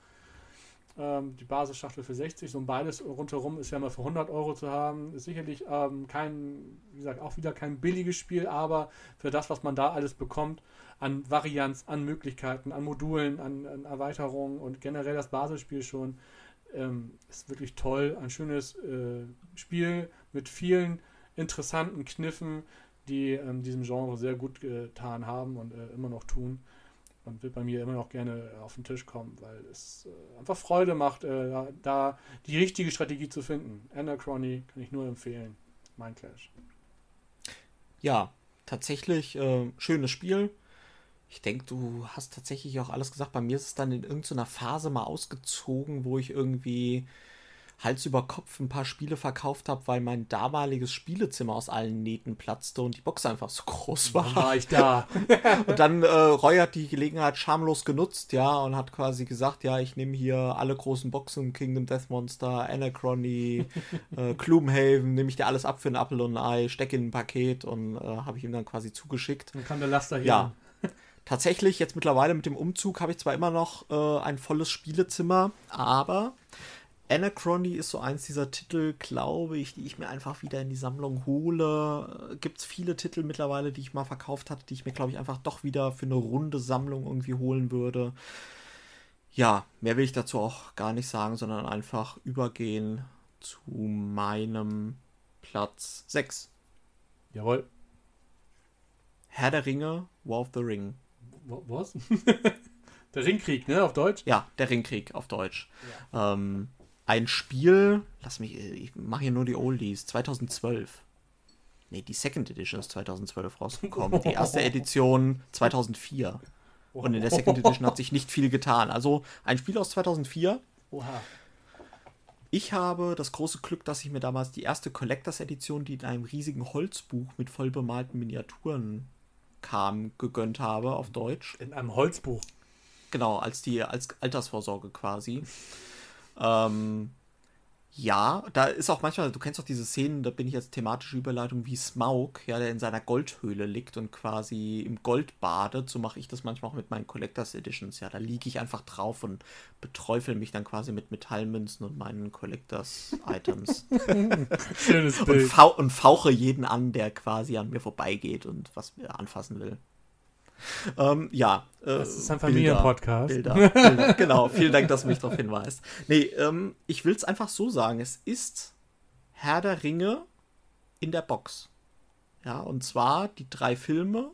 Ähm, die Basisschachtel für 60. So ein beides rundherum ist ja mal für 100 Euro zu haben. Ist sicherlich ähm, kein, wie gesagt, auch wieder kein billiges Spiel, aber für das, was man da alles bekommt, an Varianz, an Möglichkeiten, an Modulen, an, an Erweiterungen und generell das Basisspiel schon, ähm, ist wirklich toll. Ein schönes äh, Spiel mit vielen interessanten Kniffen, die ähm, diesem Genre sehr gut getan haben und äh, immer noch tun. Und wird bei mir immer noch gerne auf den Tisch kommen, weil es äh, einfach Freude macht, äh, da die richtige Strategie zu finden. Anachrony kann ich nur empfehlen. Mein Clash. Ja, tatsächlich äh, schönes Spiel. Ich denke, du hast tatsächlich auch alles gesagt. Bei mir ist es dann in irgendeiner Phase mal ausgezogen, wo ich irgendwie Hals über Kopf ein paar Spiele verkauft habe, weil mein damaliges Spielezimmer aus allen Nähten platzte und die Box einfach so groß war. War ich da. und dann äh, Roy hat die Gelegenheit schamlos genutzt, ja, und hat quasi gesagt, ja, ich nehme hier alle großen Boxen, Kingdom Death Monster, Anachrony, äh, Gloomhaven, nehme ich dir alles ab für ein Apfel und ein Ei, stecke in ein Paket und äh, habe ich ihm dann quasi zugeschickt. Dann kam der Laster hier. Ja. Tatsächlich, jetzt mittlerweile mit dem Umzug habe ich zwar immer noch äh, ein volles Spielezimmer, aber Anachrony ist so eins dieser Titel, glaube ich, die ich mir einfach wieder in die Sammlung hole. Gibt es viele Titel mittlerweile, die ich mal verkauft hatte, die ich mir, glaube ich, einfach doch wieder für eine runde Sammlung irgendwie holen würde. Ja, mehr will ich dazu auch gar nicht sagen, sondern einfach übergehen zu meinem Platz 6. Jawohl. Herr der Ringe, War of the Ring. Was? der Ringkrieg, ne, auf Deutsch? Ja, der Ringkrieg auf Deutsch. Ja. Ähm, ein Spiel, lass mich, ich mache hier nur die Oldies, 2012. Ne, die Second Edition ist 2012 rausgekommen. Die erste Edition 2004. Und in der Second Edition hat sich nicht viel getan. Also ein Spiel aus 2004. Oha. Ich habe das große Glück, dass ich mir damals die erste Collectors Edition, die in einem riesigen Holzbuch mit voll bemalten Miniaturen kam, gegönnt habe auf Deutsch. In einem Holzbuch. Genau, als die als Altersvorsorge quasi. Ähm, ja, da ist auch manchmal, du kennst auch diese Szenen, da bin ich jetzt thematische Überleitung wie Smaug, ja, der in seiner Goldhöhle liegt und quasi im Gold badet. So mache ich das manchmal auch mit meinen Collectors Editions. Ja, da liege ich einfach drauf und beträufel mich dann quasi mit Metallmünzen und meinen Collectors Items. Schönes Bild. Und, fau und fauche jeden an, der quasi an mir vorbeigeht und was mir anfassen will. Ähm, ja. Äh, das ist ein Familienpodcast. Bilder, Bilder, Bilder, genau, vielen Dank, dass du mich darauf hinweist. Nee, ähm, ich will es einfach so sagen. Es ist Herr der Ringe in der Box. Ja, und zwar die drei Filme.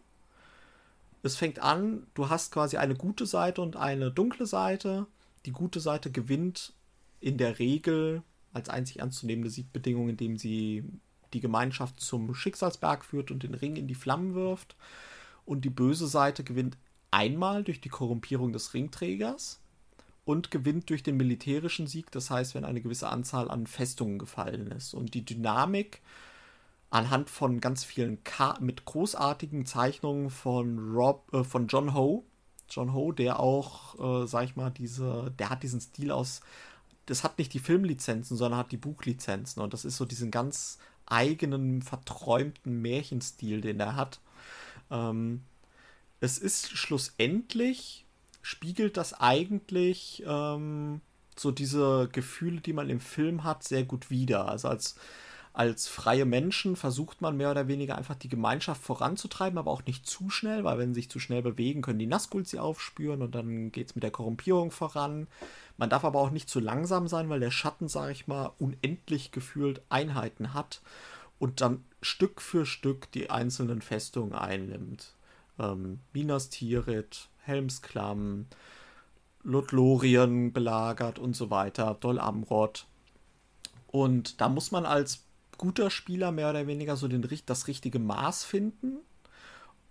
Es fängt an, du hast quasi eine gute Seite und eine dunkle Seite. Die gute Seite gewinnt in der Regel als einzig anzunehmende Siegbedingung, indem sie die Gemeinschaft zum Schicksalsberg führt und den Ring in die Flammen wirft und die böse Seite gewinnt einmal durch die Korrumpierung des Ringträgers und gewinnt durch den militärischen Sieg, das heißt, wenn eine gewisse Anzahl an Festungen gefallen ist. Und die Dynamik anhand von ganz vielen Ka mit großartigen Zeichnungen von Rob äh, von John Ho, John Ho, der auch, äh, sag ich mal, diese, der hat diesen Stil aus das hat nicht die Filmlizenzen, sondern hat die Buchlizenzen. Und das ist so diesen ganz eigenen, verträumten Märchenstil, den er hat. Ähm, es ist schlussendlich, spiegelt das eigentlich ähm, so diese Gefühle, die man im Film hat, sehr gut wider. Also als, als freie Menschen versucht man mehr oder weniger einfach die Gemeinschaft voranzutreiben, aber auch nicht zu schnell, weil wenn sie sich zu schnell bewegen, können die Nazgul sie aufspüren und dann geht es mit der Korrumpierung voran. Man darf aber auch nicht zu langsam sein, weil der Schatten, sage ich mal, unendlich gefühlt Einheiten hat und dann Stück für Stück die einzelnen Festungen einnimmt. Ähm, Minas Tirith, Helmsklamm, Lothlorien belagert und so weiter, Dol Amroth. Und da muss man als guter Spieler mehr oder weniger so den, das richtige Maß finden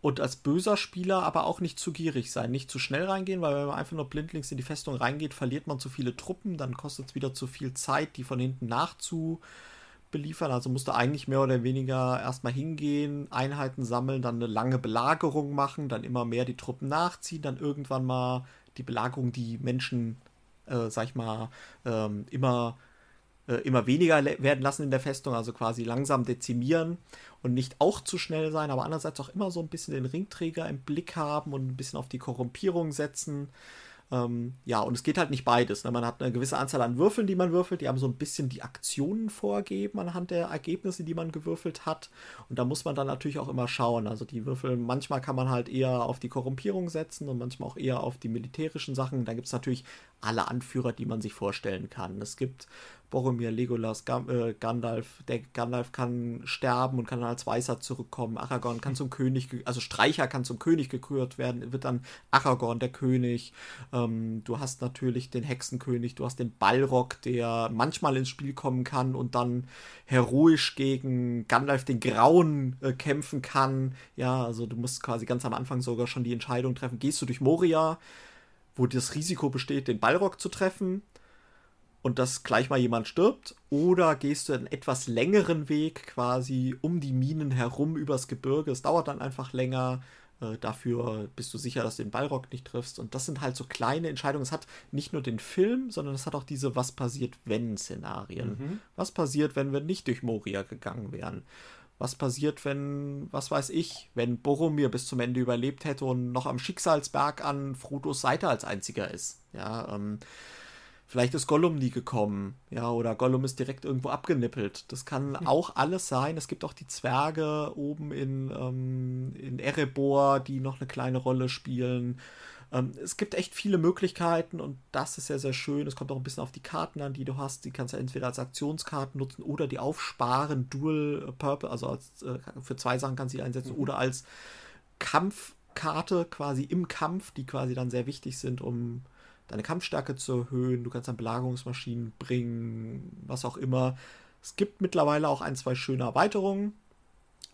und als böser Spieler aber auch nicht zu gierig sein, nicht zu schnell reingehen, weil wenn man einfach nur blindlings in die Festung reingeht, verliert man zu viele Truppen, dann kostet es wieder zu viel Zeit, die von hinten nachzubeliefern. Also musste eigentlich mehr oder weniger erstmal hingehen, Einheiten sammeln, dann eine lange Belagerung machen, dann immer mehr die Truppen nachziehen, dann irgendwann mal die Belagerung, die Menschen, äh, sag ich mal, ähm, immer äh, immer weniger werden lassen in der Festung, also quasi langsam dezimieren und nicht auch zu schnell sein, aber andererseits auch immer so ein bisschen den Ringträger im Blick haben und ein bisschen auf die Korrumpierung setzen. Ähm, ja, und es geht halt nicht beides. Ne? Man hat eine gewisse Anzahl an Würfeln, die man würfelt, die haben so ein bisschen die Aktionen vorgeben anhand der Ergebnisse, die man gewürfelt hat. Und da muss man dann natürlich auch immer schauen. Also die Würfel, manchmal kann man halt eher auf die Korrumpierung setzen und manchmal auch eher auf die militärischen Sachen. Da gibt es natürlich alle Anführer, die man sich vorstellen kann. Es gibt Boromir, Legolas, äh, Gandalf. Der Gandalf kann sterben und kann dann als Weißer zurückkommen. Aragorn kann zum König, also Streicher kann zum König gekürt werden, wird dann Aragorn der König. Ähm, du hast natürlich den Hexenkönig, du hast den Balrog, der manchmal ins Spiel kommen kann und dann heroisch gegen Gandalf den Grauen äh, kämpfen kann. Ja, also du musst quasi ganz am Anfang sogar schon die Entscheidung treffen, gehst du durch Moria, wo das Risiko besteht, den Balrog zu treffen und dass gleich mal jemand stirbt, oder gehst du einen etwas längeren Weg quasi um die Minen herum übers Gebirge. Es dauert dann einfach länger. Äh, dafür bist du sicher, dass du den Ballrock nicht triffst. Und das sind halt so kleine Entscheidungen. Es hat nicht nur den Film, sondern es hat auch diese Was passiert, wenn Szenarien. Mhm. Was passiert, wenn wir nicht durch Moria gegangen wären? Was passiert, wenn, was weiß ich, wenn Boromir bis zum Ende überlebt hätte und noch am Schicksalsberg an Frodos Seite als einziger ist? Ja, ähm, Vielleicht ist Gollum nie gekommen, ja, oder Gollum ist direkt irgendwo abgenippelt. Das kann hm. auch alles sein. Es gibt auch die Zwerge oben in, ähm, in Erebor, die noch eine kleine Rolle spielen. Ähm, es gibt echt viele Möglichkeiten und das ist sehr, sehr schön. Es kommt auch ein bisschen auf die Karten an, die du hast. Die kannst du entweder als Aktionskarten nutzen oder die aufsparen, Dual Purpose, also als, äh, für zwei Sachen kannst du die einsetzen, mhm. oder als Kampfkarte quasi im Kampf, die quasi dann sehr wichtig sind, um deine Kampfstärke zu erhöhen, du kannst dann Belagerungsmaschinen bringen, was auch immer. Es gibt mittlerweile auch ein, zwei schöne Erweiterungen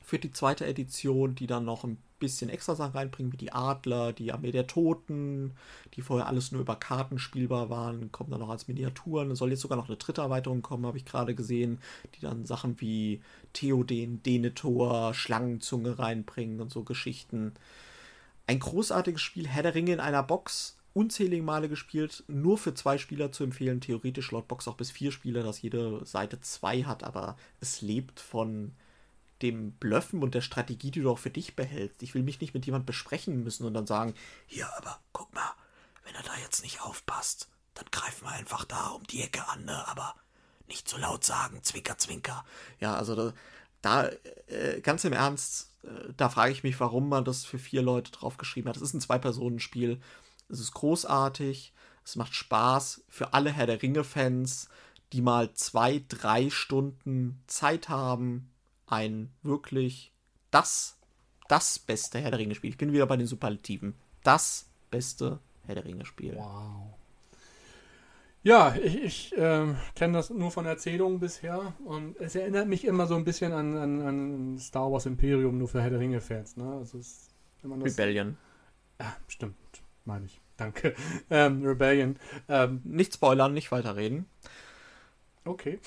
für die zweite Edition, die dann noch ein bisschen extra Sachen reinbringen, wie die Adler, die Armee der Toten, die vorher alles nur über Karten spielbar waren, kommen dann noch als Miniaturen. Es soll jetzt sogar noch eine dritte Erweiterung kommen, habe ich gerade gesehen, die dann Sachen wie Theoden, Denethor, Schlangenzunge reinbringen und so Geschichten. Ein großartiges Spiel, Herr der Ringe in einer Box, unzählige Male gespielt, nur für zwei Spieler zu empfehlen, theoretisch laut Box auch bis vier Spieler, dass jede Seite zwei hat, aber es lebt von dem Blöffen und der Strategie, die du auch für dich behältst. Ich will mich nicht mit jemand besprechen müssen und dann sagen, hier, aber guck mal, wenn er da jetzt nicht aufpasst, dann greifen wir einfach da um die Ecke an, ne? aber nicht so laut sagen, zwinker, zwinker. Ja, also da, da äh, ganz im Ernst, äh, da frage ich mich, warum man das für vier Leute draufgeschrieben hat. Das ist ein Zwei-Personen-Spiel es ist großartig. Es macht Spaß für alle Herr der Ringe-Fans, die mal zwei, drei Stunden Zeit haben, ein wirklich das, das beste Herr der Ringe-Spiel. Ich bin wieder bei den Superlativen. Das beste Herr der Ringe-Spiel. Wow. Ja, ich, ich äh, kenne das nur von Erzählungen bisher und es erinnert mich immer so ein bisschen an, an, an Star Wars Imperium, nur für Herr der Ringe-Fans. Ne? Also es, Rebellion. Ja, stimmt meine ich. Danke. Ähm, Rebellion. Ähm, nicht spoilern, nicht weiterreden. Okay.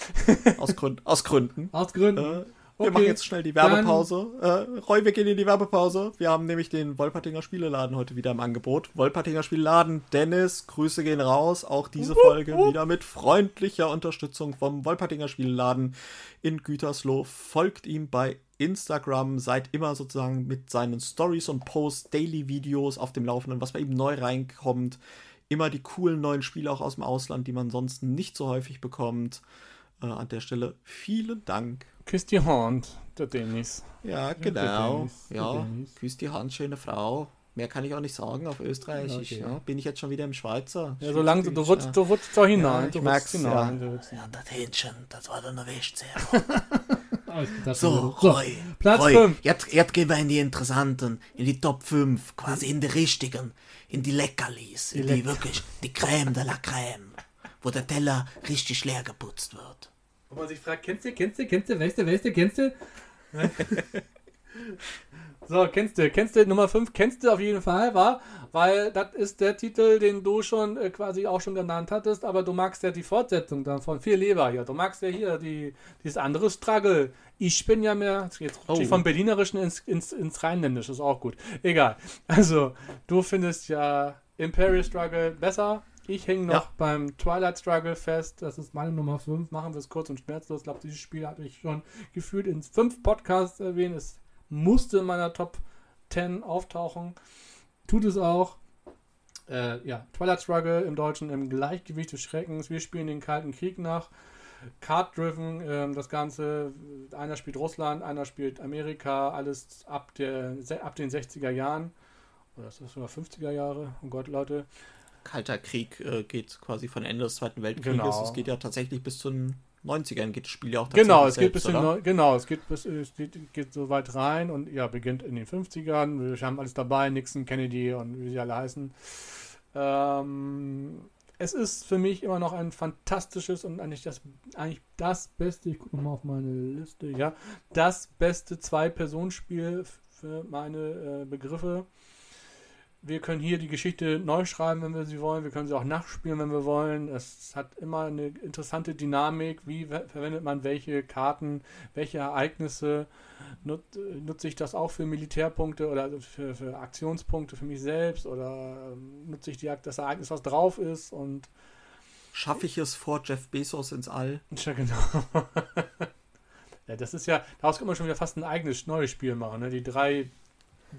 aus, Gründ aus Gründen. Aus Gründen. Äh, Okay, wir machen jetzt schnell die Werbepause. Äh, Roy, wir gehen in die Werbepause. Wir haben nämlich den Wolpertinger Spieleladen heute wieder im Angebot. Wolpertinger Spieleladen, Dennis, Grüße gehen raus. Auch diese Folge wieder mit freundlicher Unterstützung vom Wolpertinger Spieleladen in Gütersloh. Folgt ihm bei Instagram, seid immer sozusagen mit seinen Stories und Posts, Daily-Videos auf dem Laufenden, was bei ihm neu reinkommt. Immer die coolen neuen Spiele auch aus dem Ausland, die man sonst nicht so häufig bekommt. Äh, an der Stelle vielen Dank. Küss die Hand, der Dennis. Ja, genau. Dennis, ja, küss die Hand, schöne Frau. Mehr kann ich auch nicht sagen auf Österreichisch. Okay. Ja. Bin ich jetzt schon wieder im Schweizer? Ja, solange du, rutscht, ja. du rutscht da hinein. Ja, ich merk's, hinein. Ja. ja, das Hähnchen, das war dann erwischt sehr. so, Roy, Platz 5. Jetzt, jetzt gehen wir in die interessanten, in die Top 5, quasi in die richtigen, in die Leckerlis, in die, die wirklich, die Crème de la Crème, wo der Teller richtig leer geputzt wird. Wo man sich fragt, kennst du, kennst du, kennst du, weißt du, weißt du, kennst du? so, kennst du, kennst du Nummer 5, kennst du auf jeden Fall, war, weil das ist der Titel, den du schon äh, quasi auch schon genannt hattest, aber du magst ja die Fortsetzung dann von Viel Leber hier. Du magst ja hier die, dieses andere Struggle. Ich bin ja mehr, jetzt oh. vom Berlinerischen ins, ins, ins Rheinländische, ist auch gut. Egal. Also, du findest ja Imperial Struggle besser, ich hänge noch ja. beim Twilight Struggle fest. Das ist meine Nummer 5. Machen wir es kurz und schmerzlos. Ich glaube, dieses Spiel hatte ich schon gefühlt in fünf Podcasts erwähnt. Es musste in meiner Top 10 auftauchen. Tut es auch. Äh, ja, Twilight Struggle im Deutschen im Gleichgewicht des Schreckens. Wir spielen den Kalten Krieg nach. Card-driven, äh, das Ganze. Einer spielt Russland, einer spielt Amerika. Alles ab, der, ab den 60er Jahren. Oder ist das sogar 50er Jahre? Oh Gott, Leute. Kalter Krieg äh, geht quasi von Ende des Zweiten Weltkrieges. Genau. Es geht ja tatsächlich bis zu den 90ern geht das Spiel ja auch genau, es geht bis in, genau, es geht bis es geht, geht, so weit rein und ja, beginnt in den 50ern. Wir haben alles dabei, Nixon, Kennedy und wie sie alle heißen. Ähm, es ist für mich immer noch ein fantastisches und eigentlich das, eigentlich das beste, ich gucke nochmal auf meine Liste, ja, das beste Zwei-Personen-Spiel für meine äh, Begriffe. Wir können hier die Geschichte neu schreiben, wenn wir sie wollen. Wir können sie auch nachspielen, wenn wir wollen. Es hat immer eine interessante Dynamik. Wie verwendet man welche Karten, welche Ereignisse? Nut, nutze ich das auch für Militärpunkte oder für, für Aktionspunkte für mich selbst? Oder ähm, nutze ich die, das Ereignis, was drauf ist? Und Schaffe ich es vor Jeff Bezos ins All? Ja, genau. ja, das ist ja, daraus kann man schon wieder fast ein eigenes neues Spiel machen. Ne? Die drei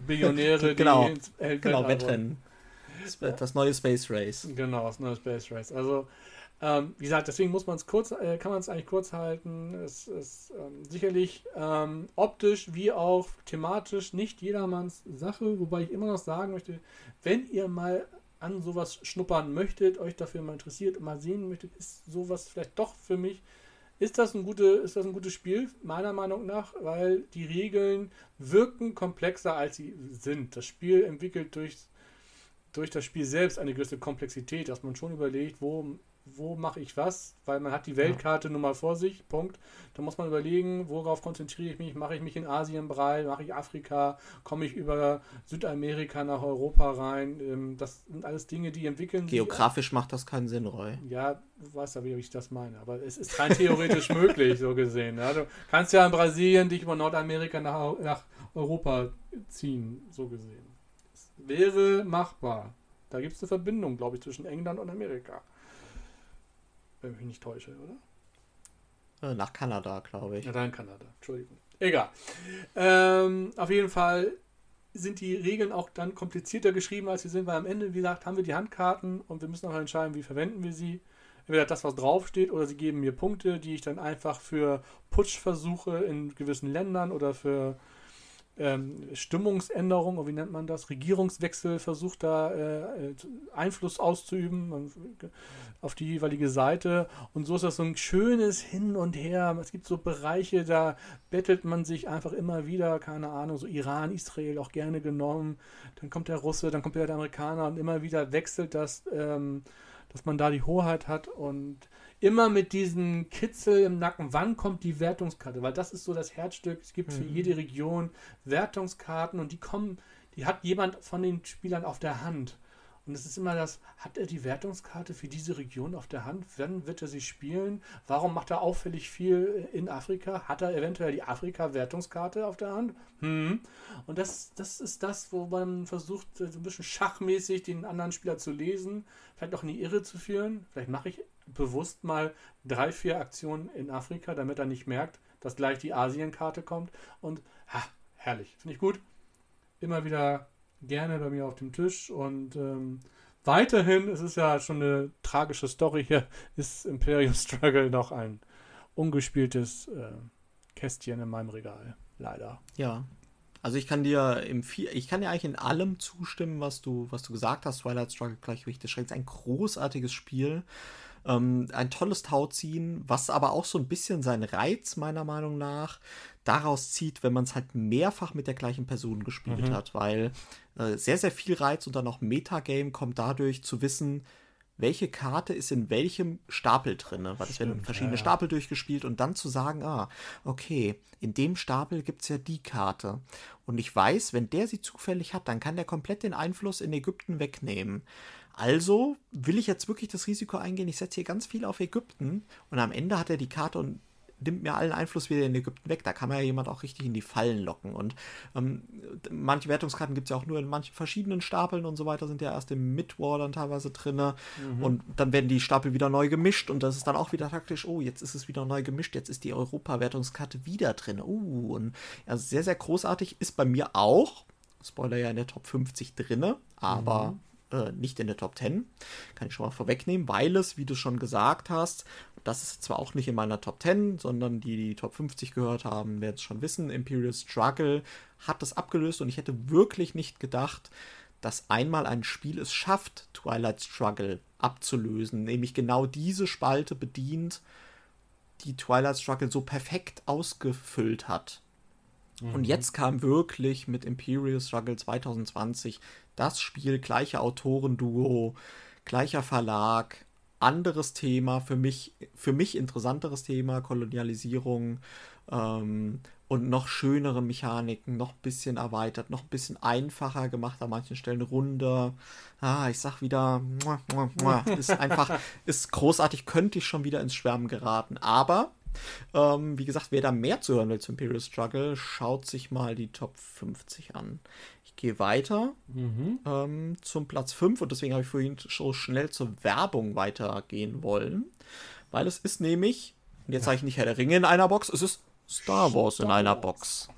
Billionäre, genau, die ins genau, Wettrennen. Das neue Space Race. Genau, das neue Space Race. Also, ähm, wie gesagt, deswegen muss man es kurz, äh, kann man es eigentlich kurz halten. Es ist ähm, sicherlich ähm, optisch wie auch thematisch nicht jedermanns Sache, wobei ich immer noch sagen möchte, wenn ihr mal an sowas schnuppern möchtet, euch dafür mal interessiert und mal sehen möchtet, ist sowas vielleicht doch für mich ist das, ein gute, ist das ein gutes Spiel, meiner Meinung nach, weil die Regeln wirken komplexer, als sie sind. Das Spiel entwickelt durch, durch das Spiel selbst eine gewisse Komplexität, dass man schon überlegt, wo wo mache ich was, weil man hat die Weltkarte ja. nun mal vor sich, Punkt. Da muss man überlegen, worauf konzentriere ich mich, mache ich mich in Asien breit, mache ich Afrika, komme ich über Südamerika nach Europa rein. Ähm, das sind alles Dinge, die entwickeln. Geografisch sich. macht das keinen Sinn, Roy. Ja, du weißt ja, wie ich das meine, aber es ist rein theoretisch möglich, so gesehen. Ja, du kannst ja in Brasilien dich über Nordamerika nach, nach Europa ziehen, so gesehen. Es wäre machbar. Da gibt es eine Verbindung, glaube ich, zwischen England und Amerika wenn ich mich nicht täusche, oder? Äh, nach Kanada, glaube ich. Ja, dann Kanada, Entschuldigung. Egal. Ähm, auf jeden Fall sind die Regeln auch dann komplizierter geschrieben, als sie sind, weil am Ende, wie gesagt, haben wir die Handkarten und wir müssen auch entscheiden, wie verwenden wir sie. Entweder das, was draufsteht, oder sie geben mir Punkte, die ich dann einfach für Putschversuche in gewissen Ländern oder für ähm, Stimmungsänderung, oder wie nennt man das, Regierungswechsel versucht da äh, Einfluss auszuüben auf die jeweilige Seite. Und so ist das so ein schönes Hin und Her. Es gibt so Bereiche, da bettelt man sich einfach immer wieder, keine Ahnung, so Iran, Israel auch gerne genommen. Dann kommt der Russe, dann kommt der Amerikaner und immer wieder wechselt das, ähm, dass man da die Hoheit hat und immer mit diesem Kitzel im Nacken, wann kommt die Wertungskarte? Weil das ist so das Herzstück. Es gibt mhm. für jede Region Wertungskarten und die kommen, die hat jemand von den Spielern auf der Hand. Und es ist immer das, hat er die Wertungskarte für diese Region auf der Hand? Wann wird er sie spielen? Warum macht er auffällig viel in Afrika? Hat er eventuell die Afrika-Wertungskarte auf der Hand? Hm. Und das, das ist das, wo man versucht, so ein bisschen schachmäßig den anderen Spieler zu lesen, vielleicht auch in die Irre zu führen. Vielleicht mache ich bewusst mal drei, vier Aktionen in Afrika, damit er nicht merkt, dass gleich die Asienkarte kommt. Und ha, herrlich, finde ich gut. Immer wieder gerne bei mir auf dem Tisch und ähm, weiterhin, es ist ja schon eine tragische Story hier, ist Imperium Struggle noch ein ungespieltes äh, Kästchen in meinem Regal. Leider. Ja. Also ich kann dir im ich kann dir eigentlich in allem zustimmen, was du, was du gesagt hast. Twilight Struggle Gleichgewicht des Schrecks, ein großartiges Spiel. Ähm, ein tolles Tauziehen, was aber auch so ein bisschen seinen Reiz meiner Meinung nach daraus zieht, wenn man es halt mehrfach mit der gleichen Person gespielt mhm. hat, weil äh, sehr, sehr viel Reiz und dann auch Metagame kommt dadurch zu wissen, welche Karte ist in welchem Stapel drin. Weil es werden verschiedene ja, ja. Stapel durchgespielt und dann zu sagen, ah, okay, in dem Stapel gibt es ja die Karte. Und ich weiß, wenn der sie zufällig hat, dann kann der komplett den Einfluss in Ägypten wegnehmen. Also will ich jetzt wirklich das Risiko eingehen, ich setze hier ganz viel auf Ägypten und am Ende hat er die Karte und nimmt mir allen Einfluss wieder in Ägypten weg. Da kann man ja jemand auch richtig in die Fallen locken. Und ähm, manche Wertungskarten gibt es ja auch nur in manchen verschiedenen Stapeln und so weiter, sind ja erst im Midwar dann teilweise drin. Mhm. Und dann werden die Stapel wieder neu gemischt und das ist dann auch wieder taktisch, oh, jetzt ist es wieder neu gemischt, jetzt ist die Europa-Wertungskarte wieder drin. Uh, und ja, sehr, sehr großartig ist bei mir auch, Spoiler ja in der Top 50 drinne, aber. Mhm äh, nicht in der Top 10. Kann ich schon mal vorwegnehmen, weil es, wie du schon gesagt hast, das ist zwar auch nicht in meiner Top 10, sondern die, die Top 50 gehört haben, werden es schon wissen. Imperial Struggle hat das abgelöst und ich hätte wirklich nicht gedacht, dass einmal ein Spiel es schafft, Twilight Struggle abzulösen, nämlich genau diese Spalte bedient, die Twilight Struggle so perfekt ausgefüllt hat. Mhm. Und jetzt kam wirklich mit Imperial Struggle 2020 das Spiel, gleiche Autorenduo, gleicher Verlag, anderes Thema, für mich, für mich interessanteres Thema, Kolonialisierung ähm, und noch schönere Mechaniken, noch ein bisschen erweitert, noch ein bisschen einfacher gemacht, an manchen Stellen runder. Ah, ich sag wieder, ist einfach, ist großartig, könnte ich schon wieder ins Schwärmen geraten. Aber ähm, wie gesagt, wer da mehr zu hören will zum Imperial Struggle, schaut sich mal die Top 50 an. Ich gehe weiter mhm. ähm, zum Platz 5 und deswegen habe ich vorhin so schnell zur Werbung weitergehen wollen, weil es ist nämlich, und jetzt sage ich nicht Herr der Ringe in einer Box, es ist Star Wars Star in einer Box.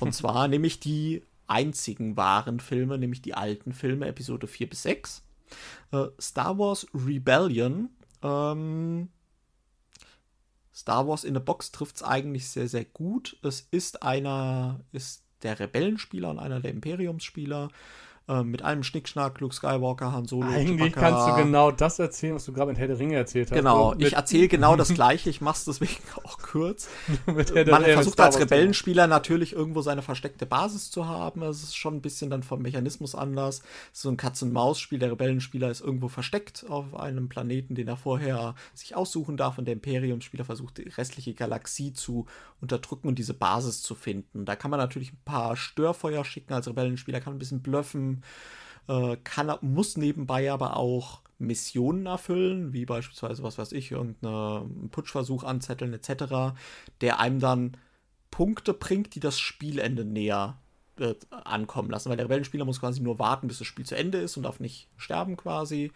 Und zwar nämlich die einzigen wahren Filme, nämlich die alten Filme, Episode 4 bis 6. Äh, Star Wars Rebellion ähm, Star Wars in a Box trifft es eigentlich sehr, sehr gut. Es ist einer, ist der Rebellenspieler und einer der Imperiumsspieler. Ähm, mit allem Schnickschnack, Luke Skywalker, Han Solo, Eigentlich Chewbacca. kannst du genau das erzählen, was du gerade in Herr der Ringe erzählt hast. Genau, ich erzähle genau das Gleiche, ich mache es deswegen auch kurz. Man versucht als Rebellenspieler natürlich irgendwo seine versteckte Basis zu haben. Es ist schon ein bisschen dann vom Mechanismus anders. Es ist so ein Katz-und-Maus-Spiel. Der Rebellenspieler ist irgendwo versteckt auf einem Planeten, den er vorher sich aussuchen darf und der Imperiumspieler versucht, die restliche Galaxie zu unterdrücken und diese Basis zu finden. Da kann man natürlich ein paar Störfeuer schicken als Rebellenspieler, kann ein bisschen bluffen, äh, kann, muss nebenbei aber auch Missionen erfüllen, wie beispielsweise, was weiß ich, irgendeinen Putschversuch anzetteln etc., der einem dann Punkte bringt, die das Spielende näher äh, ankommen lassen. Weil der Rebellenspieler muss quasi nur warten, bis das Spiel zu Ende ist und darf nicht sterben quasi.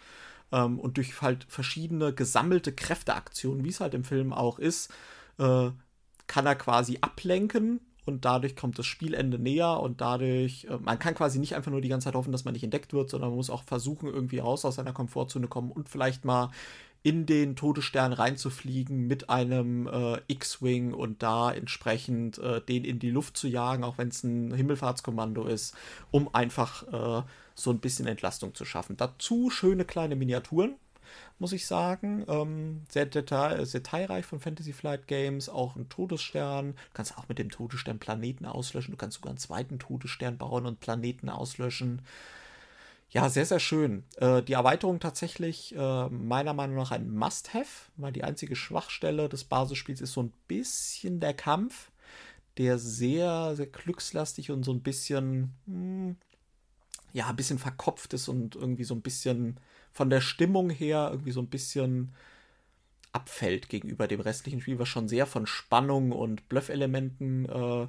Ähm, und durch halt verschiedene gesammelte Kräfteaktionen, wie es halt im Film auch ist, äh, kann er quasi ablenken und dadurch kommt das Spielende näher und dadurch, äh, man kann quasi nicht einfach nur die ganze Zeit hoffen, dass man nicht entdeckt wird, sondern man muss auch versuchen, irgendwie raus aus seiner Komfortzone kommen und vielleicht mal in den Todesstern reinzufliegen mit einem äh, X-Wing und da entsprechend äh, den in die Luft zu jagen, auch wenn es ein Himmelfahrtskommando ist, um einfach äh, so ein bisschen Entlastung zu schaffen. Dazu schöne kleine Miniaturen, muss ich sagen. Ähm, sehr, detail, sehr detailreich von Fantasy Flight Games, auch ein Todesstern. Du kannst auch mit dem Todesstern Planeten auslöschen. Du kannst sogar einen zweiten Todesstern bauen und Planeten auslöschen. Ja, sehr, sehr schön. Äh, die Erweiterung tatsächlich äh, meiner Meinung nach ein Must-Have, weil die einzige Schwachstelle des Basisspiels ist so ein bisschen der Kampf, der sehr, sehr glückslastig und so ein bisschen, mh, hm, ja, ein bisschen verkopft ist und irgendwie so ein bisschen von der Stimmung her irgendwie so ein bisschen abfällt gegenüber dem restlichen Spiel, was schon sehr von Spannung und Bluff-Elementen äh,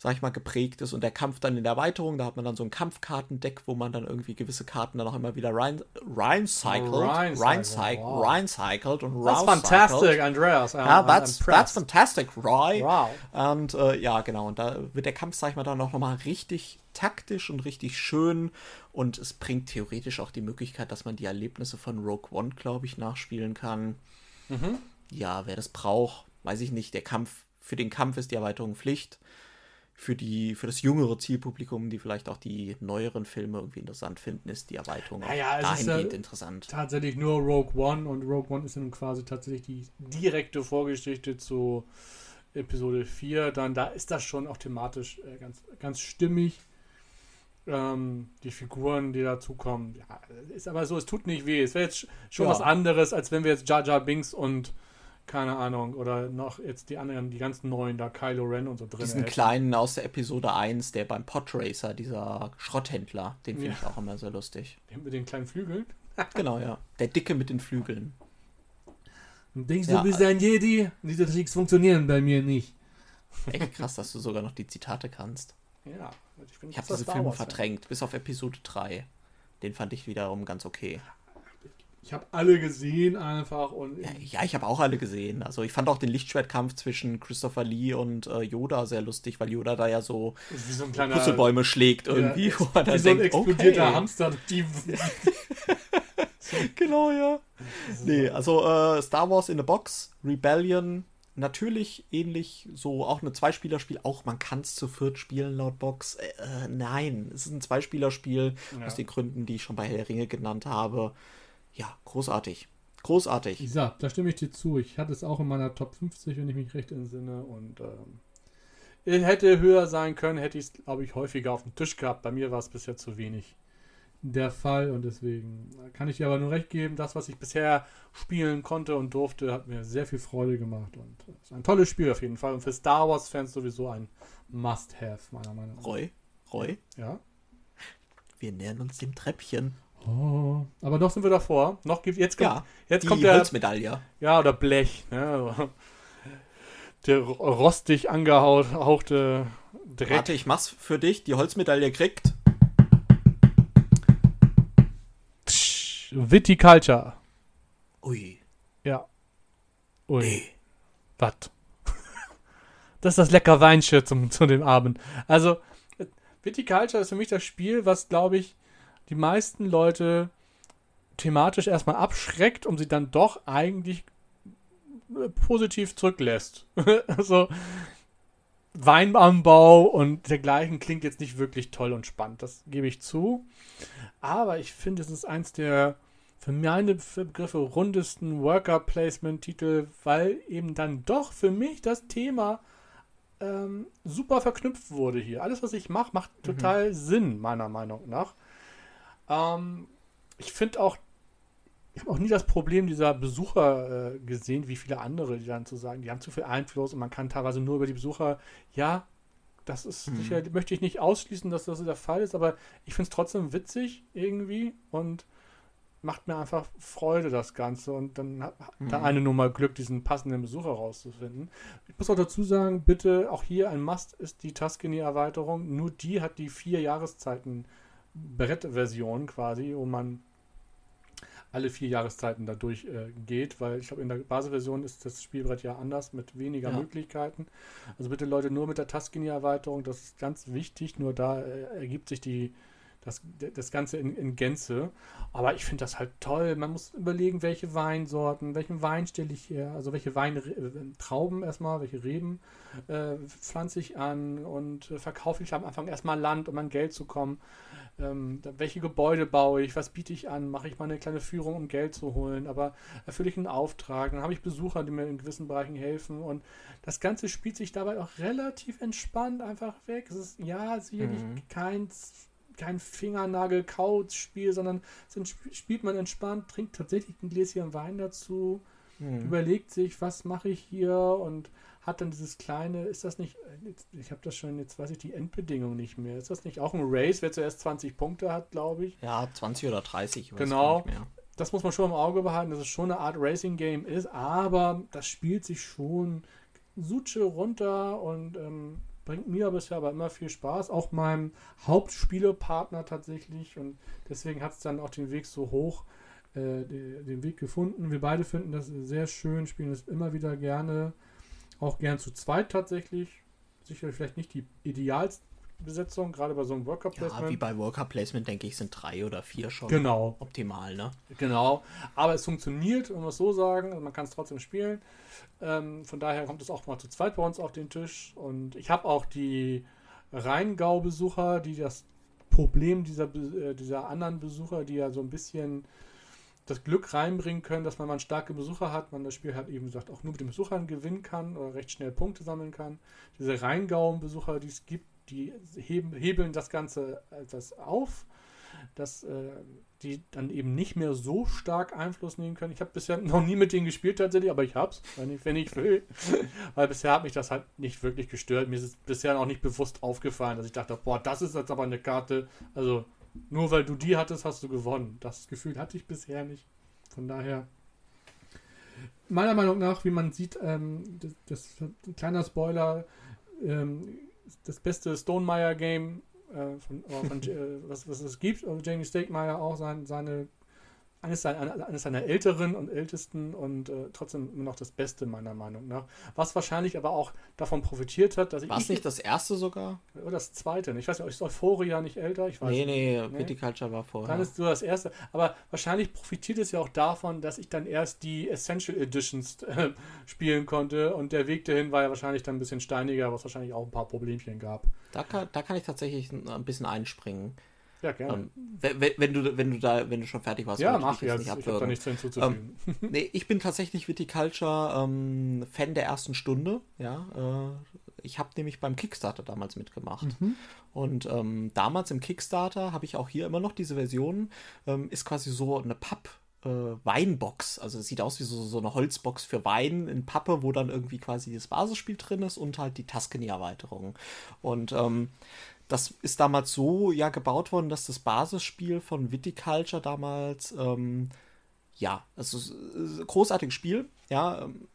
sag ich mal, geprägt ist. Und der Kampf dann in der Erweiterung, da hat man dann so ein Kampfkartendeck, wo man dann irgendwie gewisse Karten dann auch immer wieder rein, reincycelt, reincycelt, wow. reincycelt und That's fantastic, Andreas. I'm, Ja, that's, that's fantastic, Roy. Wow. Und äh, ja, genau. Und da wird der Kampf, sag ich mal, dann auch nochmal richtig taktisch und richtig schön. Und es bringt theoretisch auch die Möglichkeit, dass man die Erlebnisse von Rogue One, glaube ich, nachspielen kann. Mhm. Ja, wer das braucht, weiß ich nicht. Der Kampf, für den Kampf ist die Erweiterung Pflicht. Für, die, für das jüngere Zielpublikum, die vielleicht auch die neueren Filme irgendwie interessant finden, ist die Erweiterung auch Naja, dahingehend ja- interessant. Tatsächlich nur Rogue One und Rogue One ist dann quasi tatsächlich die direkte Vorgeschichte zu Episode 4. Dann da ist das schon auch thematisch äh, ganz, ganz stimmig. Ähm, die Figuren, die dazukommen, ja, ist aber so, es tut nicht weh. Es wäre jetzt schon Ja. was anderes, als wenn wir jetzt Jar Jar Binks und keine Ahnung, oder noch jetzt die anderen, die ganz neuen, da Kylo Ren und so drin. Diesen hätten. kleinen aus der Episode 1, der beim Podracer, dieser Schrotthändler, den finde Ja. ich auch immer sehr lustig. Den mit den kleinen Flügeln. Genau, ja. Der Dicke mit den Flügeln. Und denkst Ja. du bist ein Jedi? Diese Tricks funktionieren bei mir nicht. Echt krass, dass du sogar noch die Zitate kannst. Ja, ich, bin Ich habe diese Filme verdrängt, bis auf Episode 3. Den fand ich wiederum ganz okay. Ich habe alle gesehen einfach und Ja, ja ich habe auch alle gesehen. Also ich fand auch den Lichtschwertkampf zwischen Christopher Lee und äh, Yoda sehr lustig, weil Yoda da ja so wie so ein kleiner Puzzlebäume schlägt irgendwie. Ja, wo man wie dann so ein denkt, explodierter okay. Hamster. Die, Genau, ja. Nee, also äh, Star Wars in a Box, Rebellion, natürlich ähnlich, so auch eine Zweispielerspiel. Auch man kann es zu viert spielen laut Box. Äh, äh, nein, es ist ein Zweispielerspiel Ja. aus den Gründen, die ich schon bei Herr Ringe genannt habe. Ja, großartig. Großartig. sag, da stimme ich dir zu. Ich hatte es auch in meiner Top 50, wenn ich mich recht entsinne. Und ähm, hätte höher sein können, hätte ich es, glaube ich, häufiger auf dem Tisch gehabt. Bei mir war es bisher zu wenig der Fall und deswegen kann ich dir aber nur recht geben, das, was ich bisher spielen konnte und durfte, hat mir sehr viel Freude gemacht und es ist ein tolles Spiel auf jeden Fall und für Star Wars Fans sowieso ein Must-Have meiner Meinung nach. Roy, Roy, Ja. wir nähern uns dem Treppchen. Oh, aber noch sind wir davor. Noch gibt jetzt kommt, Ja, jetzt die kommt der Holzmedaille. ja oder Blech, ne? Der rostig angehauchte Dreck. Warte, ich mach's für dich. Die Holzmedaille kriegt. Viticulture. Ui. Ja. Ui. Nee. Was? Das ist das lecker Weinchen zum, zu dem Abend. Also, Viticulture ist für mich das Spiel, was, glaube ich, die meisten Leute thematisch erstmal abschreckt, um sie dann doch eigentlich äh, positiv zurücklässt. also, Weinanbau und dergleichen klingt jetzt nicht wirklich toll und spannend, das gebe ich zu. Aber ich finde, es ist eins der für meine Begriffe rundesten Worker-Placement-Titel, weil eben dann doch für mich das Thema ähm, super verknüpft wurde hier. Alles, was ich mache, macht total Sinn, meiner Meinung nach. Ähm, ich finde auch, ich habe auch nie das Problem dieser Besucher äh, gesehen, wie viele andere, die dann zu sagen, die haben zu viel Einfluss und man kann teilweise nur über die Besucher, ja, das ist sicher, möchte ich nicht ausschließen, dass das der Fall ist, aber ich finde es trotzdem witzig irgendwie und macht mir einfach Freude, das Ganze. Und dann hat der eine nur mal Glück, diesen passenden Besucher rauszufinden. Ich muss auch dazu sagen, bitte, auch hier ein Must ist die Tuscany-Erweiterung. Nur die hat die vier Jahreszeiten Brett-Version quasi, wo man alle vier Jahreszeiten dadurch äh, geht, weil ich glaube, in der Basisversion ist das Spielbrett ja anders mit weniger Ja. Möglichkeiten. Also bitte Leute nur mit der Tuscany-Erweiterung, das ist ganz wichtig, nur da äh, ergibt sich die, das, das Ganze in, in Gänze. Aber ich finde das halt toll. Man muss überlegen, welche Weinsorten, welchen Wein stelle ich her, also welche Weintrauben erstmal, welche Reben äh, pflanze ich an und äh, verkaufe ich am Anfang erstmal Land, um an Geld zu kommen. Ähm, welche Gebäude baue ich, was biete ich an, mache ich mal eine kleine Führung, um Geld zu holen, aber erfülle ich einen Auftrag, dann habe ich Besucher, die mir in gewissen Bereichen helfen und das Ganze spielt sich dabei auch relativ entspannt einfach weg. Es ist ja sicherlich Mhm. kein, kein Fingernagel-Couch-Spiel, sondern spielt man entspannt, trinkt tatsächlich ein Gläschen Wein dazu, Mhm. überlegt sich, was mache ich hier und hat dann dieses kleine, ist das nicht, ich habe das schon, jetzt weiß ich die Endbedingung nicht mehr. Ist das nicht auch ein Race, wer zuerst 20 Punkte hat, glaube ich? Ja, 20 oder 30. genau. Das muss man schon im Auge behalten, dass es schon eine Art Racing-Game ist, aber das spielt sich schon Suche runter und ähm, bringt mir bisher aber immer viel Spaß. Auch meinem Hauptspielepartner tatsächlich und deswegen hat es dann auch den Weg so hoch äh, den Weg gefunden. Wir beide finden das sehr schön, spielen es immer wieder gerne. Auch gern zu zweit tatsächlich. Sicherlich vielleicht nicht die idealste Besetzung, gerade bei so einem Worker Placement. Ja, wie bei Worker Placement, denke ich, sind drei oder vier schon genau. optimal, ne? Genau. Aber es funktioniert, um es so sagen. Also man kann es trotzdem spielen. Ähm, von daher kommt es auch mal zu zweit bei uns auf den Tisch. Und ich habe auch die Rheingau-Besucher, die das Problem dieser, äh, dieser anderen Besucher, die ja so ein bisschen das Glück reinbringen können, dass man mal starke Besucher hat, man das Spiel halt eben gesagt auch nur mit den Besuchern gewinnen kann oder recht schnell Punkte sammeln kann. Diese Rheingau-Besucher, die es gibt, die heben, hebeln das Ganze etwas auf, dass äh, die dann eben nicht mehr so stark Einfluss nehmen können. Ich habe bisher noch nie mit denen gespielt tatsächlich, aber ich hab's, wenn ich, wenn ich will. Weil bisher hat mich das halt nicht wirklich gestört. Mir ist es bisher auch nicht bewusst aufgefallen, dass ich dachte, boah, das ist jetzt aber eine Karte, also nur weil du die hattest, hast du gewonnen. Das Gefühl hatte ich bisher nicht. Von daher, meiner Meinung nach, wie man sieht, ähm, das, das kleiner Spoiler, ähm, das beste Stonemeyer-Game, äh, von, von äh, was, was es gibt. Und Jamie Stakemeyer auch sein, seine eines seiner, eines seiner älteren und ältesten und äh, trotzdem immer noch das Beste meiner Meinung nach. Was wahrscheinlich aber auch davon profitiert hat, dass ich. War es nicht das erste sogar? Oder das zweite. Ich weiß nicht, ist Euphoria nicht älter? Ich weiß nee, nee, nee, Viticulture war vorher. Dann ist so das erste. Aber wahrscheinlich profitiert es ja auch davon, dass ich dann erst die Essential Editions äh, spielen konnte und der Weg dahin war ja wahrscheinlich dann ein bisschen steiniger, was wahrscheinlich auch ein paar Problemchen gab. Da kann, da kann ich tatsächlich ein bisschen einspringen. Ja, gerne. Ähm, wenn, wenn, du, wenn du da, wenn du schon fertig warst, ja, mach jetzt. Nicht ich habe da nichts hinzuzufügen. Ähm, nee, ich bin tatsächlich Viticulture ähm, Fan der ersten Stunde. Ja, äh, ich habe nämlich beim Kickstarter damals mitgemacht. Mhm. Und ähm, damals im Kickstarter habe ich auch hier immer noch diese Version. Ähm, ist quasi so eine Papp. Äh, Weinbox. Also es sieht aus wie so, so eine Holzbox für Wein in Pappe, wo dann irgendwie quasi das Basisspiel drin ist und halt die Tuscany-Erweiterung. Und ähm, das ist damals so ja gebaut worden, dass das Basisspiel von Viticulture damals, ähm, ja, also großartiges Spiel, ja, ähm,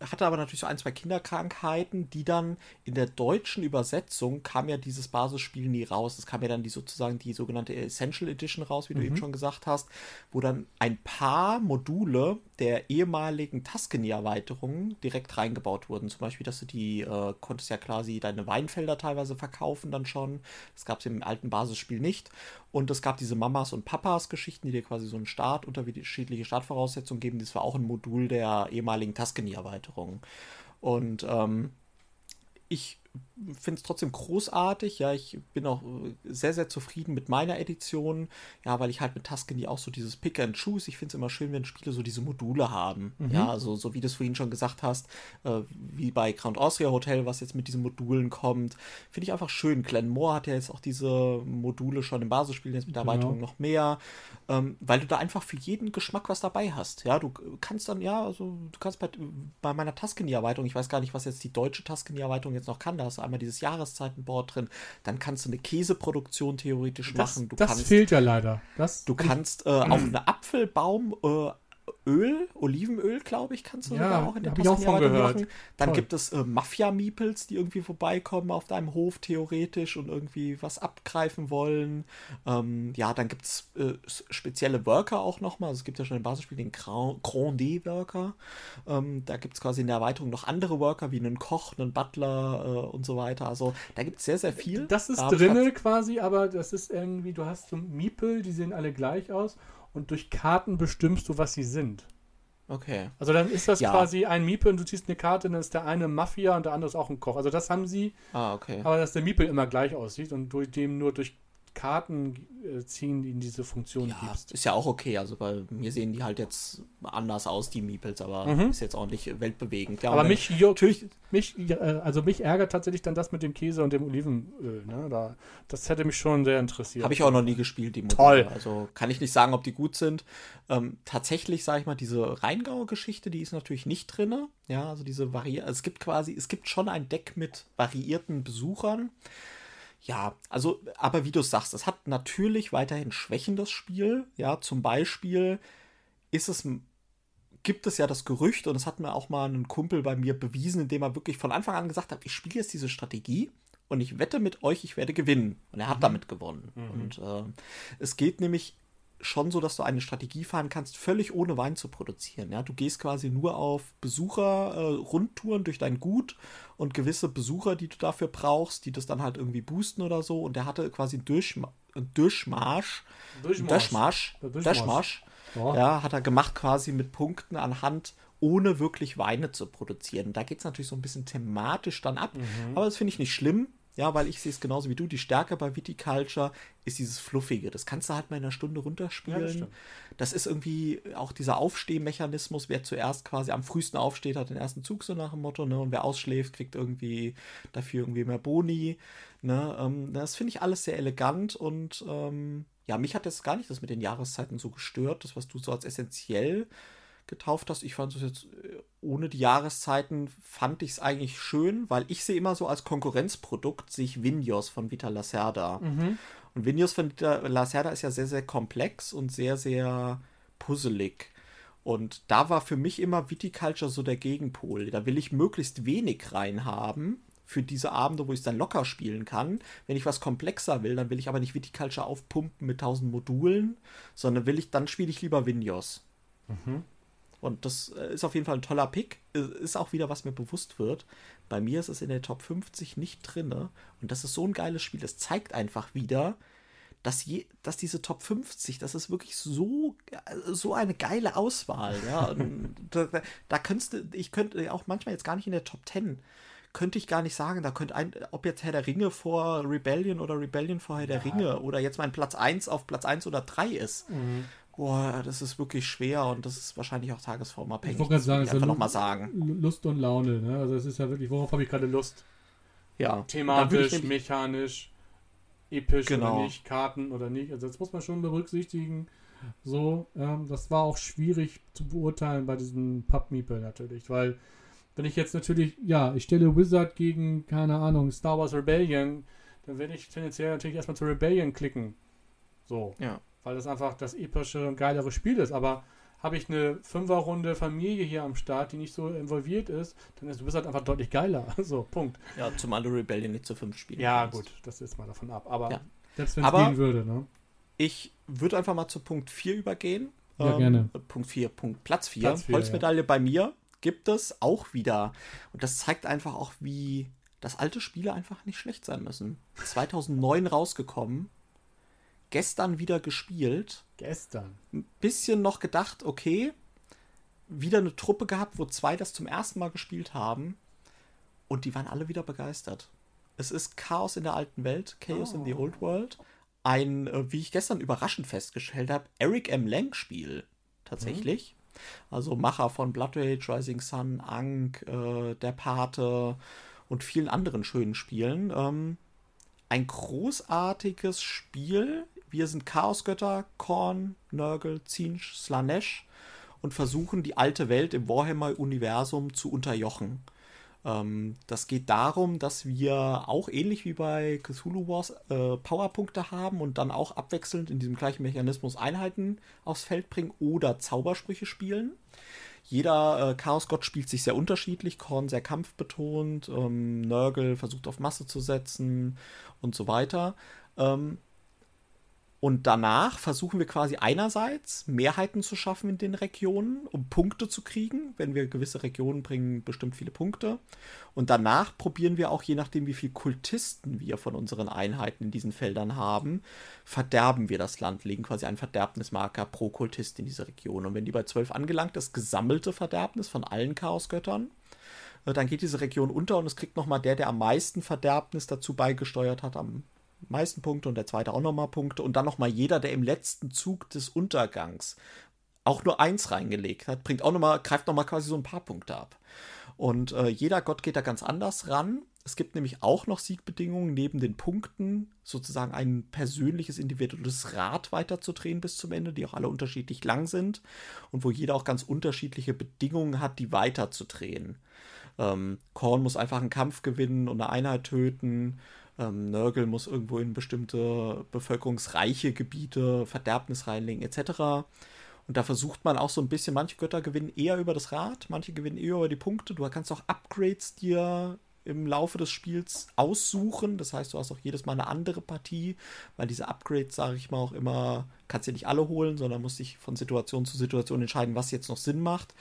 hatte aber natürlich so ein, zwei Kinderkrankheiten, die dann in der deutschen Übersetzung kam ja dieses Basisspiel nie raus. Es kam ja dann die sozusagen die sogenannte Essential Edition raus, wie mhm. du eben schon gesagt hast, wo dann ein paar Module der ehemaligen Tuscany-Erweiterungen direkt reingebaut wurden. Zum Beispiel, dass du die, äh, konntest ja quasi deine Weinfelder teilweise verkaufen dann schon. Das gab es im alten Basisspiel nicht. Und es gab diese Mamas und Papas Geschichten, die dir quasi so einen Start, unterschiedliche Startvoraussetzungen geben. Das war auch ein Modul der ehemaligen Tuscany-Erweiterung. Und ähm, ich finde es trotzdem großartig. Ja, ich bin auch äh, sehr, sehr zufrieden mit meiner Edition. Ja, weil ich halt mit Tuscany auch so dieses Pick and Choose. Ich finde es immer schön, wenn Spiele so diese Module haben. Mhm. Ja, also so wie du es vorhin schon gesagt hast, äh, wie bei Grand Austria Hotel, was jetzt mit diesen Modulen kommt. Finde ich einfach schön. Glenmore hat ja jetzt auch diese Module schon im Basisspiel, jetzt mit der genau. Erweiterung noch mehr. Ähm, weil du da einfach für jeden Geschmack was dabei hast. Ja, du kannst dann, ja, also du kannst bei, bei meiner Tuscany-Erweiterung, ich weiß gar nicht, was jetzt die deutsche Tuscany-Erweiterung jetzt noch kann, da hast du einmal dieses Jahreszeitenboard drin. Dann kannst du eine Käseproduktion theoretisch das, machen. Du das kannst, fehlt ja leider. Das du kannst äh, auch eine Apfelbaum äh, Öl, Olivenöl, glaube ich, kannst du ja, sogar auch in der ich auch von gehört. machen. Dann Toll. gibt es äh, Mafia-Meeples, die irgendwie vorbeikommen auf deinem Hof theoretisch und irgendwie was abgreifen wollen. Ähm, ja, dann gibt es äh, spezielle Worker auch nochmal. Also es gibt ja schon im Basisspiel den Grand D-Worker. Ähm, da gibt es quasi in der Erweiterung noch andere Worker, wie einen Koch, einen Butler äh, und so weiter. Also da gibt es sehr, sehr viel. Das ist da drinne quasi, aber das ist irgendwie, du hast so Meeple, die sehen alle gleich aus und durch Karten bestimmst du, was sie sind. Okay. Also dann ist das ja. quasi ein Miepel und du ziehst eine Karte, dann ist der eine Mafia und der andere ist auch ein Koch. Also das haben sie. Ah, okay. Aber dass der Miepel immer gleich aussieht und durch dem nur durch Karten äh, ziehen, die in diese Funktion Ja, gibst. ist ja auch okay. Also bei mir sehen die halt jetzt anders aus, die Meeples, aber Mhm. ist jetzt auch nicht weltbewegend. Ja, Aber mich, natürlich, mich, äh, also mich ärgert tatsächlich dann das mit dem Käse und dem Olivenöl. Ne? Da, das hätte mich schon sehr interessiert. Habe ich auch noch nie gespielt, die Modelle. Toll. Also kann ich nicht sagen, ob die gut sind. Ähm, tatsächlich, sage ich mal, diese Rheingauer Geschichte, die ist natürlich nicht drin. Ja, also diese Vari also es gibt quasi, es gibt schon ein Deck mit variierten Besuchern. Ja, also, aber wie du sagst, es hat natürlich weiterhin Schwächen, das Spiel. Ja, zum Beispiel ist es, gibt es ja das Gerücht, und das hat mir auch mal ein Kumpel bei mir bewiesen, indem er wirklich von Anfang an gesagt hat, ich spiele jetzt diese Strategie und ich wette mit euch, ich werde gewinnen. Und er hat damit gewonnen. Und äh, es geht nämlich schon so, dass du eine Strategie fahren kannst, völlig ohne Wein zu produzieren. Ja? Du gehst quasi nur auf Besucher-Rundtouren durch dein Gut und gewisse Besucher, die du dafür brauchst, die das dann halt irgendwie boosten oder so. Und der hatte quasi einen Durchma einen Durchmarsch, Durchmarsch. Durchmarsch, Der Durchmarsch. Durchmarsch, Ja. ja, hat er gemacht quasi mit Punkten anhand, ohne wirklich Weine zu produzieren. Da geht es natürlich so ein bisschen thematisch dann ab, Mhm. aber das finde ich nicht schlimm. Ja, weil ich sehe es genauso wie du. Die Stärke bei Viticulture ist dieses Fluffige. Das kannst du halt mal in einer Stunde Ja, das runterspielen. das ist irgendwie auch dieser Aufstehmechanismus. Wer zuerst quasi am frühesten aufsteht, hat den ersten Zug, so nach dem Motto. Ne? Und wer ausschläft, kriegt irgendwie dafür irgendwie mehr Boni. Ne? Ähm, das finde ich alles sehr elegant und ähm, ja, mich hat jetzt gar nicht das mit den Jahreszeiten so gestört. Das, was du so als essentiell getauft hast. Ich fand es jetzt äh, ohne die Jahreszeiten fand ich es eigentlich schön, weil ich sehe immer so als Konkurrenzprodukt sich Vinhos von Vita Lacerda. Und Vinhos von Vita Lacerda ist ja sehr, sehr komplex und sehr, sehr puzzelig. Und da war für mich immer Viticulture so der Gegenpol. Da will ich möglichst wenig reinhaben für diese Abende, wo ich es dann locker spielen kann. Wenn ich was komplexer will, dann will ich aber nicht Viticulture aufpumpen mit tausend Modulen, sondern will ich, dann spiele ich lieber Vinhos. Und das äh, ist auf jeden Fall ein toller Pick. Äh, Ist auch wieder, was mir bewusst wird. Bei mir ist es in der Top 50 nicht drinne. Und das ist so ein geiles Spiel. Das zeigt einfach wieder, dass, je, dass diese Top 50, das ist wirklich so, äh, so eine geile Auswahl. Ja? Da, da, da könntest du, ich könnte auch manchmal jetzt gar nicht in der Top 10, könnte ich gar nicht sagen, da könnte ein, ob jetzt Herr der Ringe vor Rebellion oder Rebellion vor Herr der Ringe oder jetzt mein Platz 1 auf Platz 1 oder 3 ist. Boah, das ist wirklich schwer und das ist wahrscheinlich auch tagesformabhängig. Ich wollte gerade sagen, ich einfach nochmal sagen. Lust und Laune. Ne? Also es ist ja wirklich, worauf habe ich gerade Lust? Ja. Thematisch, ich nämlich- mechanisch, episch Genau. oder nicht, Karten oder nicht. Also das muss man schon berücksichtigen. So, ähm, das war auch schwierig zu beurteilen bei diesem Pub Meeple natürlich, weil wenn ich jetzt natürlich, ja, ich stelle Wizard gegen, keine Ahnung, Star Wars Rebellion, dann werde ich tendenziell natürlich erstmal zu Rebellion klicken. So. Ja. Weil das einfach das epische und geilere Spiel ist. Aber habe ich eine Fünferrunde Familie hier am Start, die nicht so involviert ist, dann ist Wizard einfach deutlich geiler. So, Punkt. Ja, zumal du Rebellion nicht zu 5 spielen Ja, gut, das ist mal davon ab. Aber Ja. selbst wenn es gehen würde, ne? Ich würde einfach mal zu Punkt 4 übergehen. Ja, gerne. äh, Punkt 4, Punkt Platz 4. Platz vier, Holzmedaille bei mir gibt es auch wieder. Und das zeigt einfach auch, wie dass alte Spiele einfach nicht schlecht sein müssen. 2009 rausgekommen, gestern wieder gespielt, Gestern. ein bisschen noch gedacht, okay, wieder eine Truppe gehabt, wo zwei das zum ersten Mal gespielt haben und die waren alle wieder begeistert. Es ist Chaos in der alten Welt, Chaos in the Old World. Ein, äh, wie ich gestern überraschend festgestellt habe, Eric M. Lang Spiel tatsächlich. Also Macher von Blood Rage, Rising Sun, Ankh, äh, Der Pate und vielen anderen schönen Spielen. Ähm, ein großartiges Spiel. Wir sind Chaosgötter, Korn, Nurgle, Zinch, Slanesh und versuchen die alte Welt im Warhammer-Universum zu unterjochen. Ähm, das geht darum, dass wir auch ähnlich wie bei Cthulhu Wars äh, Powerpunkte haben und dann auch abwechselnd in diesem gleichen Mechanismus Einheiten aufs Feld bringen oder Zaubersprüche spielen. Jeder äh, Chaosgott spielt sich sehr unterschiedlich. Korn sehr kampfbetont, ähm, Nurgle versucht auf Masse zu setzen und so weiter. Ähm, und danach versuchen wir quasi einerseits Mehrheiten zu schaffen in den Regionen, um Punkte zu kriegen. Wenn wir gewisse Regionen bringen, bestimmt viele Punkte. Und danach probieren wir auch, je nachdem, wie viele Kultisten wir von unseren Einheiten in diesen Feldern haben, verderben wir das Land, legen quasi einen Verderbnismarker pro Kultist in diese Region. Und wenn die bei 12 angelangt, das gesammelte Verderbnis von allen Chaosgöttern, äh, dann geht diese Region unter und es kriegt nochmal der, der am meisten Verderbnis dazu beigesteuert hat, am meisten Punkte und der zweite auch nochmal Punkte und dann nochmal jeder, der im letzten Zug des Untergangs auch nur eins reingelegt hat, bringt auch nochmal, greift nochmal quasi so ein paar Punkte ab. Und äh, jeder Gott geht da ganz anders ran. Es gibt nämlich auch noch Siegbedingungen, neben den Punkten sozusagen ein persönliches, individuelles Rad weiterzudrehen bis zum Ende, die auch alle unterschiedlich lang sind und wo jeder auch ganz unterschiedliche Bedingungen hat, die weiterzudrehen. Ähm, Korn muss einfach einen Kampf gewinnen und eine Einheit töten. Ähm, Nörgel muss irgendwo in bestimmte bevölkerungsreiche Gebiete Verderbnis reinlegen, etc. Und da versucht man auch so ein bisschen, manche Götter gewinnen eher über das Rad, manche gewinnen eher über die Punkte. Du kannst auch Upgrades dir im Laufe des Spiels aussuchen. Das heißt, du hast auch jedes Mal eine andere Partie, weil diese Upgrades, sage ich mal, auch immer, kannst du nicht alle holen, sondern musst dich von Situation zu Situation entscheiden, was jetzt noch Sinn macht.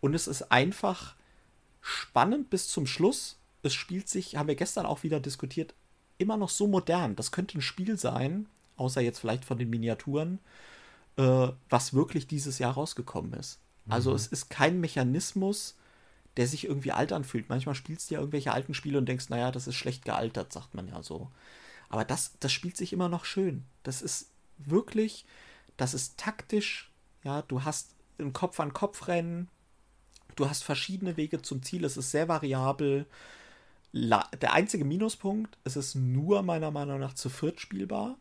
Und es ist einfach spannend bis zum Schluss. Es spielt sich, haben wir gestern auch wieder diskutiert, immer noch so modern. Das könnte ein Spiel sein, außer jetzt vielleicht von den Miniaturen, äh, was wirklich dieses Jahr rausgekommen ist. Also mhm. es ist kein Mechanismus, der sich irgendwie alt anfühlt. Manchmal spielst du ja irgendwelche alten Spiele und denkst, naja, das ist schlecht gealtert, sagt man ja so. Aber das, das spielt sich immer noch schön. Das ist wirklich, das ist taktisch, ja, du hast ein Kopf-an-Kopf-Rennen, du hast verschiedene Wege zum Ziel, es ist sehr variabel. Der einzige Minuspunkt, es ist nur meiner Meinung nach zu viert spielbar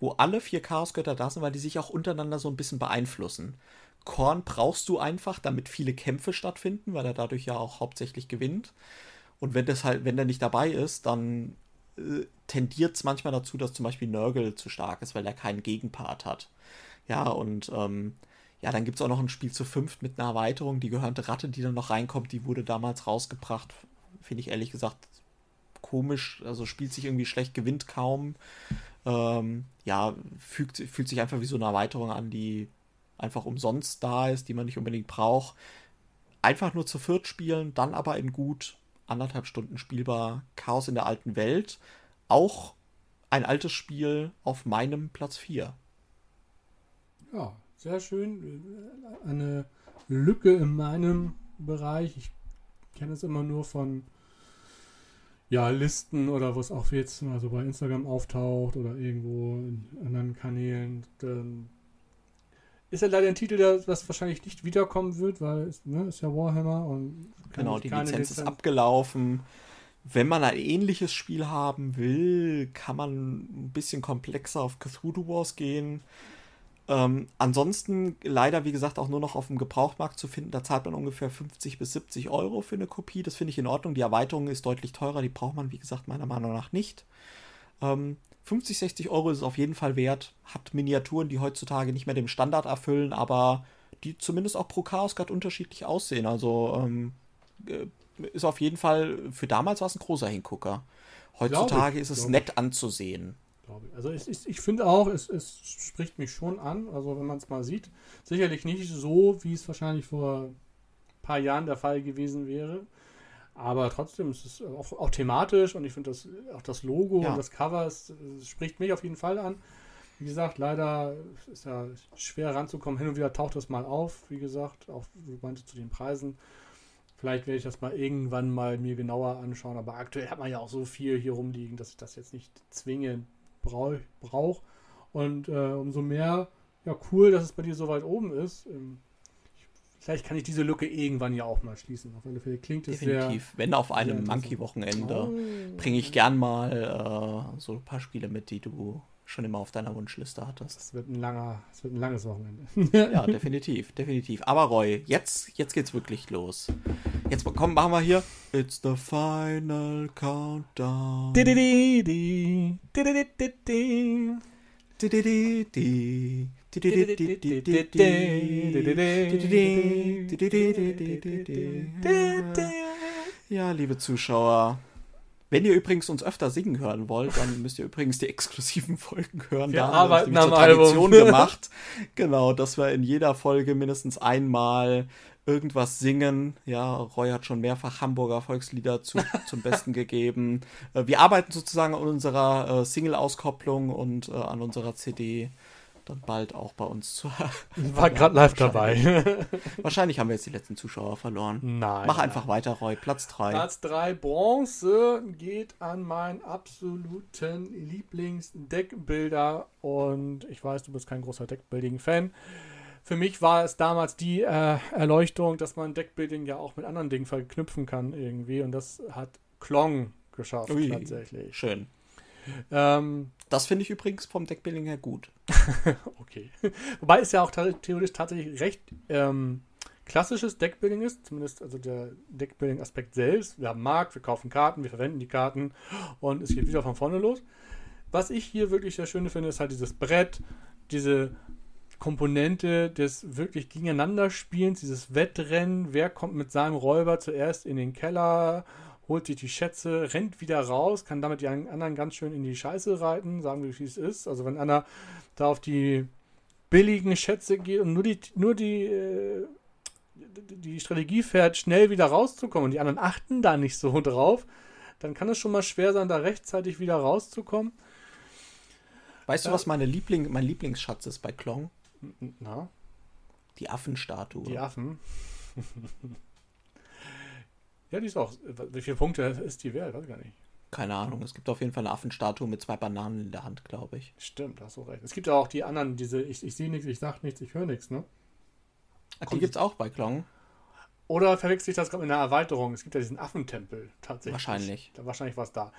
wo alle vier Chaosgötter da sind, weil die sich auch untereinander so ein bisschen beeinflussen. Korn brauchst du einfach, damit viele Kämpfe stattfinden, weil er dadurch ja auch hauptsächlich gewinnt. Und wenn das halt, wenn der nicht dabei ist, dann äh, tendiert es manchmal dazu, dass zum Beispiel Nurgle zu stark ist, weil er keinen Gegenpart hat. Ja, und ähm, ja, dann gibt es auch noch ein Spiel zu fünft mit einer Erweiterung. Die gehörnte Ratte, die dann noch reinkommt, die wurde damals rausgebracht. Finde ich ehrlich gesagt komisch. Also spielt sich irgendwie schlecht, gewinnt kaum ähm, ja, fügt, fühlt sich einfach wie so eine Erweiterung an, die einfach umsonst da ist, die man nicht unbedingt braucht. Einfach nur zu viert spielen, dann aber in gut anderthalb Stunden spielbar Chaos in der alten Welt. Auch ein altes Spiel auf meinem Platz 4. Ja, sehr schön. Eine Lücke in meinem Bereich. Ich kenne es immer nur von ja, Listen oder was auch jetzt mal so bei Instagram auftaucht oder irgendwo in anderen Kanälen, dann ist ja leider ein Titel, der was wahrscheinlich nicht wiederkommen wird, weil es ne, ist ja Warhammer und genau, die Lizenz, Lizenz ist abgelaufen. Wenn man ein ähnliches Spiel haben will, kann man ein bisschen komplexer auf Cthulhu Wars gehen. Ähm, ansonsten leider, wie gesagt, auch nur noch auf dem Gebrauchmarkt zu finden. Da zahlt man ungefähr 50 bis 70 Euro für eine Kopie. Das finde ich in Ordnung. Die Erweiterung ist deutlich teurer. Die braucht man, wie gesagt, meiner Meinung nach nicht. Ähm, 50, 60 Euro ist es auf jeden Fall wert. Hat Miniaturen, die heutzutage nicht mehr dem Standard erfüllen, aber die zumindest auch pro Chaos gerade unterschiedlich aussehen. Also ähm, äh, ist auf jeden Fall, für damals war es ein großer Hingucker. Heutzutage ich, ist es nett anzusehen glaube ich. Also ich, ich, ich finde auch, es, es spricht mich schon an, also wenn man es mal sieht. Sicherlich nicht so, wie es wahrscheinlich vor ein paar Jahren der Fall gewesen wäre. Aber trotzdem ist es auch, auch thematisch und ich finde das auch das Logo ja. und das Cover es, es spricht mich auf jeden Fall an. Wie gesagt, leider ist ja schwer ranzukommen. Hin und wieder taucht das mal auf, wie gesagt, auch du meinte zu den Preisen. Vielleicht werde ich das mal irgendwann mal mir genauer anschauen, aber aktuell hat man ja auch so viel hier rumliegen, dass ich das jetzt nicht zwingend brauche. Brauch. Und äh, umso mehr, ja, cool, dass es bei dir so weit oben ist. Ähm, vielleicht kann ich diese Lücke irgendwann ja auch mal schließen. Auf alle Fälle klingt es Definitiv. Sehr, Wenn auf einem Monkey-Wochenende oh. bringe ich gern mal äh, so ein paar Spiele mit, die du schon immer auf deiner Wunschliste hattest. Es wird ein langer, es wird ein langes Wochenende. ja, definitiv, definitiv. Aber Roy, jetzt, jetzt geht's wirklich los. Jetzt komm, machen wir hier. It's the final countdown. Ja, liebe Zuschauer, wenn ihr übrigens uns öfter singen hören wollt, dann müsst ihr übrigens die exklusiven Folgen hören. Wir da arbeiten am Tradition gemacht. Genau, dass wir in jeder Folge mindestens einmal irgendwas singen. Ja, Roy hat schon mehrfach Hamburger Volkslieder zu, zum Besten gegeben. Äh, wir arbeiten sozusagen an unserer äh, Single-Auskopplung und äh, an unserer CD. Dann bald auch bei uns zu. War gerade live dabei. Wahrscheinlich haben wir jetzt die letzten Zuschauer verloren. Nein. Mach einfach weiter, Roy. Platz 3. Platz 3 Bronze geht an meinen absoluten Lieblingsdeckbilder und ich weiß, du bist kein großer Deckbuilding-Fan. Für mich war es damals die äh, Erleuchtung, dass man Deckbuilding ja auch mit anderen Dingen verknüpfen kann irgendwie und das hat Klong geschafft Ui. tatsächlich. Schön. Ähm, Das finde ich übrigens vom Deckbuilding her gut. okay. Wobei es ja auch theoretisch tatsächlich recht ähm, klassisches Deckbuilding ist, zumindest also der Deckbuilding-Aspekt selbst. Wir haben Markt, wir kaufen Karten, wir verwenden die Karten und es geht wieder von vorne los. Was ich hier wirklich sehr schön finde, ist halt dieses Brett, diese Komponente des wirklich Gegeneinanderspielens, dieses Wettrennen, wer kommt mit seinem Räuber zuerst in den Keller, holt sich die Schätze, rennt wieder raus, kann damit die anderen ganz schön in die Scheiße reiten, sagen wir, wie es ist. Also wenn einer da auf die billigen Schätze geht und nur die, nur die, äh, die Strategie fährt, schnell wieder rauszukommen und die anderen achten da nicht so drauf, dann kann es schon mal schwer sein, da rechtzeitig wieder rauszukommen. Weißt Ja. du, was meine Liebling, mein Lieblingsschatz ist bei Klong? Na, Die Affenstatue. die Affen. ja, die ist auch. Wie viele Punkte ist die wert? Weiß ich gar nicht. Keine Ahnung. Es gibt auf jeden Fall eine Affenstatue mit zwei Bananen in der Hand, glaube ich. Stimmt, hast du recht. Es gibt ja auch die anderen, diese ich, ich sehe nichts, ich sag nichts, ich höre nichts, ne? Ah, Die gibt es auch bei Klong. Oder verwechsel ich das gerade mit einer Erweiterung? Es gibt ja diesen Affentempel tatsächlich. Wahrscheinlich. Da, wahrscheinlich war es da.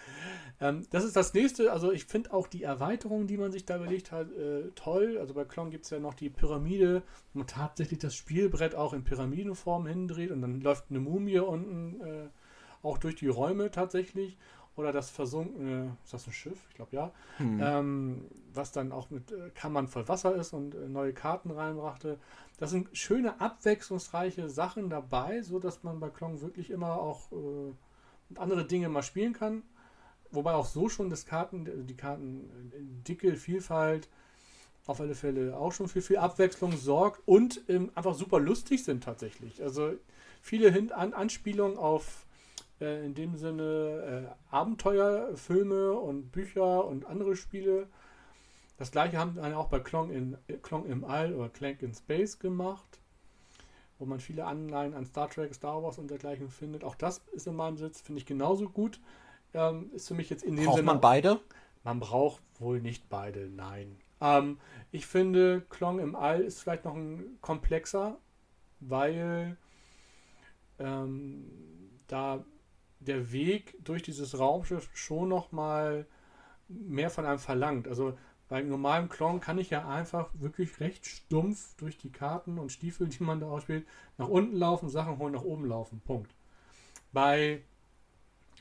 Ähm, das ist das nächste. Also ich finde auch die Erweiterung, die man sich da überlegt hat, äh, toll. Also bei Klon gibt es ja noch die Pyramide, wo man tatsächlich das Spielbrett auch in Pyramidenform hindreht und dann läuft eine Mumie unten äh, auch durch die Räume tatsächlich. Oder das versunkene, ist das ein Schiff? Ich glaube ja. Hm. ähm, was dann auch mit äh, Kammern voll Wasser ist und äh, neue Karten reinbrachte. Das sind schöne, abwechslungsreiche Sachen dabei, so dass man bei Klong wirklich immer auch äh, andere Dinge mal spielen kann. Wobei auch so schon das Karten, die Karten äh, Dicke, Vielfalt auf alle Fälle auch schon für viel Abwechslung sorgt und ähm, einfach super lustig sind tatsächlich. Also viele Hin An Anspielungen auf äh, in dem Sinne äh, Abenteuerfilme und Bücher und andere Spiele. Das gleiche haben wir auch bei Klong, in, Klong im All oder Clank in Space gemacht, wo man viele Anleihen an Star Trek, Star Wars und dergleichen findet. Auch das ist in meinem Sitz, finde ich genauso gut. Ähm, ist für mich jetzt in dem Braucht Sinne. man beide? Man braucht wohl nicht beide, nein. Ähm, ich finde, Klong im All ist vielleicht noch ein komplexer, weil ähm, da der Weg durch dieses Raumschiff schon noch mal mehr von einem verlangt. Also bei normalem Klon kann ich ja einfach wirklich recht stumpf durch die Karten und Stiefel, die man da ausspielt, nach unten laufen, Sachen holen, nach oben laufen. Punkt. Bei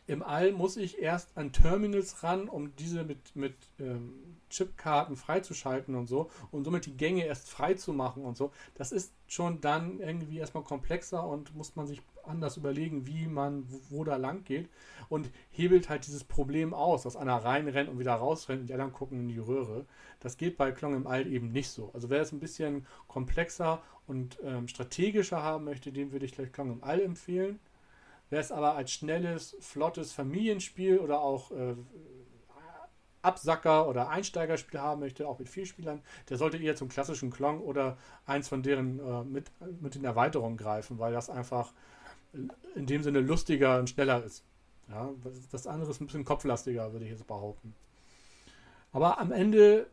im All muss ich erst an Terminals ran, um diese mit, mit ähm, Chipkarten freizuschalten und so und somit die Gänge erst frei zu machen und so. Das ist schon dann irgendwie erstmal komplexer und muss man sich anders überlegen, wie man wo, wo da lang geht und hebelt halt dieses Problem aus, dass einer reinrennt und wieder rausrennt und die anderen gucken in die Röhre. Das geht bei Klong im All eben nicht so. Also wer es ein bisschen komplexer und ähm, strategischer haben möchte, dem würde ich gleich Klong im All empfehlen. Wer es aber als schnelles, flottes Familienspiel oder auch äh, Absacker- oder Einsteigerspiel haben möchte, auch mit vier Spielern, der sollte eher zum klassischen Klong oder eins von deren äh, mit, mit den Erweiterungen greifen, weil das einfach in dem Sinne lustiger und schneller ist. Ja, das andere ist ein bisschen kopflastiger, würde ich jetzt behaupten. Aber am Ende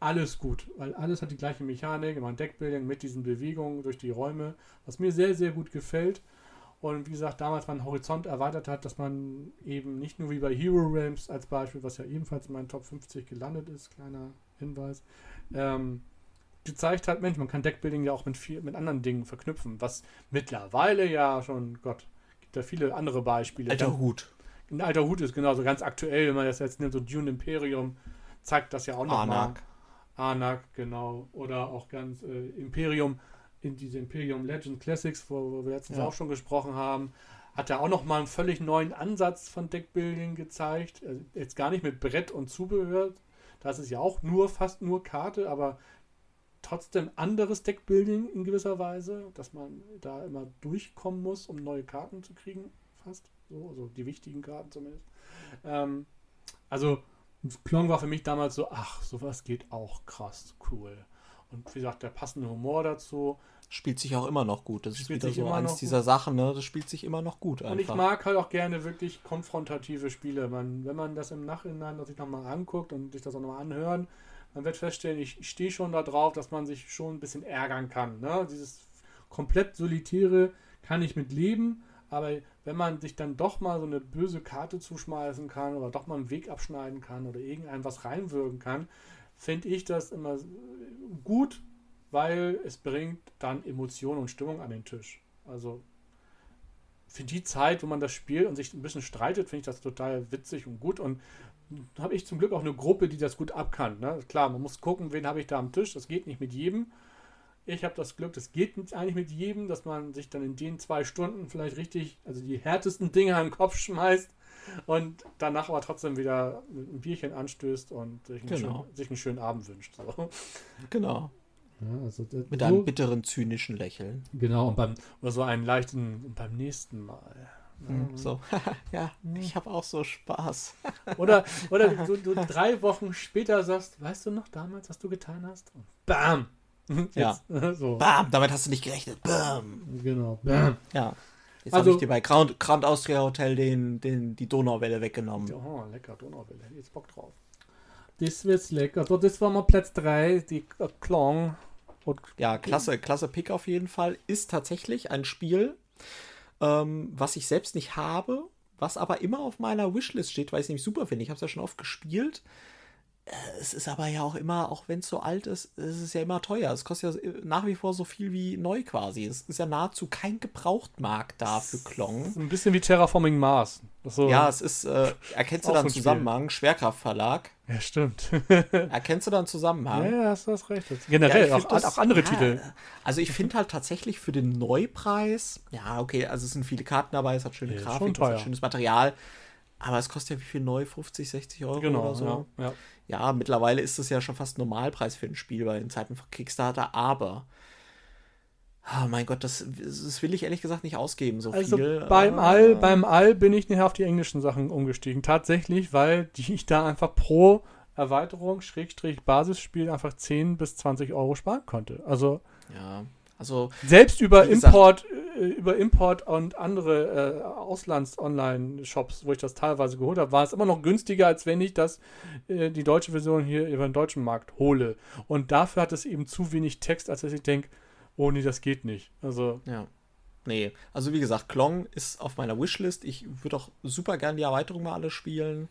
alles gut, weil alles hat die gleiche Mechanik, immer ein Deckbuilding mit diesen Bewegungen durch die Räume, was mir sehr, sehr gut gefällt. Und wie gesagt, damals man Horizont erweitert hat, dass man eben nicht nur wie bei Hero Realms als Beispiel, was ja ebenfalls in meinen Top 50 gelandet ist, kleiner Hinweis, ähm, gezeigt hat, Mensch, man kann Deckbuilding ja auch mit, viel, mit anderen Dingen verknüpfen, was mittlerweile ja schon, Gott, gibt da viele andere Beispiele. Alter Hut. Ein alter Hut ist genauso ganz aktuell, wenn man das jetzt nimmt, so Dune Imperium zeigt das ja auch noch Anak. Anak, genau. Oder auch ganz äh, Imperium, in diese Imperium Legend Classics, wo, wir letztens Ja. auch schon gesprochen haben, hat er auch noch mal einen völlig neuen Ansatz von Deckbuilding gezeigt. Also jetzt gar nicht mit Brett und Zubehör. Das ist ja auch nur, fast nur Karte, aber trotzdem anderes Deckbuilding in gewisser Weise, dass man da immer durchkommen muss, um neue Karten zu kriegen, fast. So, also die wichtigen Karten zumindest. Ähm, also Klon war für mich damals so, ach, sowas geht auch krass cool. Und wie gesagt, der passende Humor dazu. Spielt sich auch immer noch gut. Das Spielt ist wieder sich so immer eins dieser Sachen, ne? Das spielt sich immer noch gut Und ich einfach. mag halt auch gerne wirklich konfrontative Spiele. Man, wenn man das im Nachhinein sich nochmal anguckt und sich das auch nochmal anhören, man wird feststellen, ich, stehe schon darauf, dass man sich schon ein bisschen ärgern kann. Ne? Dieses komplett Solitäre kann ich mit leben, aber wenn man sich dann doch mal so eine böse Karte zuschmeißen kann oder doch mal einen Weg abschneiden kann oder irgendein was reinwirken kann, finde ich das immer gut, weil es bringt dann Emotionen und Stimmung an den Tisch. Also für die Zeit, wo man das spielt und sich ein bisschen streitet, finde ich das total witzig und gut. Und habe ich zum Glück auch eine Gruppe, die das gut abkann. Ne? Klar, man muss gucken, wen habe ich da am Tisch. Das geht nicht mit jedem. Ich habe das Glück, das geht eigentlich mit jedem, dass man sich dann in den zwei Stunden vielleicht richtig, also die härtesten Dinge an den Kopf schmeißt und danach aber trotzdem wieder ein Bierchen anstößt und sich einen, Genau. schönen, sich einen schönen Abend wünscht. So. Genau. Ja, also das- Mit so- einem bitteren, zynischen Lächeln. Genau, und beim, oder so einen leichten, und beim nächsten Mal. Hm, So. ja, ich habe auch so Spaß. Oder, oder du, du drei Wochen später sagst, weißt du noch damals, was du getan hast? Und bam! Ja. Jetzt, so. Bam, damit hast du nicht gerechnet. Bam. Genau. Bam. Ja. Jetzt Also- habe ich dir bei Grand, Grand Austria Hotel den, den, die Donauwelle weggenommen. Oh, lecker, Donauwelle. Jetzt Bock drauf. Das wird's lecker. So, das war mal Platz 3, die Klong. Und Ja, klasse, klasse Pick auf jeden Fall. Ist tatsächlich ein Spiel, ähm, was ich selbst nicht habe, was aber immer auf meiner Wishlist steht, weil ich es nämlich super finde. Ich habe es ja schon oft gespielt. Es ist aber ja auch immer, auch wenn es so alt ist, es ist ja immer teuer. Es kostet ja nach wie vor so viel wie neu quasi. Es ist ja nahezu kein Gebrauchtmarkt da für Klong. ein bisschen wie Terraforming Mars. Das so, Ja, es ist, äh, erkennst du Auch dann so ein Spiel. Zusammenhang? Schwerkraftverlag. ja stimmt. Erkennst du dann Zusammenhang? ja, hast du hast recht. Generell, ich auch, das- auch andere ja, Titel. Also ich finde halt tatsächlich für den Neupreis, ja, okay, also es sind viele Karten dabei, es hat schöne Ja, Grafik, es hat schönes Material. Aber es kostet ja wie viel neu? 50, 60 Euro Genau, oder so. ja, ja. Ja, mittlerweile ist es ja schon fast Normalpreis für ein Spiel bei den Zeiten von Kickstarter, aber. Oh mein Gott, das, das will ich ehrlich gesagt nicht ausgeben, so Also viel. beim. All, beim All bin ich nachher auf die englischen Sachen umgestiegen. Tatsächlich, weil die ich da einfach pro Erweiterung, Schrägstrich Basisspiel einfach 10 bis 20 Euro sparen konnte. Also Ja, also selbst über gesagt- Import, über Import und andere äh, Auslands-Online-Shops, wo ich das teilweise geholt habe, war es immer noch günstiger, als wenn ich das, äh, die deutsche Version hier über den deutschen Markt hole. Und dafür hat es eben zu wenig Text, als dass ich denke, oh nee, das geht nicht. Also Ja. Nee, also wie gesagt, Klong ist auf meiner Wishlist. Ich würde auch super gern die Erweiterung mal alle spielen.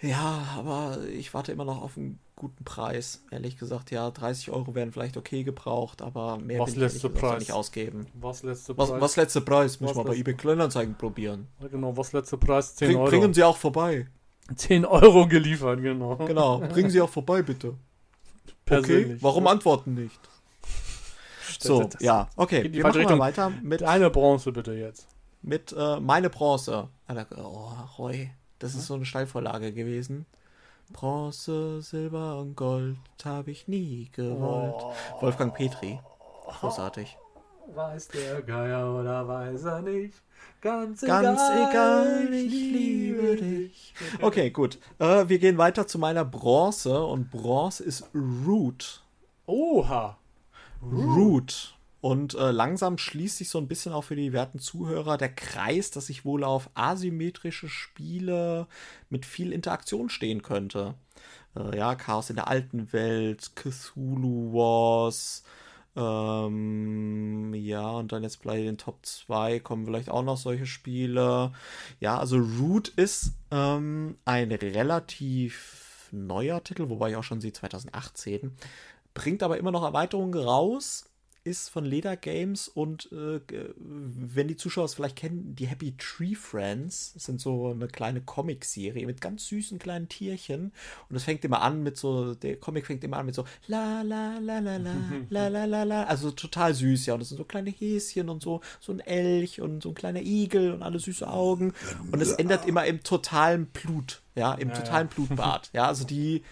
Ja, aber ich warte immer noch auf einen guten Preis. Ehrlich gesagt, ja, 30 Euro wären vielleicht okay gebraucht, aber mehr Was will ich letzte Preis? nicht ausgeben. was letzte Was, Preis? was letzte Preis? Muss Was ich mal bei eBay Kleinanzeigen probieren. Ja, Genau, was letzte Preis? 10 Bring, Euro. bringen Sie auch vorbei. 10 Euro geliefert, genau. Genau, bringen Sie auch vorbei, bitte. Okay, Persönlich. warum antworten nicht? So, ja, okay. Wir machen mal weiter mit Eine Bronze bitte jetzt. mit äh, meine Bronze. Oh, Roy, das ist so eine Steilvorlage gewesen. Bronze, Silber und Gold habe ich nie gewollt. Wolfgang Petri. Großartig. Weiß der Geier oder weiß er nicht? Ganz, Ganz egal, ich liebe dich. Okay, gut. Äh, wir gehen weiter zu meiner Bronze und Bronze ist Root. Oha. Root. Und äh, langsam schließt sich so ein bisschen auch für die werten Zuhörer der Kreis, dass ich wohl auf asymmetrische Spiele mit viel Interaktion stehen könnte. Äh, ja, Chaos in der alten Welt, Cthulhu Wars, ähm, ja, und dann jetzt bei den Top 2 kommen vielleicht auch noch solche Spiele. Ja, also Root ist ähm, ein relativ neuer Titel, wobei ich auch schon sehe 2018 bringt aber immer noch Erweiterungen raus, ist von Leder Games und äh, wenn die Zuschauer es vielleicht kennen, die Happy Tree Friends das sind so eine kleine Comic-Serie mit ganz süßen kleinen Tierchen. Und es fängt immer an mit so, der Comic fängt immer an mit so la la la la la la la la la, also total süß, ja, und das sind so kleine Häschen und so, so ein Elch und so ein kleiner Igel und alle süße Augen. Und es ändert immer im totalen Blut, ja, im Ja, ja. totalen Blutbad, ja, also die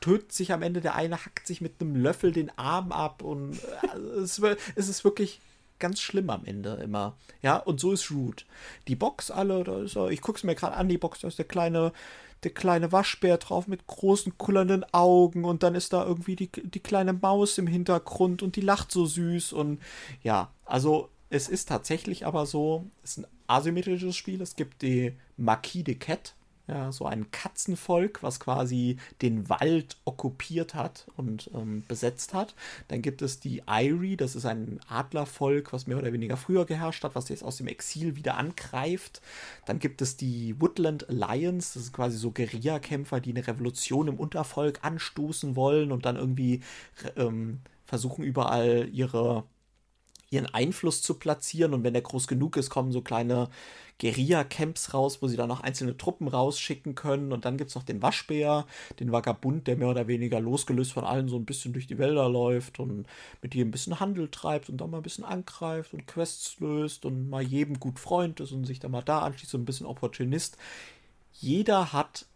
tötet sich am Ende, der eine hackt sich mit einem Löffel den Arm ab und äh, es, es ist wirklich ganz schlimm am Ende immer. Ja, und so ist Root. Die Box alle, da ist er, ich guck's mir gerade an, die Box, da ist der kleine, der kleine Waschbär drauf mit großen, kullernden Augen und dann ist da irgendwie die, die kleine Maus im Hintergrund und die lacht so süß und ja, also es ist tatsächlich aber so, es ist ein asymmetrisches Spiel. Es gibt die Marquis de Cat, ja, so ein Katzenvolk, was quasi den Wald okkupiert hat und ähm, besetzt hat. Dann gibt es die Irie, das ist ein Adlervolk, was mehr oder weniger früher geherrscht hat, was jetzt aus dem Exil wieder angreift. Dann gibt es die Woodland Alliance, das sind quasi so Guerillakämpfer, die eine Revolution im Untervolk anstoßen wollen und dann irgendwie ähm, versuchen überall ihre ihren Einfluss zu platzieren und wenn der groß genug ist, kommen so kleine Guerilla-Camps raus, wo sie dann noch einzelne Truppen rausschicken können. Und dann gibt es noch den Waschbär, den Vagabund, der mehr oder weniger losgelöst von allen so ein bisschen durch die Wälder läuft und mit dir ein bisschen Handel treibt und dann mal ein bisschen angreift und Quests löst und mal jedem gut Freund ist und sich dann mal da anschließt, so ein bisschen Opportunist. Jeder hat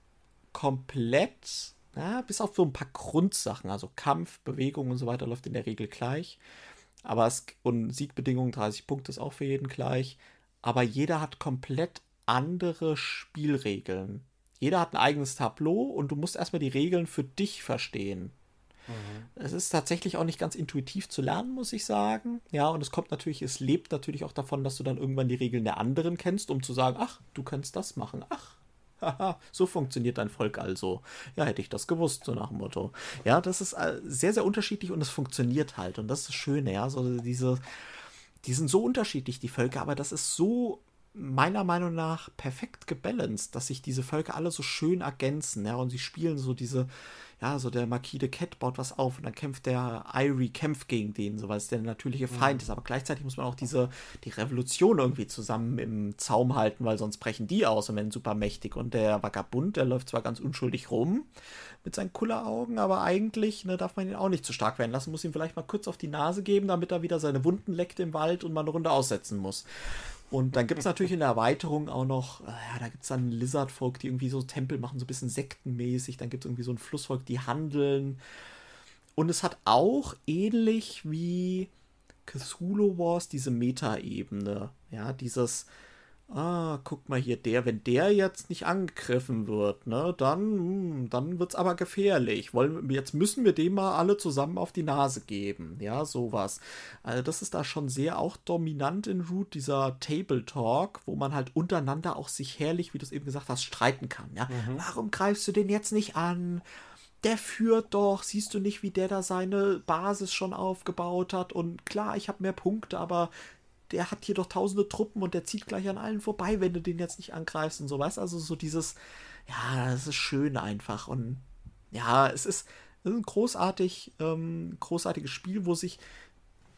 komplett, ja, bis auf so ein paar Grundsachen, also Kampf, Bewegung und so weiter, läuft in der Regel gleich. Aber es, und Siegbedingungen 30 Punkte ist auch für jeden gleich aber jeder hat komplett andere Spielregeln. Jeder hat ein eigenes Tableau und du musst erstmal die Regeln für dich verstehen. Mhm. Es ist tatsächlich auch nicht ganz intuitiv zu lernen, muss ich sagen. Ja, und es kommt natürlich, es lebt natürlich auch davon, dass du dann irgendwann die Regeln der anderen kennst, um zu sagen, ach, du kannst das machen. Ach, so funktioniert dein Volk also. Ja, hätte ich das gewusst, so nach dem Motto. Ja, das ist äh, sehr, sehr unterschiedlich und es funktioniert halt. Und das ist das Schöne, ja, so diese, die sind so unterschiedlich, die Völker, aber das ist so meiner Meinung nach perfekt gebalanced, dass sich diese Völker alle so schön ergänzen, ja, und sie spielen so diese, ja, so der Marquis de Cat baut was auf und dann kämpft der Irie, kämpft gegen den, so weil es der natürliche Feind mhm. ist, aber gleichzeitig muss man auch diese, die Revolution irgendwie zusammen im Zaum halten, weil sonst brechen die aus und werden super mächtig und der Vagabund, der läuft zwar ganz unschuldig rum, mit seinen Kulleraugen, aber eigentlich ne, darf man ihn auch nicht zu stark werden lassen, muss ihm vielleicht mal kurz auf die Nase geben, damit er wieder seine Wunden leckt im Wald und mal eine Runde aussetzen muss. Und dann gibt es natürlich in der Erweiterung auch noch, äh, ja, da gibt es dann Lizard-Folk, die irgendwie so Tempel machen, so ein bisschen sektenmäßig. Dann gibt es irgendwie so ein Flussvolk, die handeln. Und es hat auch ähnlich wie Cthulhu Wars diese Meta-Ebene. Ja, dieses, ah, guck mal hier, der, wenn der jetzt nicht angegriffen wird, ne, dann, hm, dann wird's aber gefährlich. Wollen, jetzt müssen wir dem mal alle zusammen auf die Nase geben, ja, sowas. Also das ist da schon sehr auch dominant in Root, dieser Table Talk, wo man halt untereinander auch sich herrlich, wie du es eben gesagt hast, streiten kann, ja. Mhm. Warum greifst du den jetzt nicht an? der führt doch, siehst du nicht, wie der da seine Basis schon aufgebaut hat und klar, ich habe mehr Punkte, aber der hat hier doch tausende Truppen und der zieht gleich an allen vorbei, wenn du den jetzt nicht angreifst und so, weißt also so dieses, ja, es ist schön einfach und ja, es ist, es ist ein großartig, ähm, großartiges Spiel, wo sich,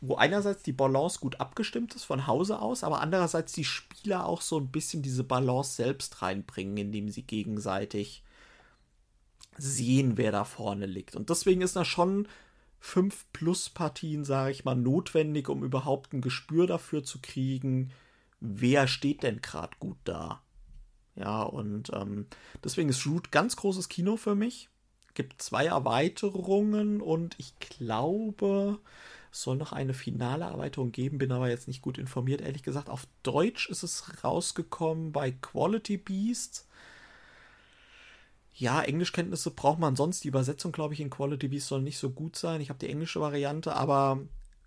wo einerseits die Balance gut abgestimmt ist von Hause aus, aber andererseits die Spieler auch so ein bisschen diese Balance selbst reinbringen, indem sie gegenseitig sehen, wer da vorne liegt. Und deswegen ist das schon fünf plus Partien, sage ich mal, notwendig, um überhaupt ein Gespür dafür zu kriegen, wer steht denn gerade gut da. Ja, und ähm, deswegen ist Root ganz großes Kino für mich. Gibt zwei Erweiterungen und ich glaube, es soll noch eine finale Erweiterung geben, bin aber jetzt nicht gut informiert, ehrlich gesagt. Auf Deutsch ist es rausgekommen bei Quality Beast ja, Englischkenntnisse braucht man sonst. Die Übersetzung, glaube ich, in Quality Beast soll nicht so gut sein. Ich habe die englische Variante, aber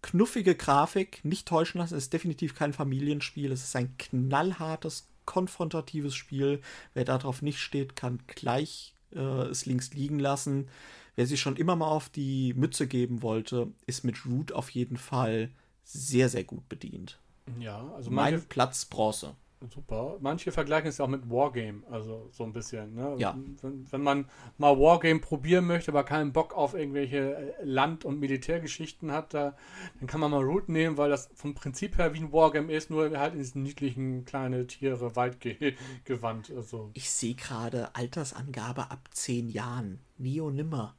knuffige Grafik, nicht täuschen lassen, ist definitiv kein Familienspiel. Es ist ein knallhartes, konfrontatives Spiel. Wer darauf nicht steht, kann gleich äh, es links liegen lassen. Wer sich schon immer mal auf die Mütze geben wollte, ist mit Root auf jeden Fall sehr, sehr gut bedient. Ja, also mein Platz Bronze. Super. Manche vergleichen es ja auch mit Wargame, also so ein bisschen. Ne? Ja. Wenn, wenn, man mal Wargame probieren möchte, aber keinen Bock auf irgendwelche äh, Land- und Militärgeschichten hat, da, dann kann man mal Root nehmen, weil das vom Prinzip her wie ein Wargame ist, nur halt in diesen niedlichen kleine Tiere Waldgewand. Also. Ich sehe gerade Altersangabe ab zehn Jahren. Nie und nimmer.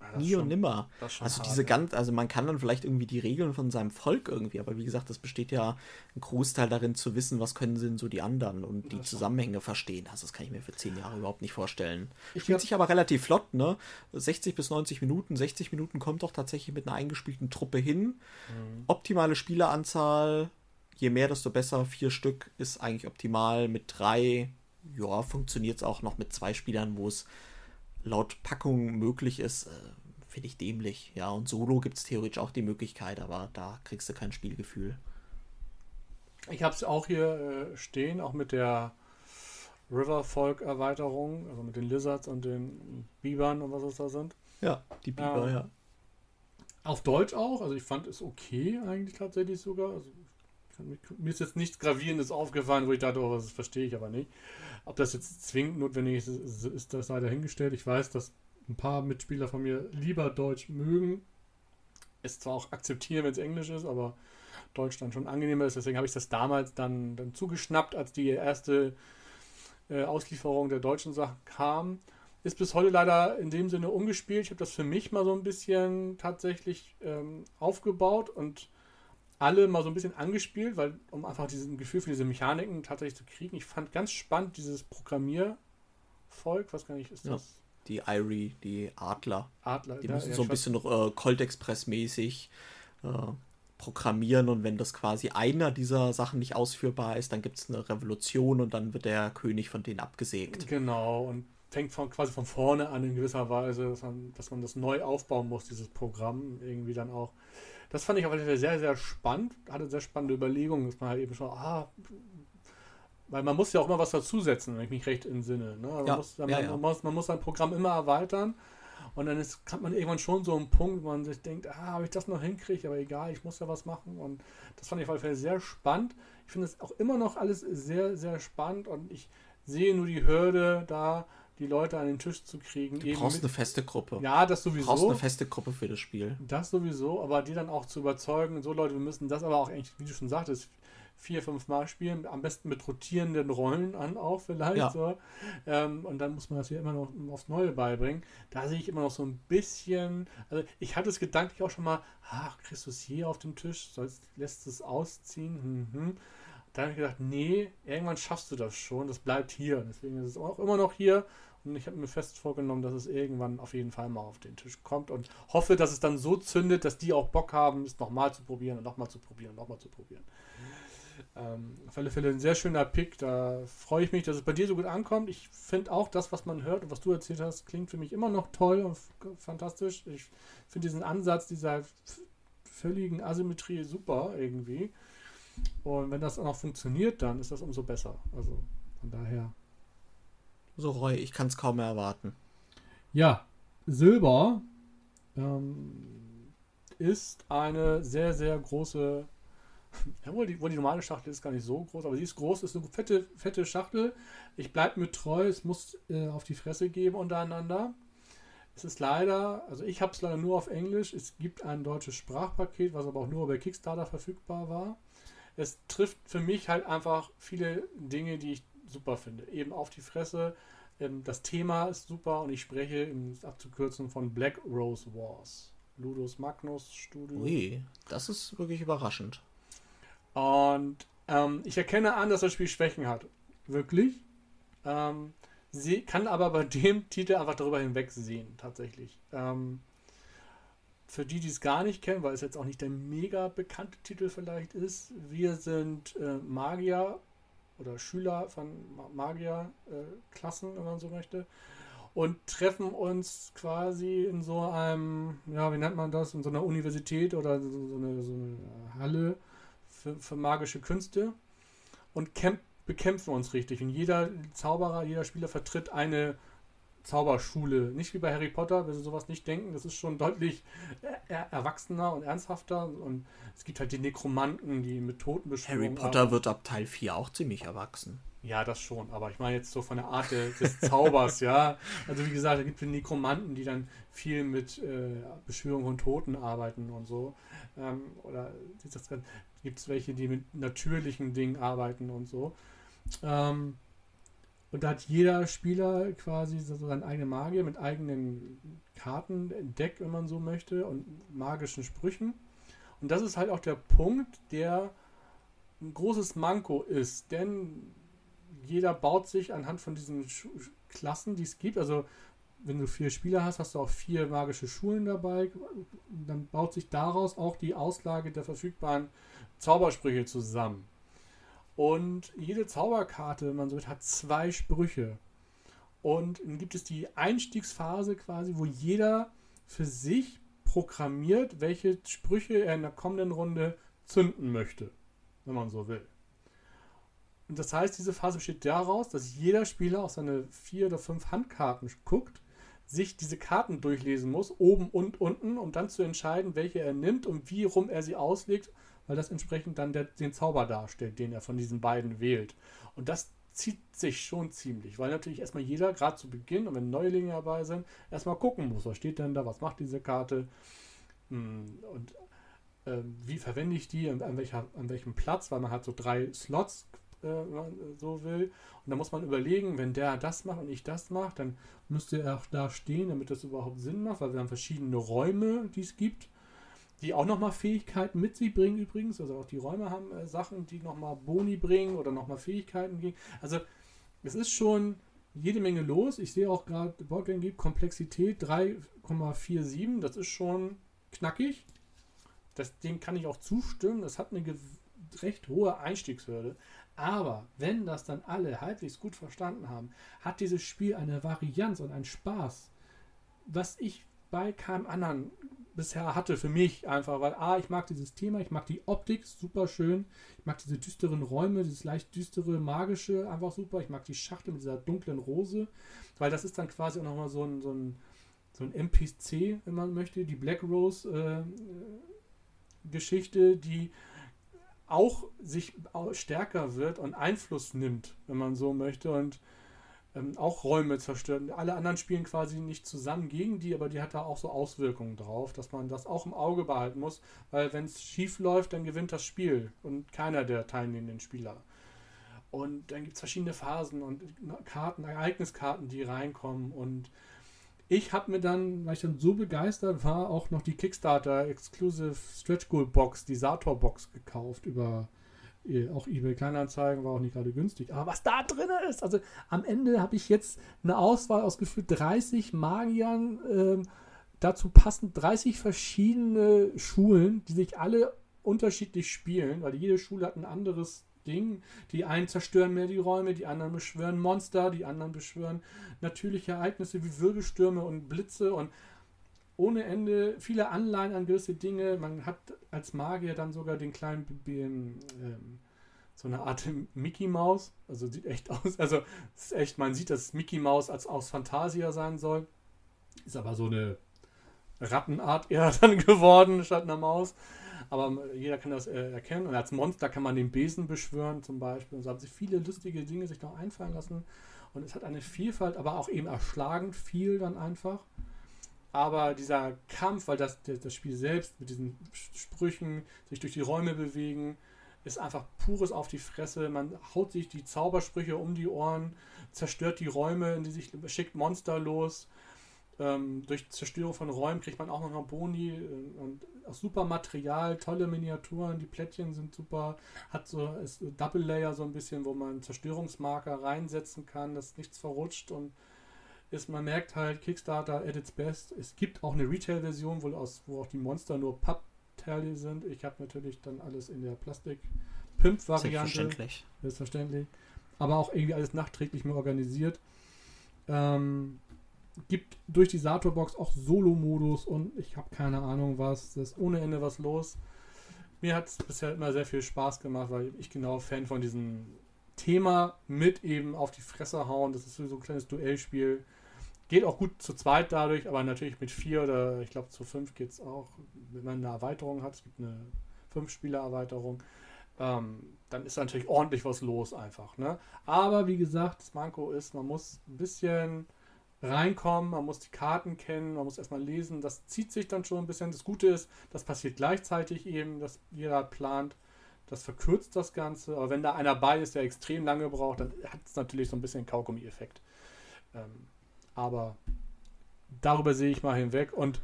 Ja, Nie schon, und nimmer. Also diese ganz, also man kann dann vielleicht irgendwie die Regeln von seinem Volk irgendwie, aber wie gesagt, das besteht ja ein Großteil darin zu wissen, was können denn so die anderen und die Zusammenhänge verstehen. Also das kann ich mir für zehn Jahre überhaupt nicht vorstellen. Ich Spielt sich aber relativ flott, ne? 60 bis 90 Minuten, 60 Minuten kommt doch tatsächlich mit einer eingespielten Truppe hin. Mhm. Optimale Spieleranzahl, je mehr, desto besser. Vier Stück ist eigentlich optimal. Mit drei ja, funktioniert es auch noch mit zwei Spielern, wo es laut Packung möglich ist. Äh, Finde ich dämlich. Ja, und Solo gibt es theoretisch auch die Möglichkeit, aber da kriegst du kein Spielgefühl. Ich habe es auch hier äh, stehen, auch mit der Riverfolk-Erweiterung, also mit den Lizards und den Bibern und was es da sind. Ja, die Biber, Ähm, ja. Auf Deutsch auch, also ich fand es okay eigentlich tatsächlich sogar. Also, mir- ist jetzt nichts Gravierendes aufgefallen, wo ich dachte, oh, das verstehe ich aber nicht. Ob das jetzt zwingend notwendig ist, ist, das sei dahingestellt. Ich weiß, dass ein paar Mitspieler von mir lieber Deutsch mögen. Es zwar auch akzeptieren, wenn es Englisch ist, aber Deutsch dann schon angenehmer ist. Deswegen habe ich das damals dann, dann zugeschnappt, als die erste äh, Auslieferung der deutschen Sachen kam. Ist bis heute leider in dem Sinne umgespielt. Ich habe das für mich mal so ein bisschen tatsächlich ähm, aufgebaut und alle mal so ein bisschen angespielt, weil um einfach dieses Gefühl für diese Mechaniken tatsächlich zu kriegen. Ich fand ganz spannend dieses Programmiervolk, was gar nicht ist Ja. das Die Irie, die Adler. Adler. Die ja, müssen ja, so ein bisschen noch äh, Colt Express-mäßig äh, programmieren und wenn das quasi einer dieser Sachen nicht ausführbar ist, dann gibt es eine Revolution und dann wird der König von denen abgesägt. Genau, und fängt von, quasi von vorne an in gewisser Weise, dass man, dass man das neu aufbauen muss, dieses Programm irgendwie dann auch. Das fand ich auf jeden Fall sehr, sehr spannend. Hatte sehr spannende Überlegungen, dass man halt eben schon, ah, weil man muss ja auch immer was dazusetzen, wenn ich mich recht entsinne. Ne? Man, Ja, muss, man, ja, ja. Man, muss, man muss sein Programm immer erweitern. Und dann ist, kann man irgendwann schon so einen Punkt, wo man sich denkt, ah, habe ich das noch hinkriege, aber egal, ich muss ja was machen. Und das fand ich auf jeden Fall sehr spannend. Ich finde es auch immer noch alles sehr, sehr spannend und ich sehe nur die Hürde da, die Leute an den Tisch zu kriegen. Du brauchst eine feste Gruppe. ja, das du brauchst sowieso. eine feste Gruppe für das Spiel. Das sowieso, aber die dann auch zu überzeugen, so Leute, wir müssen das aber auch eigentlich, wie du schon sagtest, vier, fünf Mal spielen, am besten mit rotierenden Rollen an auch vielleicht Ja. so. Ähm, und dann muss man das ja immer noch aufs Neue beibringen. Da sehe ich immer noch so ein bisschen, also ich hatte es gedanklich auch schon mal, ach, kriegst du es hier auf dem Tisch, sollst, lässt es ausziehen, mhm. Da habe ich gedacht, nee, irgendwann schaffst du das schon, das bleibt hier. Deswegen ist es auch immer noch hier. Und ich habe mir fest vorgenommen, dass es irgendwann auf jeden Fall mal auf den Tisch kommt und hoffe, dass es dann so zündet, dass die auch Bock haben, es nochmal zu probieren und nochmal zu probieren und nochmal zu probieren. Ähm, auf alle Fälle ein sehr schöner Pick. Da freue ich mich, dass es bei dir so gut ankommt. Ich finde auch das, was man hört und was du erzählt hast, klingt für mich immer noch toll und fantastisch. Ich finde diesen Ansatz dieser völligen Asymmetrie super irgendwie. Und wenn das auch noch funktioniert, dann ist das umso besser. Also von daher. So, Roy, ich kann es kaum mehr erwarten. Ja, Silber ähm, ist eine sehr, sehr große. Jawohl, die, die normale Schachtel ist gar nicht so groß, aber sie ist groß, ist eine fette, fette Schachtel. Ich bleibe mir treu, es muss äh, auf die Fresse geben untereinander. Es ist leider, also ich habe es leider nur auf Englisch. Es gibt ein deutsches Sprachpaket, was aber auch nur bei Kickstarter verfügbar war. Es trifft für mich halt einfach viele Dinge, die ich super finde. Eben auf die Fresse, ähm, das Thema ist super und ich spreche, um abzukürzen, von Black Rose Wars. Ludus Magnus Studio. Ui, das ist wirklich überraschend. Und ähm, ich erkenne an, dass das Spiel Schwächen hat. Wirklich. Ähm, sie kann aber bei dem Titel einfach darüber hinwegsehen, tatsächlich. Ähm, für die, die es gar nicht kennen, weil es jetzt auch nicht der mega bekannte Titel vielleicht ist, wir sind äh, Magier oder Schüler von Ma- Magierklassen, wenn man so möchte, und treffen uns quasi in so einem, ja, wie nennt man das, in so einer Universität oder so, so, eine, so eine Halle für, für magische Künste und kämp bekämpfen uns richtig. Und jeder Zauberer, jeder Spieler vertritt eine Zauberschule. Nicht wie bei Harry Potter, wenn sie sowas nicht denken, das ist schon deutlich er erwachsener und ernsthafter. Und es gibt halt die Nekromanten, die mit Toten Harry beschwören. Potter wird ab Teil 4 auch ziemlich erwachsen. Ja, das schon, aber ich meine jetzt so von der Art de, des Zaubers, ja. Also wie gesagt, da gibt es Nekromanten, die dann viel mit äh, Beschwörung von Toten arbeiten und so. Ähm, oder gibt es welche, die mit natürlichen Dingen arbeiten und so. Ähm, und da hat jeder Spieler quasi so seine eigene Magie mit eigenen Karten, Deck, wenn man so möchte, und magischen Sprüchen. Und das ist halt auch der Punkt, der ein großes Manko ist, denn jeder baut sich anhand von diesen Schu Klassen, die es gibt. Also, wenn du vier Spieler hast, hast du auch vier magische Schulen dabei. Dann baut sich daraus auch die Auslage der verfügbaren Zaubersprüche zusammen. Und jede Zauberkarte, wenn man so will, hat zwei Sprüche. Und dann gibt es die Einstiegsphase quasi, wo jeder für sich programmiert, welche Sprüche er in der kommenden Runde zünden möchte, wenn man so will. Und das heißt, diese Phase besteht daraus, dass jeder Spieler auf seine vier oder fünf Handkarten guckt, sich diese Karten durchlesen muss, oben und unten, um dann zu entscheiden, welche er nimmt und wie rum er sie auslegt, weil das entsprechend dann der, den Zauber darstellt, den er von diesen beiden wählt. Und das zieht sich schon ziemlich, weil natürlich erstmal jeder, gerade zu Beginn und wenn Neulinge dabei sind, erstmal gucken muss, was steht denn da, was macht diese Karte hm, und äh, wie verwende ich die, an, welcher, an welchem Platz, weil man hat so drei Slots äh, so will. Und da muss man überlegen, wenn der das macht und ich das mache, dann müsste er auch da stehen, damit das überhaupt Sinn macht, weil wir haben verschiedene Räume, die es gibt, die auch nochmal Fähigkeiten mit sich bringen übrigens. Also auch die Räume haben äh, Sachen, die nochmal Boni bringen oder nochmal Fähigkeiten geben. Also es ist schon jede Menge los. Ich sehe auch gerade, Boardgame gibt Komplexität 3,47. Das ist schon knackig. Das, dem kann ich auch zustimmen. Das hat eine recht hohe Einstiegshürde. Aber wenn das dann alle halbwegs gut verstanden haben, hat dieses Spiel eine Varianz und einen Spaß, was ich bei keinem anderen bisher hatte für mich einfach, weil A, ich mag dieses Thema, ich mag die Optik, super schön, ich mag diese düsteren Räume, dieses leicht düstere, magische, einfach super, ich mag die Schachtel mit dieser dunklen Rose, weil das ist dann quasi auch nochmal so ein, so ein, so ein NPC, wenn man möchte, die Black Rose äh, Geschichte, die auch sich stärker wird und Einfluss nimmt, wenn man so möchte, und ähm, auch Räume zerstört. Alle anderen spielen quasi nicht zusammen gegen die, aber die hat da auch so Auswirkungen drauf, dass man das auch im Auge behalten muss, weil wenn es schief läuft, dann gewinnt das Spiel und keiner der teilnehmenden Spieler. Und dann gibt es verschiedene Phasen und Karten, Ereigniskarten, die reinkommen und ich habe mir dann, weil ich dann so begeistert war, auch noch die Kickstarter Exclusive Stretch Goal Box, die Sator Box gekauft über auch eBay Kleinanzeigen, war auch nicht gerade günstig. Aber was da drin ist, also am Ende habe ich jetzt eine Auswahl aus gefühlt 30 Magiern, äh, dazu passend 30 verschiedene Schulen, die sich alle unterschiedlich spielen, weil jede Schule hat ein anderes Ding. Die einen zerstören mehr die Räume, die anderen beschwören Monster, die anderen beschwören natürliche Ereignisse wie Wirbelstürme und Blitze und ohne Ende viele Anleihen an gewisse Dinge. Man hat als Magier dann sogar den kleinen ähm, so eine Art Mickey Maus. Also sieht echt aus. Also ist echt, man sieht, dass Mickey Maus als aus Fantasia sein soll. Ist aber so eine Rattenart eher dann geworden statt einer Maus. Aber jeder kann das äh, erkennen. Und als Monster kann man den Besen beschwören zum Beispiel. Und so haben sich viele lustige Dinge sich noch einfallen lassen. Und es hat eine Vielfalt, aber auch eben erschlagend viel dann einfach. Aber dieser Kampf, weil das, das Spiel selbst mit diesen Sprüchen, sich durch die Räume bewegen, ist einfach pures auf die Fresse. Man haut sich die Zaubersprüche um die Ohren, zerstört die Räume, in die sich schickt Monster los. Ähm, durch Zerstörung von Räumen kriegt man auch noch Boni äh, und super Material, tolle Miniaturen, die Plättchen sind super, hat so ist Double Layer so ein bisschen, wo man Zerstörungsmarker reinsetzen kann, dass nichts verrutscht und ist, man merkt halt, Kickstarter at its best. Es gibt auch eine Retail-Version, wo, wo auch die Monster nur Pappteile sind. Ich habe natürlich dann alles in der Plastik-Pimp-Variante. Selbstverständlich. Selbstverständlich. Aber auch irgendwie alles nachträglich mehr organisiert. Ähm, gibt durch die Sator-Box auch Solo-Modus und ich habe keine Ahnung was. Das ist ohne Ende was los. Mir hat es bisher immer sehr viel Spaß gemacht, weil ich genau Fan von diesem Thema mit eben auf die Fresse hauen. Das ist so ein kleines Duellspiel. Geht auch gut zu zweit dadurch, aber natürlich mit vier oder ich glaube zu fünf geht es auch, wenn man eine Erweiterung hat. Es gibt eine Fünf-Spieler-Erweiterung. Ähm, dann ist natürlich ordentlich was los einfach. Ne? Aber wie gesagt, das Manko ist, man muss ein bisschen reinkommen, man muss die Karten kennen, man muss erstmal lesen. Das zieht sich dann schon ein bisschen. Das Gute ist, das passiert gleichzeitig eben, dass jeder plant. Das verkürzt das Ganze. Aber wenn da einer bei ist, der extrem lange braucht, dann hat es natürlich so ein bisschen Kaugummi-Effekt. Ähm, aber darüber sehe ich mal hinweg und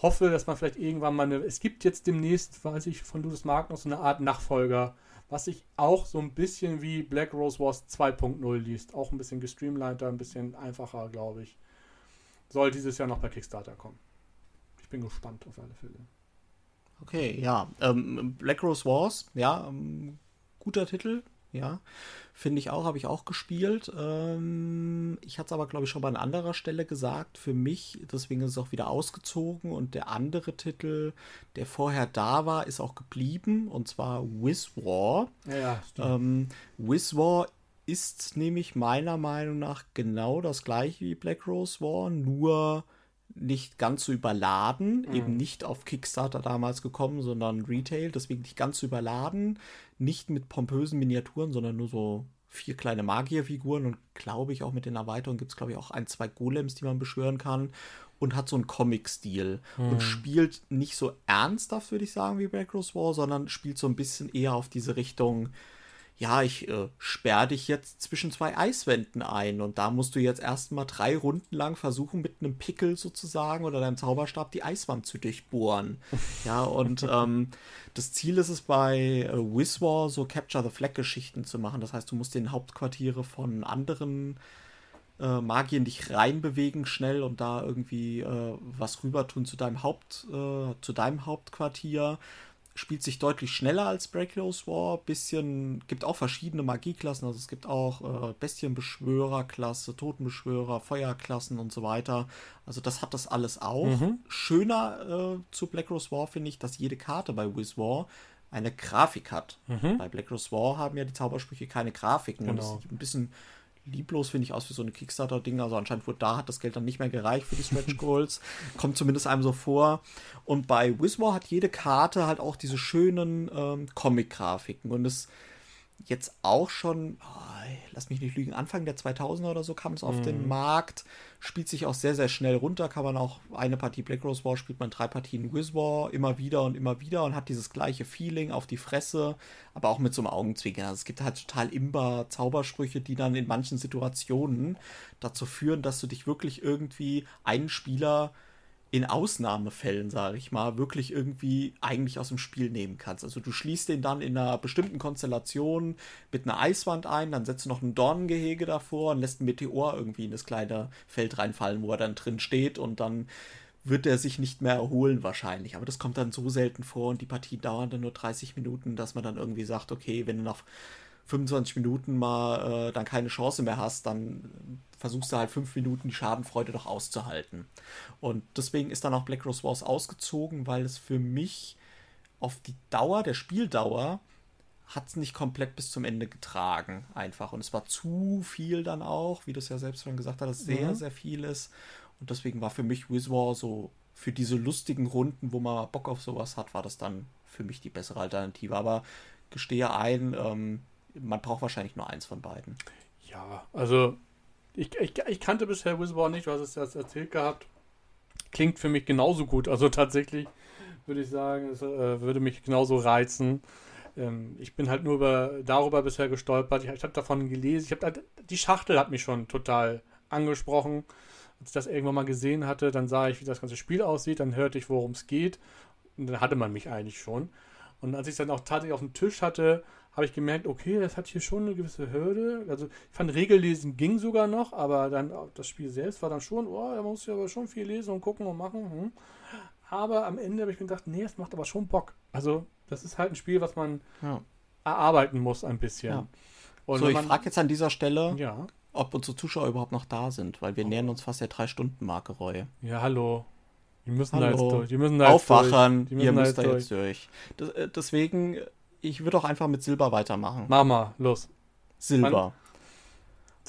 hoffe, dass man vielleicht irgendwann mal eine. Es gibt jetzt demnächst, weiß ich, von Ludus noch so eine Art Nachfolger was sich auch so ein bisschen wie Black Rose Wars 2.0 liest. Auch ein bisschen gestreamliner, ein bisschen einfacher, glaube ich. Soll dieses Jahr noch bei Kickstarter kommen. Ich bin gespannt auf alle Fälle. Okay, ja. Ähm, Black Rose Wars, ja, ähm, guter Titel. Ja. Finde ich auch, habe ich auch gespielt. Ähm, ich hatte es aber, glaube ich, schon mal an anderer Stelle gesagt. Für mich, deswegen ist es auch wieder ausgezogen. Und der andere Titel, der vorher da war, ist auch geblieben. Und zwar Wiz War. Ja, ja, ähm, Wiz War ist nämlich meiner Meinung nach genau das gleiche wie Black Rose War, nur nicht ganz so überladen, mhm. eben nicht auf Kickstarter damals gekommen, sondern Retail, deswegen nicht ganz so überladen, nicht mit pompösen Miniaturen, sondern nur so vier kleine Magierfiguren und glaube ich auch mit den Erweiterungen gibt es glaube ich auch ein, zwei Golems, die man beschwören kann und hat so einen Comic-Stil mhm. und spielt nicht so ernsthaft, würde ich sagen, wie Black Rose War, sondern spielt so ein bisschen eher auf diese Richtung, ja, ich äh, sperre dich jetzt zwischen zwei Eiswänden ein und da musst du jetzt erstmal drei Runden lang versuchen, mit einem Pickel sozusagen oder deinem Zauberstab die Eiswand zu durchbohren. ja, und ähm, das Ziel ist es bei äh, Wizwar so Capture the Flag Geschichten zu machen. Das heißt, du musst den Hauptquartiere von anderen äh, Magiern dich reinbewegen schnell und da irgendwie äh, was rüber tun zu deinem Haupt, äh, zu deinem Hauptquartier spielt sich deutlich schneller als Breakless War. Bisschen, gibt auch verschiedene Magieklassen. Also es gibt auch äh, Bestienbeschwörer-Klasse, Totenbeschwörer, Feuerklassen und so weiter. Also das hat das alles auch. Mhm. Schöner äh, zu Black Rose War finde ich, dass jede Karte bei Wiz War eine Grafik hat. Mhm. Bei Black Rose War haben ja die Zaubersprüche keine Grafiken. Genau. Und das sieht ein bisschen lieblos, finde ich, aus wie so eine Kickstarter-Ding. Also anscheinend wurde da, hat das Geld dann nicht mehr gereicht für die Stretch Goals. Kommt zumindest einem so vor. Und bei Wismore hat jede Karte halt auch diese schönen ähm, Comic-Grafiken. Und es jetzt auch schon, oh, lass mich nicht lügen, Anfang der 2000er oder so kam es auf mhm. den Markt. Spielt sich auch sehr, sehr schnell runter. Kann man auch eine Partie Black Rose War, spielt man drei Partien Wiz War immer wieder und immer wieder und hat dieses gleiche Feeling auf die Fresse, aber auch mit so einem Augenzwinkern. Also es gibt halt total imbar Zaubersprüche, die dann in manchen Situationen dazu führen, dass du dich wirklich irgendwie einen Spieler in Ausnahmefällen, sage ich mal, wirklich irgendwie eigentlich aus dem Spiel nehmen kannst. Also du schließt den dann in einer bestimmten Konstellation mit einer Eiswand ein, dann setzt du noch ein Dornengehege davor und lässt einen Meteor irgendwie in das kleine Feld reinfallen, wo er dann drin steht und dann wird er sich nicht mehr erholen wahrscheinlich. Aber das kommt dann so selten vor und die Partien dauern dann nur 30 Minuten, dass man dann irgendwie sagt, okay, wenn du nach 25 Minuten mal äh, dann keine Chance mehr hast, dann versuchst du halt fünf Minuten die Schadenfreude doch auszuhalten. Und deswegen ist dann auch Black Rose Wars ausgezogen, weil es für mich auf die Dauer, der Spieldauer, hat es nicht komplett bis zum Ende getragen, einfach. Und es war zu viel dann auch, wie du es ja selbst schon gesagt hast, sehr, mhm. sehr viel ist. Und deswegen war für mich Wizwar so, für diese lustigen Runden, wo man Bock auf sowas hat, war das dann für mich die bessere Alternative. Aber gestehe ein, ähm, man braucht wahrscheinlich nur eins von beiden. Ja, also ich, ich, ich kannte bisher Whisper nicht, du hast es jetzt erzählt gehabt. Klingt für mich genauso gut. Also tatsächlich würde ich sagen, es äh, würde mich genauso reizen. Ähm, ich bin halt nur über, darüber bisher gestolpert. Ich, ich habe davon gelesen. Ich habe halt, die Schachtel hat mich schon total angesprochen. Als ich das irgendwann mal gesehen hatte, dann sah ich, wie das ganze Spiel aussieht, dann hörte ich, worum es geht. Und dann hatte man mich eigentlich schon. Und als ich es dann auch tatsächlich auf dem Tisch hatte, habe ich gemerkt, okay, das hat hier schon eine gewisse Hürde. Also ich fand Regellesen ging sogar noch, aber dann das Spiel selbst war dann schon, oh, da muss ich aber schon viel lesen und gucken und machen. Hm. Aber am Ende habe ich mir gedacht, nee, es macht aber schon Bock. Also das ist halt ein Spiel, was man ja. erarbeiten muss ein bisschen. Ja. so, ich frage jetzt an dieser Stelle, ja. ob unsere Zuschauer überhaupt noch da sind, weil wir oh. nähern uns fast der Drei-Stunden-Marke, Reue. Ja, hallo. Die müssen Hallo. da jetzt durch. Die müssen da Aufwachen, jetzt durch. ihr müsst da jetzt durch. durch. Äh, deswegen ich würde auch einfach mit Silber weitermachen. Mama, los. Silber.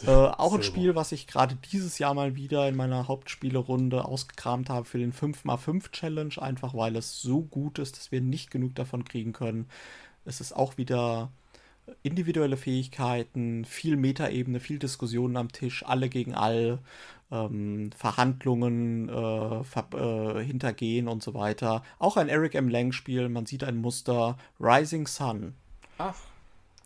Äh, auch Silber. ein Spiel, was ich gerade dieses Jahr mal wieder in meiner Hauptspielerunde ausgekramt habe für den 5x5 Challenge, einfach weil es so gut ist, dass wir nicht genug davon kriegen können. Es ist auch wieder individuelle Fähigkeiten, viel Metaebene, viel Diskussionen am Tisch, alle gegen all ähm, Verhandlungen äh, ver äh, hintergehen und so weiter. Auch ein Eric M. Lang-Spiel, man sieht ein Muster. Rising Sun. Ach.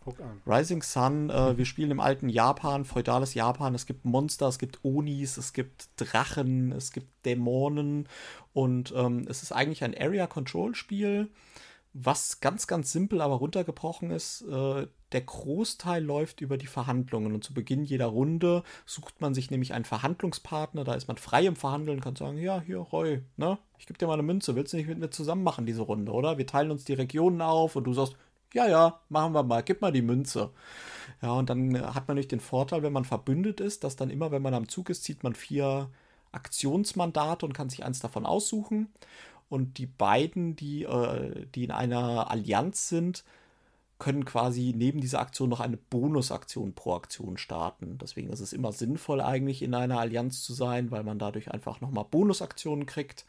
Guck an. Rising Sun, äh, wir spielen im alten Japan, feudales Japan. Es gibt Monster, es gibt Onis, es gibt Drachen, es gibt Dämonen und ähm, es ist eigentlich ein Area-Control-Spiel was ganz, ganz simpel aber runtergebrochen ist, äh, der Großteil läuft über die Verhandlungen. Und zu Beginn jeder Runde sucht man sich nämlich einen Verhandlungspartner. Da ist man frei im Verhandeln, kann sagen, ja, hier, Roy, ne? Ich gebe dir mal eine Münze. Willst du nicht mit mir zusammen machen, diese Runde, oder? Wir teilen uns die Regionen auf und du sagst, Ja, ja, machen wir mal, gib mal die Münze. Ja, und dann äh, hat man nicht den Vorteil, wenn man verbündet ist, dass dann immer, wenn man am Zug ist, zieht man vier Aktionsmandate und kann sich eins davon aussuchen. Und die beiden, die, äh, die in einer Allianz sind, können quasi neben dieser Aktion noch eine Bonusaktion pro Aktion starten. Deswegen ist es immer sinnvoll, eigentlich in einer Allianz zu sein, weil man dadurch einfach nochmal Bonusaktionen kriegt.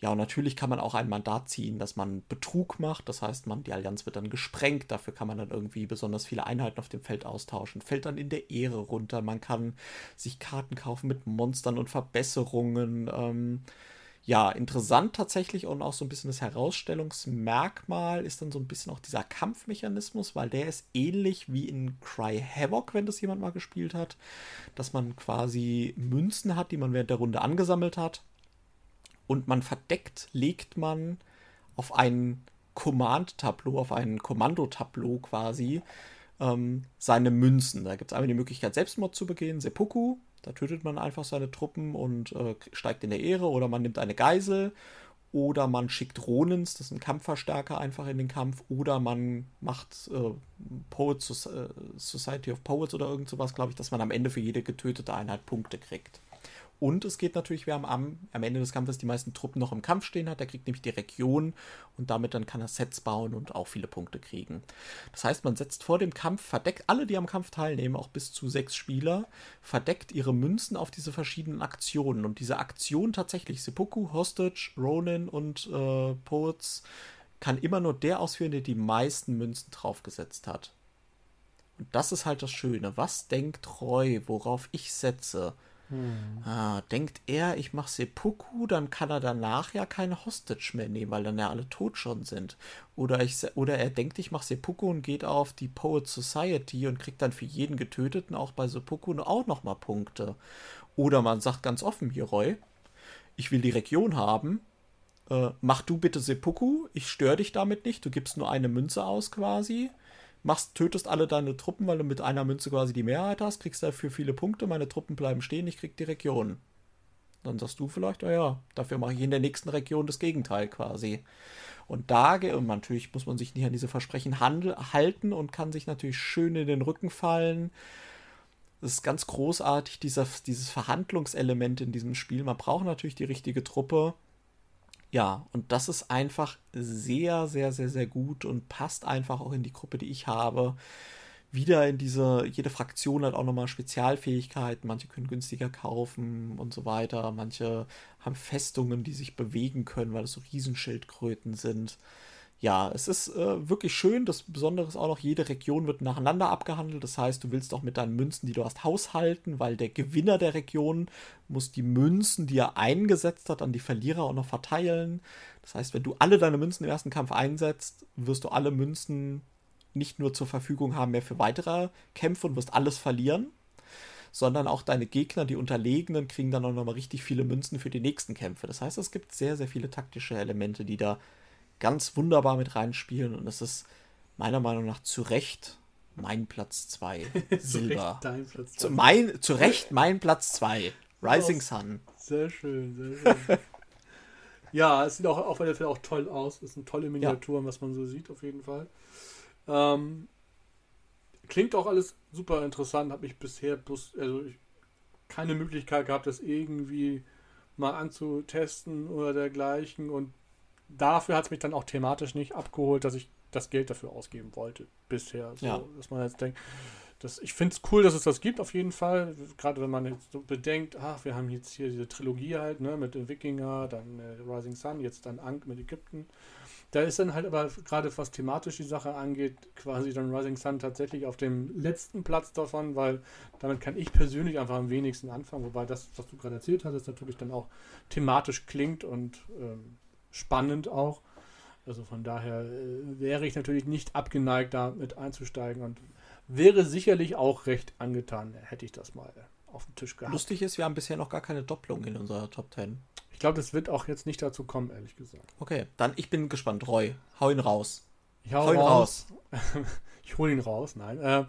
Ja, und natürlich kann man auch ein Mandat ziehen, dass man Betrug macht. Das heißt, man, die Allianz wird dann gesprengt. Dafür kann man dann irgendwie besonders viele Einheiten auf dem Feld austauschen. Fällt dann in der Ehre runter. Man kann sich Karten kaufen mit Monstern und Verbesserungen. Ähm, ja, interessant tatsächlich und auch so ein bisschen das Herausstellungsmerkmal ist dann so ein bisschen auch dieser Kampfmechanismus, weil der ist ähnlich wie in Cry Havoc, wenn das jemand mal gespielt hat, dass man quasi Münzen hat, die man während der Runde angesammelt hat und man verdeckt, legt man auf ein Command-Tableau, auf ein Kommandotableau quasi ähm, seine Münzen. Da gibt es einmal die Möglichkeit, Selbstmord zu begehen, Seppuku. Da tötet man einfach seine Truppen und äh, steigt in der Ehre oder man nimmt eine Geisel oder man schickt Ronins, das sind Kampfverstärker, einfach in den Kampf oder man macht äh, Poets, äh, Society of Poets oder irgend sowas, glaube ich, dass man am Ende für jede getötete Einheit Punkte kriegt. Und es geht natürlich, wer am, am Ende des Kampfes die meisten Truppen noch im Kampf stehen hat, der kriegt nämlich die Region und damit dann kann er Sets bauen und auch viele Punkte kriegen. Das heißt, man setzt vor dem Kampf, verdeckt alle, die am Kampf teilnehmen, auch bis zu sechs Spieler, verdeckt ihre Münzen auf diese verschiedenen Aktionen. Und diese Aktion tatsächlich, Seppuku, Hostage, Ronin und äh, Poets, kann immer nur der ausführen, der die meisten Münzen draufgesetzt hat. Und das ist halt das Schöne. Was denkt Roy, worauf ich setze? Hm. Ah, denkt er, ich mache Seppuku, dann kann er danach ja keine Hostage mehr nehmen, weil dann ja alle tot schon sind. Oder, ich, oder er denkt, ich mache Seppuku und geht auf die Poet Society und kriegt dann für jeden Getöteten auch bei Seppuku auch nochmal Punkte. Oder man sagt ganz offen hier, ich will die Region haben, äh, mach du bitte Seppuku, ich störe dich damit nicht, du gibst nur eine Münze aus quasi machst, tötest alle deine Truppen, weil du mit einer Münze quasi die Mehrheit hast, kriegst dafür viele Punkte, meine Truppen bleiben stehen, ich krieg die Region. Dann sagst du vielleicht, oh ja, dafür mache ich in der nächsten Region das Gegenteil quasi. Und da, und natürlich muss man sich nicht an diese Versprechen handel, halten und kann sich natürlich schön in den Rücken fallen. Es ist ganz großartig, dieser, dieses Verhandlungselement in diesem Spiel. Man braucht natürlich die richtige Truppe. Ja, und das ist einfach sehr, sehr, sehr, sehr gut und passt einfach auch in die Gruppe, die ich habe. Wieder in diese, jede Fraktion hat auch nochmal Spezialfähigkeiten. Manche können günstiger kaufen und so weiter. Manche haben Festungen, die sich bewegen können, weil es so Riesenschildkröten sind ja, es ist äh, wirklich schön. Das Besondere ist auch noch, jede Region wird nacheinander abgehandelt. Das heißt, du willst auch mit deinen Münzen, die du hast, haushalten, weil der Gewinner der Region muss die Münzen, die er eingesetzt hat, an die Verlierer auch noch verteilen. Das heißt, wenn du alle deine Münzen im ersten Kampf einsetzt, wirst du alle Münzen nicht nur zur Verfügung haben mehr für weitere Kämpfe und wirst alles verlieren, sondern auch deine Gegner, die Unterlegenen, kriegen dann auch nochmal richtig viele Münzen für die nächsten Kämpfe. Das heißt, es gibt sehr, sehr viele taktische Elemente, die da ganz wunderbar mit reinspielen und es ist meiner Meinung nach zu Recht mein Platz 2 Silber. dein Platz zwei. Zu, mein, zu Recht mein Platz 2 Rising Sun. Sehr schön, sehr schön. ja, es sieht auch auf jeden Fall auch toll aus. Es sind tolle Miniaturen, ja. was man so sieht, auf jeden Fall. Ähm, klingt auch alles super interessant. Habe ich bisher bloß, also ich, keine Möglichkeit gehabt, das irgendwie mal anzutesten oder dergleichen. Und dafür hat es mich dann auch thematisch nicht abgeholt, dass ich das Geld dafür ausgeben wollte bisher. So, ja. Dass man jetzt denkt, das, ich finde es cool, dass es das gibt, auf jeden Fall. Gerade wenn man jetzt so bedenkt, ach, wir haben jetzt hier diese Trilogie halt, ne, mit den Wikinger, dann äh, Rising Sun, jetzt dann Ankh mit Ägypten. Da ist dann halt aber gerade was thematisch die Sache angeht, quasi dann Rising Sun tatsächlich auf dem letzten Platz davon, weil damit kann ich persönlich einfach am wenigsten anfangen, wobei das, was du gerade erzählt hast, natürlich dann auch thematisch klingt und ähm, spannend auch. Also von daher äh, wäre ich natürlich nicht abgeneigt, da mit einzusteigen und wäre sicherlich auch recht angetan, hätte ich das mal auf dem Tisch gehabt. Lustig ist, wir haben bisher noch gar keine Doppelung in unserer Top 10. Ich glaube, das wird auch jetzt nicht dazu kommen, ehrlich gesagt. Okay, dann ich bin gespannt. Roy, hau ihn raus. Ich hau, hau ihn raus. raus. ich hole ihn raus, nein. Äh,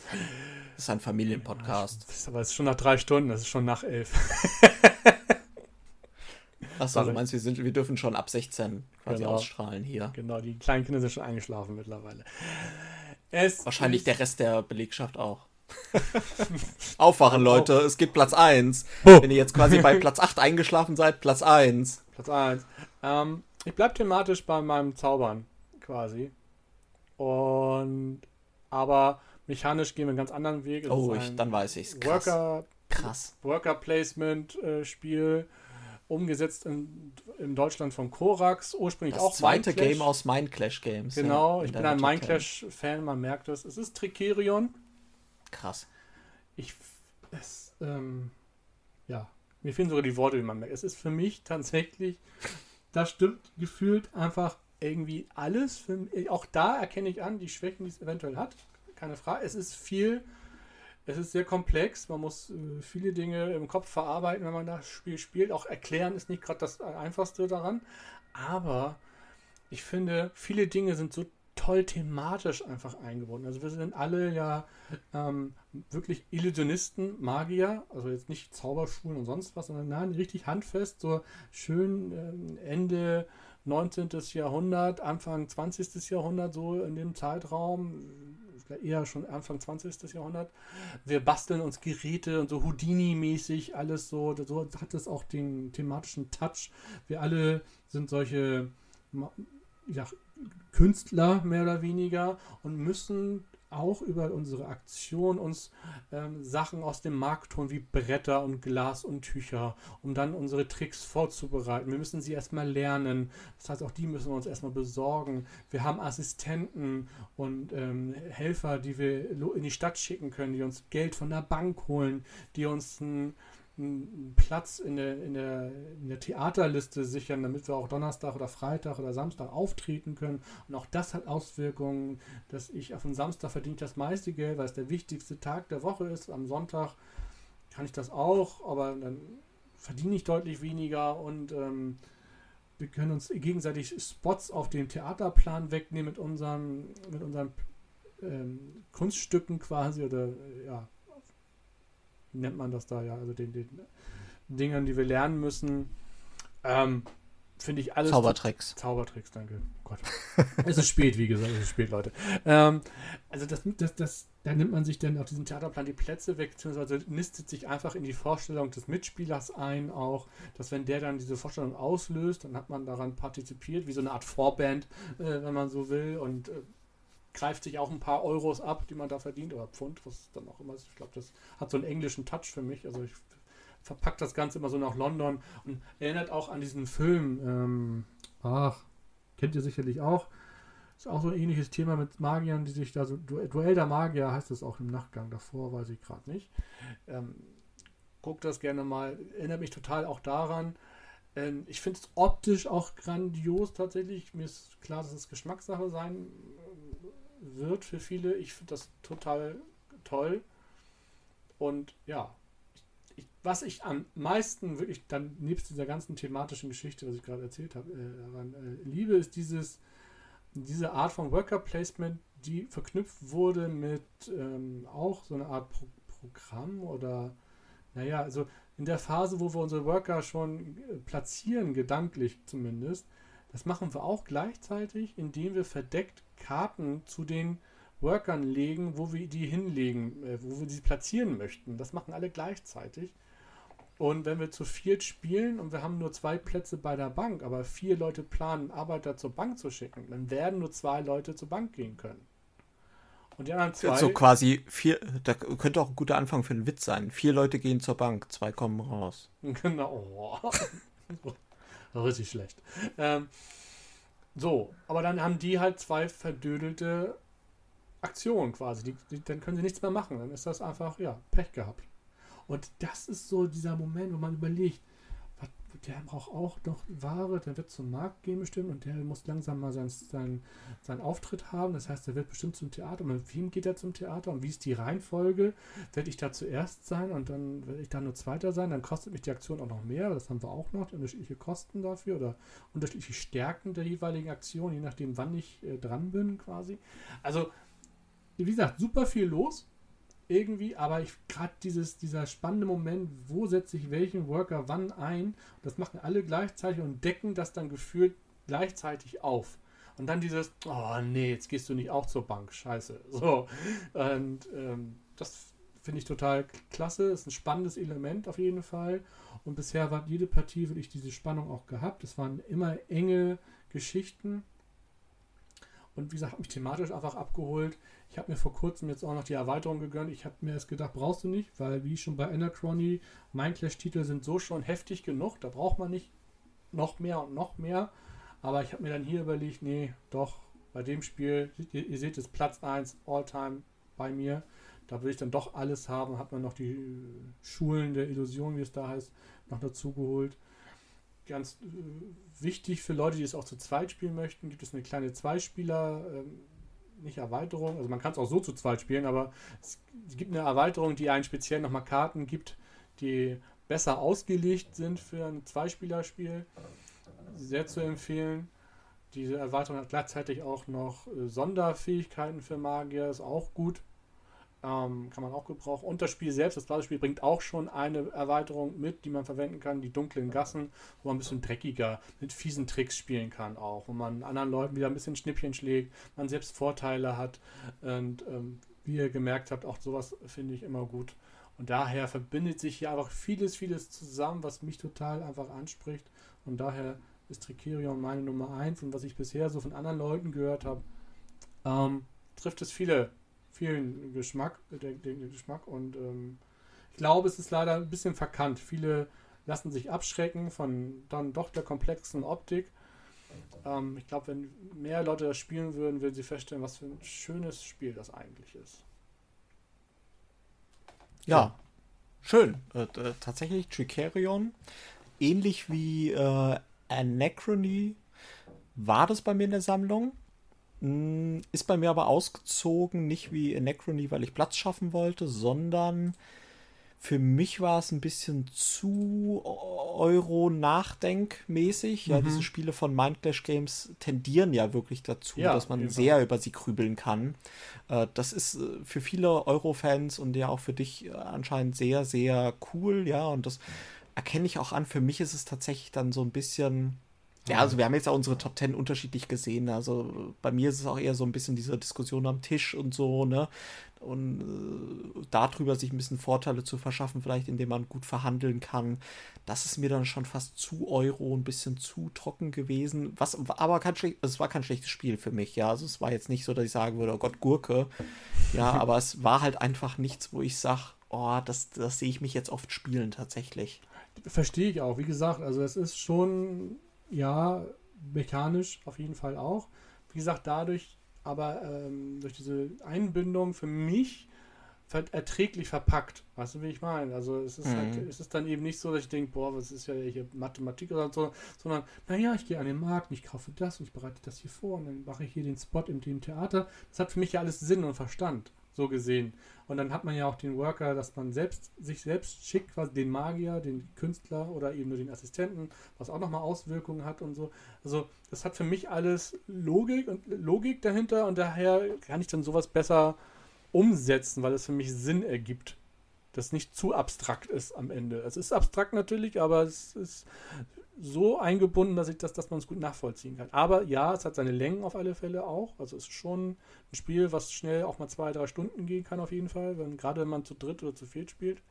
das ist ein Familienpodcast. Ja, aber es ist schon nach drei Stunden, das ist schon nach elf. Achso, du meinst, wir, sind, wir dürfen schon ab 16 quasi genau. ausstrahlen hier. Genau, die kleinen Kinder sind schon eingeschlafen mittlerweile. Es Wahrscheinlich der Rest der Belegschaft auch. Aufwachen, Leute, es gibt Platz 1. Oh. Wenn ihr jetzt quasi bei Platz 8 eingeschlafen seid, Platz 1. Platz 1. Ähm, ich bleib thematisch bei meinem Zaubern quasi. Und aber mechanisch gehen wir einen ganz anderen Weg. Es Oh, ich, dann weiß ich's. Krass. Worker, Krass. Worker Placement äh, Spiel umgesetzt in, in Deutschland von Korax, ursprünglich Das auch zweite. Game aus Mindclash Games. Genau, ja, ich bin ein Top 10. Mindclash-Fan, man merkt es. Es ist Tricerion. Krass. Ich, es, ähm, ja, mir fehlen sogar die Worte, wie man merkt. Es ist für mich tatsächlich, da stimmt gefühlt einfach irgendwie alles. Für, auch da erkenne ich an, die Schwächen, die es eventuell hat. Keine Frage. Es ist viel, es ist sehr komplex. Man muss äh, viele Dinge im Kopf verarbeiten, wenn man das Spiel spielt. Auch erklären ist nicht gerade das Einfachste daran. Aber ich finde, viele Dinge sind so toll thematisch einfach eingebunden. Also wir sind alle ja ähm, wirklich Illusionisten, Magier, also jetzt nicht Zauberschulen und sonst was, sondern nein, richtig handfest, so schön ähm, Ende 19. Jahrhundert, Anfang 20. Jahrhundert, so in dem Zeitraum, eher schon Anfang 20. Jahrhundert. Wir basteln uns Geräte und so Houdini-mäßig, alles so, so hat es auch den thematischen Touch. Wir alle sind solche ja, Künstler mehr oder weniger und müssen auch über unsere Aktion uns ähm, Sachen aus dem Markt holen, wie Bretter und Glas und Tücher, um dann unsere Tricks vorzubereiten. Wir müssen sie erstmal lernen. Das heißt, auch die müssen wir uns erstmal besorgen. Wir haben Assistenten und ähm, Helfer, die wir in die Stadt schicken können, die uns Geld von der Bank holen, die uns ein einen Platz in der, in, der, in der Theaterliste sichern, damit wir auch Donnerstag oder Freitag oder Samstag auftreten können. Und auch das hat Auswirkungen, dass ich auf dem Samstag verdiene ich das meiste Geld, weil es der wichtigste Tag der Woche ist. Am Sonntag kann ich das auch, aber dann verdiene ich deutlich weniger und ähm, wir können uns gegenseitig Spots auf dem Theaterplan wegnehmen mit unseren, mit unseren ähm, Kunststücken quasi oder ja, nennt man das da ja, also den, den Dingern, die wir lernen müssen. Ähm, Finde ich alles. Zaubertricks. Zaubertricks, danke. Oh Gott. es ist spät, wie gesagt, es ist spät, Leute. Ähm, also das, das, das, da nimmt man sich dann auf diesem Theaterplan die Plätze weg, beziehungsweise nistet sich einfach in die Vorstellung des Mitspielers ein, auch, dass wenn der dann diese Vorstellung auslöst, dann hat man daran partizipiert, wie so eine Art Vorband, äh, wenn man so will, und äh, greift sich auch ein paar Euros ab, die man da verdient, oder Pfund, was dann auch immer ist. Ich glaube, das hat so einen englischen Touch für mich. Also ich verpackt das Ganze immer so nach London und erinnert auch an diesen Film. Ähm, ach, kennt ihr sicherlich auch. Ist auch so ein ähnliches Thema mit Magiern, die sich da so. Du Duell der Magier heißt es auch im Nachgang. Davor weiß ich gerade nicht. Ähm, guckt das gerne mal. Erinnert mich total auch daran. Ähm, ich finde es optisch auch grandios tatsächlich. Mir ist klar, dass es Geschmackssache sein wird für viele. Ich finde das total toll. Und ja, ich, was ich am meisten wirklich dann nebst dieser ganzen thematischen Geschichte, was ich gerade erzählt habe, äh, äh, liebe, ist dieses, diese Art von Worker Placement, die verknüpft wurde mit ähm, auch so einer Art Pro Programm oder naja, also in der Phase, wo wir unsere Worker schon äh, platzieren, gedanklich zumindest, das machen wir auch gleichzeitig, indem wir verdeckt Karten zu den Workern legen, wo wir die hinlegen, äh, wo wir sie platzieren möchten. Das machen alle gleichzeitig. Und wenn wir zu viert spielen und wir haben nur zwei Plätze bei der Bank, aber vier Leute planen, Arbeiter zur Bank zu schicken, dann werden nur zwei Leute zur Bank gehen können. Und die anderen zwei. So quasi vier, da könnte auch ein guter Anfang für einen Witz sein. Vier Leute gehen zur Bank, zwei kommen raus. Genau. Richtig schlecht. Ähm, so, aber dann haben die halt zwei verdödelte Aktionen quasi. Die, die, dann können sie nichts mehr machen. Dann ist das einfach, ja, Pech gehabt. Und das ist so dieser Moment, wo man überlegt, der braucht auch noch Ware, der wird zum Markt gehen bestimmt und der muss langsam mal seinen sein, sein Auftritt haben. Das heißt, der wird bestimmt zum Theater. Und mit wem geht er zum Theater und wie ist die Reihenfolge? Werde ich da zuerst sein und dann werde ich da nur Zweiter sein? Dann kostet mich die Aktion auch noch mehr. Das haben wir auch noch. Unterschiedliche Kosten dafür oder unterschiedliche Stärken der jeweiligen Aktion, je nachdem, wann ich äh, dran bin quasi. Also, wie gesagt, super viel los irgendwie, aber ich gerade dieses dieser spannende Moment, wo setze ich welchen Worker wann ein, das machen alle gleichzeitig und decken das dann gefühlt gleichzeitig auf. Und dann dieses, oh nee, jetzt gehst du nicht auch zur Bank, scheiße. So. Und ähm, das finde ich total klasse. Ist ein spannendes Element auf jeden Fall. Und bisher war jede Partie wirklich diese Spannung auch gehabt. Es waren immer enge Geschichten. Und wie gesagt, hat mich thematisch einfach abgeholt. Ich habe mir vor kurzem jetzt auch noch die Erweiterung gegönnt. Ich habe mir erst gedacht, brauchst du nicht, weil wie schon bei Anachrony, mein Clash-Titel sind so schon heftig genug. Da braucht man nicht noch mehr und noch mehr. Aber ich habe mir dann hier überlegt, nee, doch, bei dem Spiel, ihr, ihr seht es, Platz 1 All-Time bei mir. Da will ich dann doch alles haben. Hat man noch die Schulen der Illusion, wie es da heißt, noch dazu geholt. Ganz äh, wichtig für Leute, die es auch zu zweit spielen möchten, gibt es eine kleine Zweispieler, ähm, nicht Erweiterung, also man kann es auch so zu zweit spielen, aber es gibt eine Erweiterung, die einen speziell nochmal Karten gibt, die besser ausgelegt sind für ein Zweispielerspiel. Sehr zu empfehlen. Diese Erweiterung hat gleichzeitig auch noch äh, Sonderfähigkeiten für Magier, ist auch gut. Ähm, kann man auch gebrauchen. Und das Spiel selbst, das Basisspiel, bringt auch schon eine Erweiterung mit, die man verwenden kann, die dunklen Gassen, wo man ein bisschen dreckiger mit fiesen Tricks spielen kann auch, wo man anderen Leuten wieder ein bisschen Schnippchen schlägt, man selbst Vorteile hat. Und ähm, wie ihr gemerkt habt, auch sowas finde ich immer gut. Und daher verbindet sich hier einfach vieles, vieles zusammen, was mich total einfach anspricht. Und daher ist Tricerion meine Nummer 1. Und was ich bisher so von anderen Leuten gehört habe, ähm, trifft es viele vielen Geschmack, den, den Geschmack und ähm, ich glaube, es ist leider ein bisschen verkannt. Viele lassen sich abschrecken von dann doch der komplexen Optik. Ähm, ich glaube, wenn mehr Leute das spielen würden, würden sie feststellen, was für ein schönes Spiel das eigentlich ist. Ja, ja. schön. Äh, tatsächlich Tricerion, ähnlich wie äh, Anachrony, war das bei mir in der Sammlung. Hm, ist bei mir aber ausgezogen, nicht wie Anachrony, weil ich Platz schaffen wollte, sondern für mich war es ein bisschen zu Euro-Nachdenkmäßig. Ja, mhm. diese Spiele von Mindclash Games tendieren ja wirklich dazu, ja, dass man sehr über sie grübeln kann. Äh, das ist äh, für viele Euro-Fans und ja auch für dich äh, anscheinend sehr, sehr cool. Ja, und das erkenne ich auch an. Für mich ist es tatsächlich dann so ein bisschen ja, also wir haben jetzt auch unsere Top Ten unterschiedlich gesehen. Also bei mir ist es auch eher so ein bisschen diese Diskussion am Tisch und so, ne? Und äh, darüber sich ein bisschen Vorteile zu verschaffen, vielleicht indem man gut verhandeln kann. Das ist mir dann schon fast zu Euro, ein bisschen zu trocken gewesen. Was aber kein schlecht, es war kein schlechtes Spiel für mich, ja. Also es war jetzt nicht so, dass ich sagen würde, oh Gott, Gurke. Ja, aber es war halt einfach nichts, wo ich sage, oh, das, das sehe ich mich jetzt oft spielen tatsächlich. Verstehe ich auch. Wie gesagt, also es ist schon ja, mechanisch auf jeden Fall auch. Wie gesagt, dadurch aber ähm, durch diese Einbindung für mich erträglich verpackt. Weißt du, wie ich meine? Also es ist, halt, mhm. halt, es ist dann eben nicht so, dass ich denke, boah, was ist ja hier Mathematik oder so, sondern, naja, ich gehe an den Markt und ich kaufe das und ich bereite das hier vor und dann mache ich hier den Spot im dem Theater. Das hat für mich ja alles Sinn und Verstand so gesehen. Und dann hat man ja auch den Worker, dass man selbst sich selbst schickt, quasi den Magier, den Künstler oder eben nur den Assistenten, was auch nochmal Auswirkungen hat und so. Also das hat für mich alles Logik und Logik dahinter und daher kann ich dann sowas besser umsetzen, weil es für mich Sinn ergibt. Das nicht zu abstrakt ist am Ende. Es ist abstrakt natürlich, aber es ist so eingebunden, dass ich das, dass man es gut nachvollziehen kann. Aber ja, es hat seine Längen auf alle Fälle auch. Also es ist schon ein Spiel, was schnell auch mal zwei, drei Stunden gehen kann auf jeden Fall, wenn, gerade wenn man zu dritt oder zu viert spielt.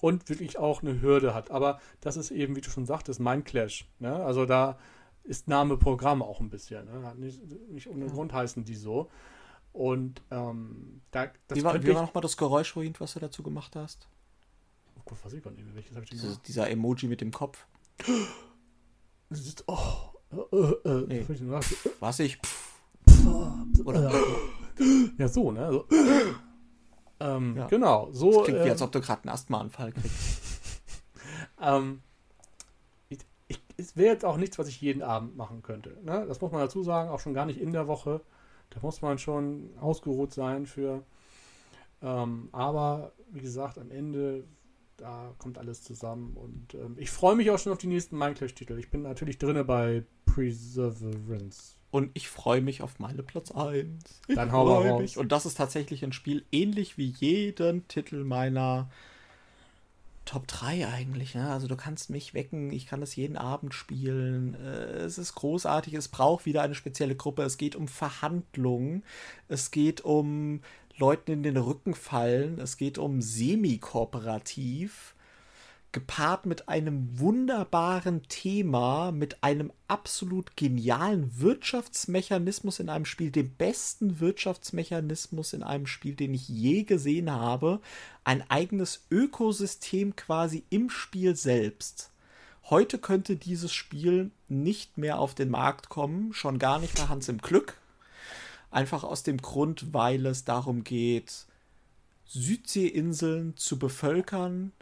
Und wirklich auch eine Hürde hat. Aber das ist eben, wie du schon sagtest, Mindclash. Ne? Also da ist Name Programm auch ein bisschen. Ne? Nicht, nicht ohne Grund heißen die so. Und ähm, da, das wie war, wie war nochmal das Geräusch was du dazu gemacht hast? Oh Gott, was ich gar nicht mehr. Welches habe ich denn gemacht? Dieser Emoji mit dem Kopf. Oh, äh, äh, nee. Was ich. Oder? Ja, so, ne? Also, ähm, ja. Genau, so. Das klingt wie, als ähm, ob du gerade einen Asthmaanfall kriegst. ähm, ich, ich, es wäre jetzt auch nichts, was ich jeden Abend machen könnte. Ne? Das muss man dazu sagen, auch schon gar nicht in der Woche. Da muss man schon ausgeruht sein für. Ähm, aber wie gesagt, am Ende da kommt alles zusammen und ähm, ich freue mich auch schon auf die nächsten Minecraft-Titel. Ich bin natürlich drinne bei Perseverance. Und ich freue mich auf meine Platz 1. Dann hau mal raus. Und das ist tatsächlich ein Spiel ähnlich wie jeden Titel meiner Top 3 eigentlich, ne? Also du kannst mich wecken, ich kann das jeden Abend spielen. Äh, es ist großartig, es braucht wieder eine spezielle Gruppe. Es geht um Verhandlungen, es geht um Leuten in den Rücken fallen, es geht um semi-kooperativ gepaart mit einem wunderbaren Thema, mit einem absolut genialen Wirtschaftsmechanismus in einem Spiel, dem besten Wirtschaftsmechanismus in einem Spiel, den ich je gesehen habe, ein eigenes Ökosystem quasi im Spiel selbst. Heute könnte dieses Spiel nicht mehr auf den Markt kommen, schon gar nicht bei Hans im Glück. Einfach aus dem Grund, weil es darum geht, Südseeinseln zu bevölkern,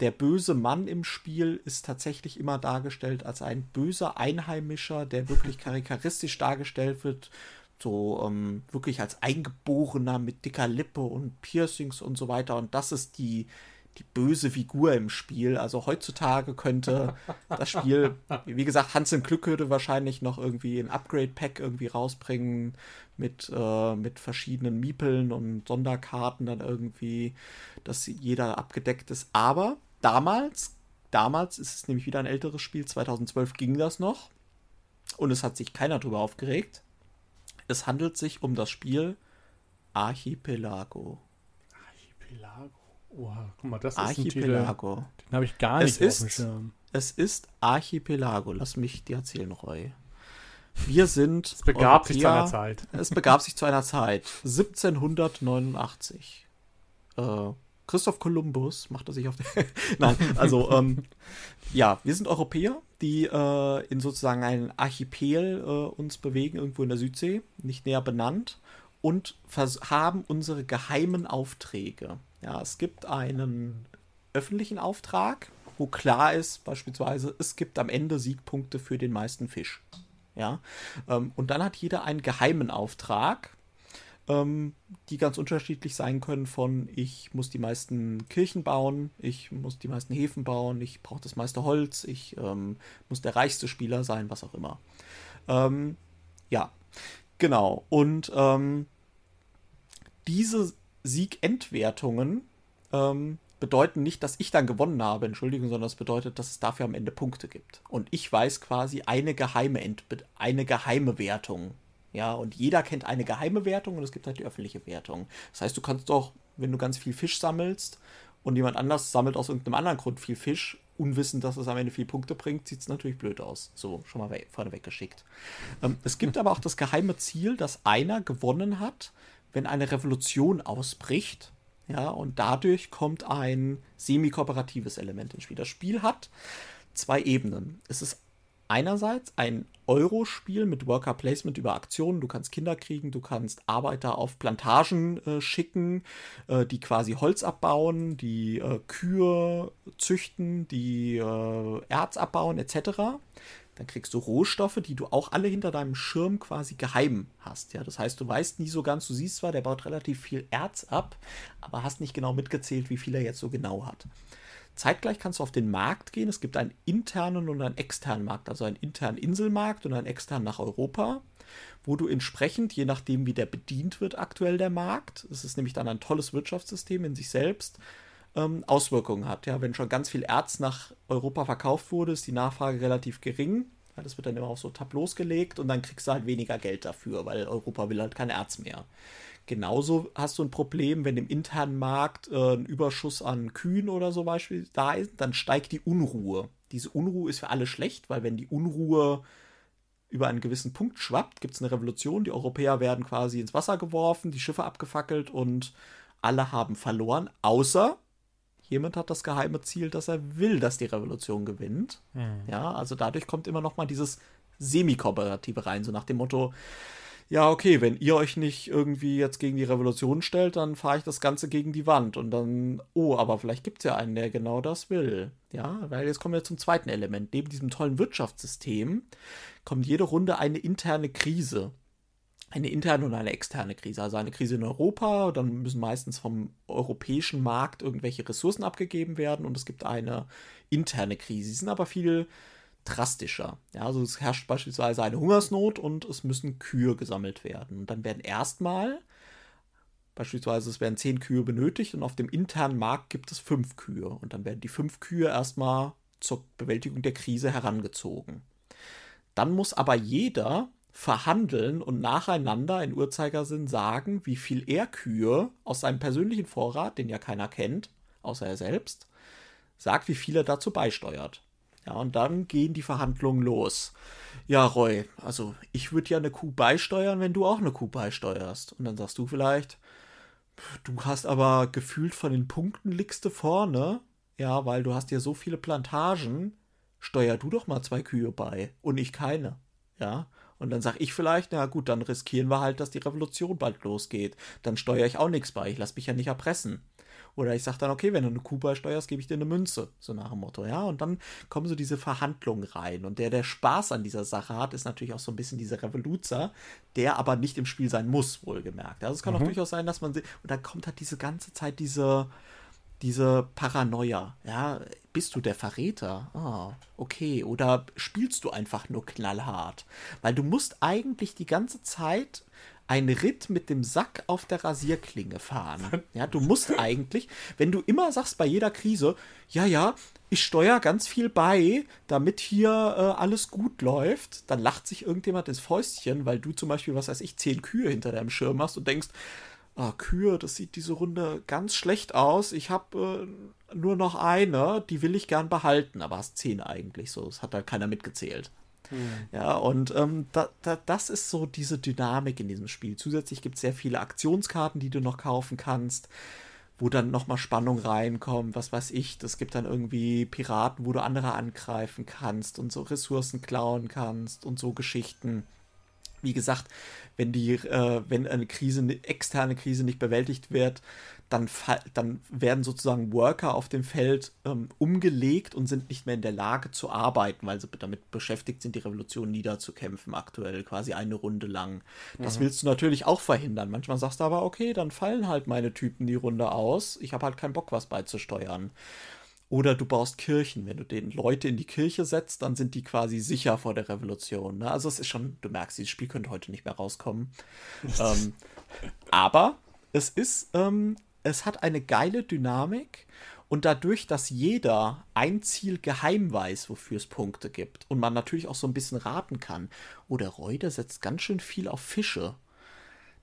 der böse Mann im Spiel ist tatsächlich immer dargestellt als ein böser Einheimischer, der wirklich karikaristisch dargestellt wird, so ähm, wirklich als Eingeborener mit dicker Lippe und Piercings und so weiter. Und das ist die, die böse Figur im Spiel. Also heutzutage könnte das Spiel, wie gesagt, Hans im Glück würde wahrscheinlich noch irgendwie ein Upgrade-Pack irgendwie rausbringen mit, äh, mit verschiedenen Miepeln und Sonderkarten dann irgendwie, dass jeder abgedeckt ist. Aber damals, damals ist es nämlich wieder ein älteres Spiel, 2012 ging das noch und es hat sich keiner drüber aufgeregt. Es handelt sich um das Spiel Archipelago. Archipelago. Oha, guck mal, das ist Archipelago. ein Titel, den habe ich gar nicht es auf dem ist, Schirm. Es ist Archipelago. Lass mich dir erzählen, Roy. Wir sind. Es begab sich zu Europäer- einer Zeit. Es begab sich zu einer Zeit. 1789. Äh, Christoph Kolumbus machte sich auf. Nein, also, ähm, ja, wir sind Europäer, die äh, in sozusagen einen Archipel äh, uns bewegen, irgendwo in der Südsee, nicht näher benannt, und haben unsere geheimen Aufträge. Ja, es gibt einen öffentlichen Auftrag, wo klar ist, beispielsweise, es gibt am Ende Siegpunkte für den meisten Fisch. Ja, ähm, und dann hat jeder einen geheimen Auftrag, ähm, die ganz unterschiedlich sein können von ich muss die meisten Kirchen bauen, ich muss die meisten Häfen bauen, ich brauche das meiste Holz, ich ähm, muss der reichste Spieler sein, was auch immer. Ähm, ja, genau. Und ähm, diese Siegentwertungen ähm, bedeuten nicht, dass ich dann gewonnen habe, Entschuldigung, sondern das bedeutet, dass es dafür am Ende Punkte gibt. Und ich weiß quasi eine geheime, Entbe eine geheime Wertung. Ja, und jeder kennt eine geheime Wertung und es gibt halt die öffentliche Wertung. Das heißt, du kannst doch, wenn du ganz viel Fisch sammelst und jemand anders sammelt aus irgendeinem anderen Grund viel Fisch, unwissend, dass es am Ende viel Punkte bringt, sieht es natürlich blöd aus. So, schon mal we vorne weggeschickt. Ähm, es gibt aber auch das geheime Ziel, dass einer gewonnen hat, wenn eine Revolution ausbricht. Ja, und dadurch kommt ein semi-kooperatives Element ins Spiel. Das Spiel hat zwei Ebenen. Es ist einerseits ein Euro-Spiel mit Worker Placement über Aktionen. Du kannst Kinder kriegen, du kannst Arbeiter auf Plantagen äh, schicken, äh, die quasi Holz abbauen, die äh, Kühe züchten, die äh, Erz abbauen, etc. Dann kriegst du Rohstoffe, die du auch alle hinter deinem Schirm quasi geheim hast. Ja, das heißt, du weißt nie so ganz, du siehst zwar, der baut relativ viel Erz ab, aber hast nicht genau mitgezählt, wie viel er jetzt so genau hat. Zeitgleich kannst du auf den Markt gehen. Es gibt einen internen und einen externen Markt, also einen internen Inselmarkt und einen externen nach Europa, wo du entsprechend, je nachdem, wie der bedient wird, aktuell der Markt, es ist nämlich dann ein tolles Wirtschaftssystem in sich selbst, ähm, Auswirkungen hat. Ja, wenn schon ganz viel Erz nach Europa verkauft wurde, ist die Nachfrage relativ gering. Ja, das wird dann immer auf so Tableaus gelegt und dann kriegst du halt weniger Geld dafür, weil Europa will halt kein Erz mehr. Genauso hast du ein Problem, wenn im internen Markt äh, ein Überschuss an Kühen oder so Beispiel da ist, dann steigt die Unruhe. Diese Unruhe ist für alle schlecht, weil wenn die Unruhe über einen gewissen Punkt schwappt, gibt es eine Revolution, die Europäer werden quasi ins Wasser geworfen, die Schiffe abgefackelt und alle haben verloren, außer jemand hat das geheime Ziel, dass er will, dass die Revolution gewinnt. Ja, also dadurch kommt immer noch mal dieses Semi-Kooperative rein, so nach dem Motto, ja, okay, wenn ihr euch nicht irgendwie jetzt gegen die Revolution stellt, dann fahre ich das Ganze gegen die Wand. Und dann, oh, aber vielleicht gibt es ja einen, der genau das will. Ja, weil jetzt kommen wir zum zweiten Element. Neben diesem tollen Wirtschaftssystem kommt jede Runde eine interne Krise. Eine interne und eine externe Krise. Also eine Krise in Europa, dann müssen meistens vom europäischen Markt irgendwelche Ressourcen abgegeben werden und es gibt eine interne Krise. Sie sind aber viel drastischer. Ja, also es herrscht beispielsweise eine Hungersnot und es müssen Kühe gesammelt werden. Und dann werden erstmal Beispielsweise, es werden zehn Kühe benötigt und auf dem internen Markt gibt es fünf Kühe. Und dann werden die fünf Kühe erstmal zur Bewältigung der Krise herangezogen. Dann muss aber jeder verhandeln und nacheinander in Uhrzeigersinn sagen, wie viel er Kühe aus seinem persönlichen Vorrat, den ja keiner kennt, außer er selbst, sagt, wie viel er dazu beisteuert. Ja, und dann gehen die Verhandlungen los. Ja, Roy, also ich würde ja eine Kuh beisteuern, wenn du auch eine Kuh beisteuerst. Und dann sagst du vielleicht, du hast aber gefühlt von den Punkten liegst du vorne. Ja, weil du hast ja so viele Plantagen. Steuer du doch mal zwei Kühe bei und ich keine. Ja, und dann sag ich vielleicht, na gut, dann riskieren wir halt, dass die Revolution bald losgeht. Dann steuere ich auch nichts bei. Ich lasse mich ja nicht erpressen. Oder ich sage dann, okay, wenn du eine Kuh beisteuerst, gebe ich dir eine Münze. So nach dem Motto, ja. Und dann kommen so diese Verhandlungen rein. Und der, der Spaß an dieser Sache hat, ist natürlich auch so ein bisschen dieser Revoluzer, der aber nicht im Spiel sein muss, wohlgemerkt. Also es kann mhm. auch durchaus sein, dass man. Und dann kommt halt diese ganze Zeit diese diese Paranoia. Ja, bist du der Verräter? Ah, okay. Oder spielst du einfach nur knallhart? Weil du musst eigentlich die ganze Zeit einen Ritt mit dem Sack auf der Rasierklinge fahren. Ja, du musst eigentlich, wenn du immer sagst bei jeder Krise, ja, ja, ich steuere ganz viel bei, damit hier äh, alles gut läuft, dann lacht sich irgendjemand ins Fäustchen, weil du zum Beispiel, was weiß ich, zehn Kühe hinter deinem Schirm hast und denkst, ah, Kühe, das sieht diese Runde ganz schlecht aus. Ich habe äh, nur noch eine, die will ich gern behalten, aber hast zehn eigentlich so. Das hat da keiner mitgezählt. Hm. Ja, und ähm, da, da, das ist so diese Dynamik in diesem Spiel. Zusätzlich gibt es sehr viele Aktionskarten, die du noch kaufen kannst, wo dann nochmal Spannung reinkommt, was weiß ich. Es gibt dann irgendwie Piraten, wo du andere angreifen kannst und so Ressourcen klauen kannst und so Geschichten wie gesagt, wenn die, äh, wenn eine Krise, eine externe Krise nicht bewältigt wird, dann, dann werden sozusagen Worker auf dem Feld ähm, umgelegt und sind nicht mehr in der Lage zu arbeiten, weil sie damit beschäftigt sind, die Revolution niederzukämpfen, aktuell quasi eine Runde lang. Das mhm. willst du natürlich auch verhindern. Manchmal sagst du aber, okay, dann fallen halt meine Typen die Runde aus. Ich habe halt keinen Bock, was beizusteuern. Oder du baust Kirchen. Wenn du den Leute in die Kirche setzt, dann sind die quasi sicher vor der Revolution. Ne? Also es ist schon, du merkst, dieses Spiel könnte heute nicht mehr rauskommen. ähm, aber es ist, ähm, es hat eine geile Dynamik und dadurch, dass jeder ein Ziel geheim weiß, wofür es Punkte gibt und man natürlich auch so ein bisschen raten kann, oh, der Reuter setzt ganz schön viel auf Fische.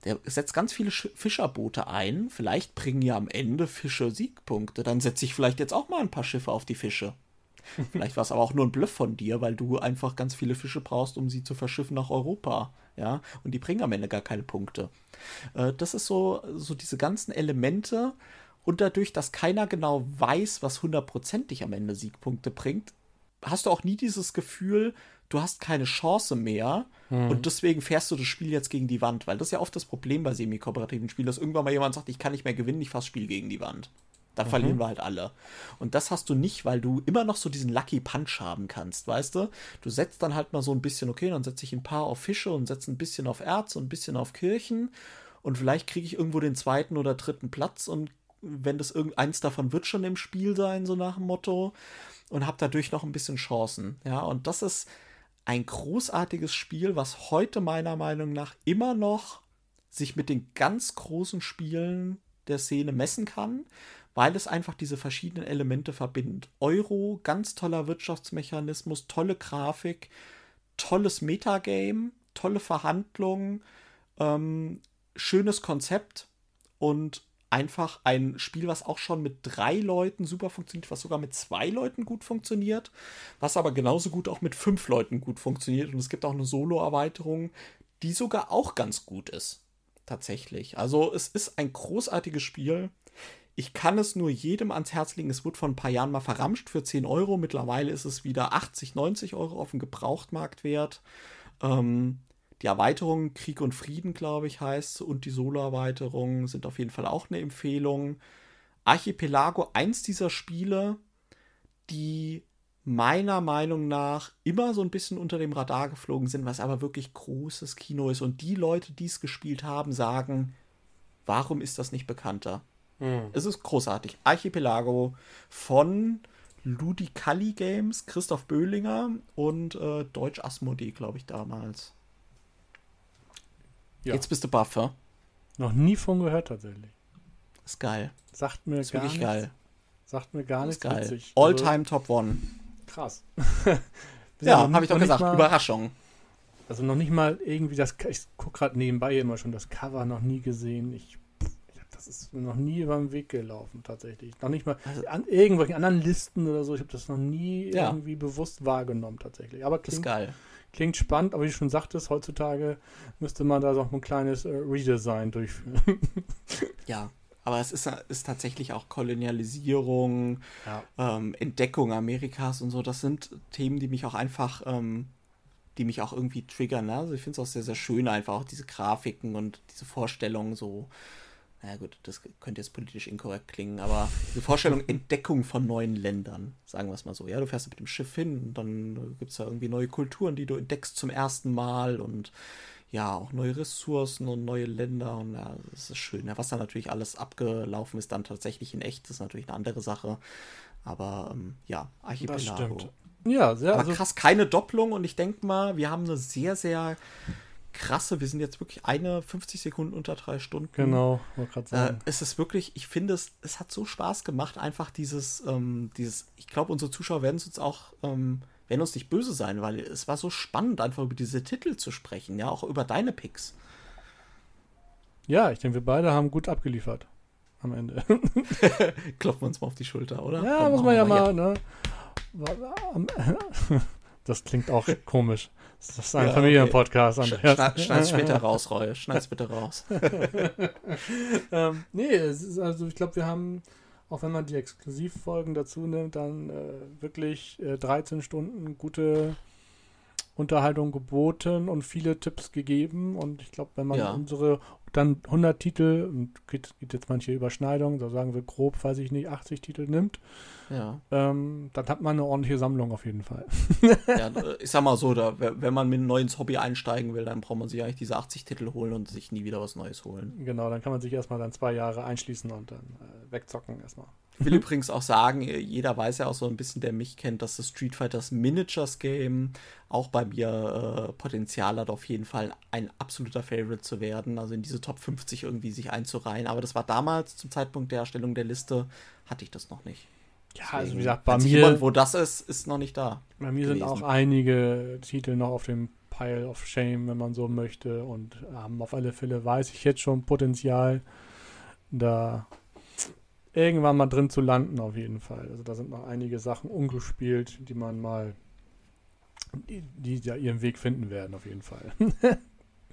Der setzt ganz viele Fischerboote ein. Vielleicht bringen ja am Ende Fische Siegpunkte. Dann setze ich vielleicht jetzt auch mal ein paar Schiffe auf die Fische. Vielleicht war es aber auch nur ein Bluff von dir, weil du einfach ganz viele Fische brauchst, um sie zu verschiffen nach Europa. Ja, und die bringen am Ende gar keine Punkte. Äh, das ist so, so diese ganzen Elemente. Und dadurch, dass keiner genau weiß, was hundertprozentig am Ende Siegpunkte bringt, hast du auch nie dieses Gefühl, du hast keine Chance mehr mhm. und deswegen fährst du das Spiel jetzt gegen die Wand, weil das ist ja oft das Problem bei semi-kooperativen Spielen, dass irgendwann mal jemand sagt, ich kann nicht mehr gewinnen, ich fasse Spiel gegen die Wand. Da mhm. verlieren wir halt alle. Und das hast du nicht, weil du immer noch so diesen Lucky Punch haben kannst, weißt du? Du setzt dann halt mal so ein bisschen, okay, dann setze ich ein paar auf Fische und setze ein bisschen auf Erz und ein bisschen auf Kirchen und vielleicht kriege ich irgendwo den zweiten oder dritten Platz und wenn das irgendeins davon wird schon im Spiel sein, so nach dem Motto, und habe dadurch noch ein bisschen Chancen. Ja, und das ist ein großartiges Spiel, was heute meiner Meinung nach immer noch sich mit den ganz großen Spielen der Szene messen kann, weil es einfach diese verschiedenen Elemente verbindet. Euro, ganz toller Wirtschaftsmechanismus, tolle Grafik, tolles Metagame, tolle Verhandlungen, ähm, schönes Konzept und einfach ein Spiel, was auch schon mit drei Leuten super funktioniert, was sogar mit zwei Leuten gut funktioniert, was aber genauso gut auch mit fünf Leuten gut funktioniert. Und es gibt auch eine Solo-Erweiterung, die sogar auch ganz gut ist. Tatsächlich. Also es ist ein großartiges Spiel. Ich kann es nur jedem ans Herz legen. Es wurde vor ein paar Jahren mal verramscht für 10 Euro. Mittlerweile ist es wieder 80, 90 Euro auf dem Gebrauchtmarkt wert. Ähm, die Erweiterung Krieg und Frieden, glaube ich, heißt und die Solo-Erweiterung sind auf jeden Fall auch eine Empfehlung. Archipelago, eins dieser Spiele, die meiner Meinung nach immer so ein bisschen unter dem Radar geflogen sind, was aber wirklich großes Kino ist. Und die Leute, die es gespielt haben, sagen, warum ist das nicht bekannter? Hm. Es ist großartig. Archipelago von Ludicalli Games, Christoph Böhlinger und äh, Deutsch Asmodee, glaube ich, damals. Ja. Jetzt bist du baff, ja? Noch nie von gehört tatsächlich. Ist geil. Sagt mir Ist gar wirklich nichts. geil. Sagt mir gar nichts. geil. Witzig. All Also, time Top One. Krass. Ja, noch habe ich doch gesagt. Mal, Überraschung. also noch nicht mal irgendwie das. Ich gucke gerade nebenbei immer schon das Cover noch nie gesehen. Ich, das ist mir noch nie über den Weg gelaufen tatsächlich. Noch nicht mal Also- an irgendwelchen anderen Listen oder so. Ich habe das noch nie Ja. irgendwie bewusst wahrgenommen tatsächlich. Aber Ist klingt, geil. klingt spannend. Aber wie du schon sagtest, heutzutage müsste man da doch ein kleines äh, Redesign durchführen. Ja. Aber es ist, ist tatsächlich auch Kolonialisierung, ja. ähm, Entdeckung Amerikas und so. Das sind Themen, die mich auch einfach, ähm, die mich auch irgendwie triggern. Ne? Also ich finde es auch sehr, sehr schön, einfach auch diese Grafiken und diese Vorstellungen so. Na gut, das könnte jetzt politisch inkorrekt klingen, aber diese Vorstellung Entdeckung von neuen Ländern, sagen wir es mal so. Ja, du fährst mit dem Schiff hin und dann gibt es da irgendwie neue Kulturen, die du entdeckst zum ersten Mal und ja, auch neue Ressourcen und neue Länder und ja, das ist schön. Ja, was da natürlich alles abgelaufen ist, dann tatsächlich in echt, ist natürlich eine andere Sache. Aber ähm, ja, Archipelago. Das stimmt. Ja, sehr. Aber Also, krass, keine Doppelung und ich denke mal, wir haben eine sehr, sehr krasse, wir sind jetzt wirklich eine 50 Sekunden unter drei Stunden. genau, wollte gerade Äh, sagen. es ist wirklich, ich finde es, es hat so Spaß gemacht, einfach dieses, ähm, dieses, ich glaube, unsere Zuschauer werden es uns auch, ähm, werden uns nicht böse sein, weil es war so spannend, einfach über diese Titel zu sprechen, ja, auch über deine Picks. ja, ich denke, wir beide haben gut abgeliefert. Am Ende. Klopfen wir uns mal auf die Schulter, oder? Ja, Komm, muss man ja mal, ne? Wa- am- Das klingt auch komisch. Das ist ein Ja, Familienpodcast, Andreas. Schneid, schneid's später raus, Reue. Schneid's bitte raus. ähm, nee, also ich glaube, wir haben, auch wenn man die Exklusivfolgen dazu nimmt, dann äh, wirklich äh, 13 Stunden gute Unterhaltung geboten und viele Tipps gegeben. Und ich glaube, wenn man Ja. unsere dann 100 Titel, gibt, gibt jetzt manche Überschneidungen, da sagen wir grob, weiß ich nicht, 80 Titel nimmt, Ja. ähm, dann hat man eine ordentliche Sammlung auf jeden Fall. ja, ich sag mal so, da, wenn man mit neu ins Hobby einsteigen will, dann braucht man sich eigentlich diese 80 Titel holen und sich nie wieder was Neues holen. Genau, dann kann man sich erstmal dann zwei Jahre einschließen und dann äh, wegzocken erstmal. Ich will übrigens auch sagen, jeder weiß ja auch so ein bisschen, der mich kennt, dass das Street Fighters Miniatures Game auch bei mir äh, Potenzial hat, auf jeden Fall ein absoluter Favorite zu werden, also in diese Top 50 irgendwie sich einzureihen. Aber das war damals, zum Zeitpunkt der Erstellung der Liste, hatte ich das noch nicht. Ja, also Deswegen, wie gesagt, bei mir, Jemand, wo das ist, ist noch nicht da. bei mir sind gewesen. auch einige Titel noch auf dem Pile of Shame, wenn man so möchte. Und haben auf alle Fälle, weiß ich jetzt schon Potenzial, da irgendwann mal drin zu landen, auf jeden Fall. Also da sind noch einige Sachen ungespielt, die man mal, die, die ja ihren Weg finden werden, auf jeden Fall.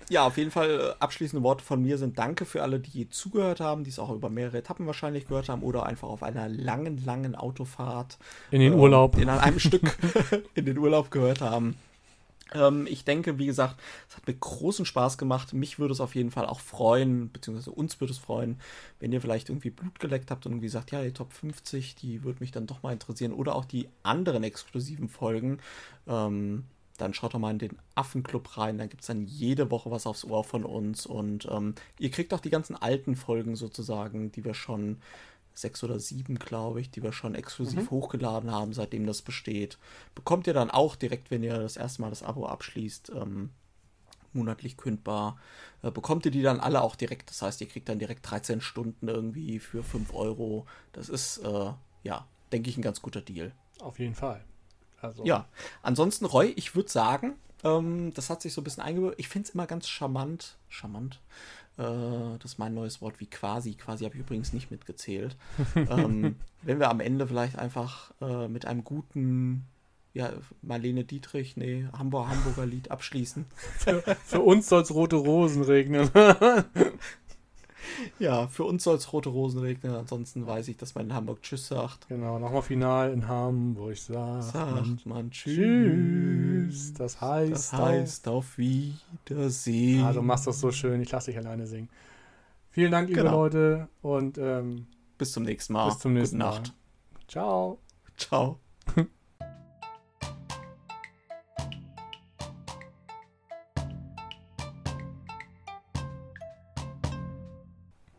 Ja, auf jeden Fall äh, abschließende Worte von mir sind Danke für alle, die zugehört haben, die es auch über mehrere Etappen wahrscheinlich gehört haben oder einfach auf einer langen, langen Autofahrt In den ähm, Urlaub. in einem Stück in den Urlaub gehört haben. Ähm, ich denke, wie gesagt, es hat mir großen Spaß gemacht. Mich würde es auf jeden Fall auch freuen, beziehungsweise uns würde es freuen, wenn ihr vielleicht irgendwie Blut geleckt habt und irgendwie sagt, ja, die Top 50, die würde mich dann doch mal interessieren. Oder auch die anderen exklusiven Folgen. Ähm, dann schaut doch mal in den Affenclub rein. Da gibt es dann jede Woche was aufs Ohr von uns. Und ähm, ihr kriegt auch die ganzen alten Folgen sozusagen, die wir schon, sechs oder sieben, glaube ich, die wir schon exklusiv hochgeladen haben, seitdem das besteht. Bekommt ihr dann auch direkt, wenn ihr das erste Mal das Abo abschließt, ähm, monatlich kündbar, äh, bekommt ihr die dann alle auch direkt. Das heißt, ihr kriegt dann direkt 13 Stunden irgendwie für 5 Euro. Das ist, äh, ja, denke ich, ein ganz guter Deal. Auf jeden Fall. Also, Ja, ansonsten, Roy, ich würde sagen, ähm, das hat sich so ein bisschen eingebürgert. Ich finde es immer ganz charmant. Charmant. Äh, das ist mein neues Wort wie quasi. Quasi habe ich übrigens nicht mitgezählt. ähm, wenn wir am Ende vielleicht einfach äh, mit einem guten, ja, Marlene Dietrich, nee, Hamburg, Hamburger Lied abschließen. Für uns soll es rote Rosen regnen. Ja, für uns soll es rote Rosen regnen. Ansonsten weiß ich, dass man in Hamburg Tschüss sagt. genau, nochmal final in Hamburg sagt Sagt man Tschüss. Das heißt, Das heißt auf Wiedersehen. Auch, ah, du machst das so schön. Ich lasse dich alleine singen. Vielen Dank, liebe Genau. Leute. Und ähm, Bis zum nächsten Mal. bis zum nächsten Gute Mal. Nacht. Ciao. Ciao.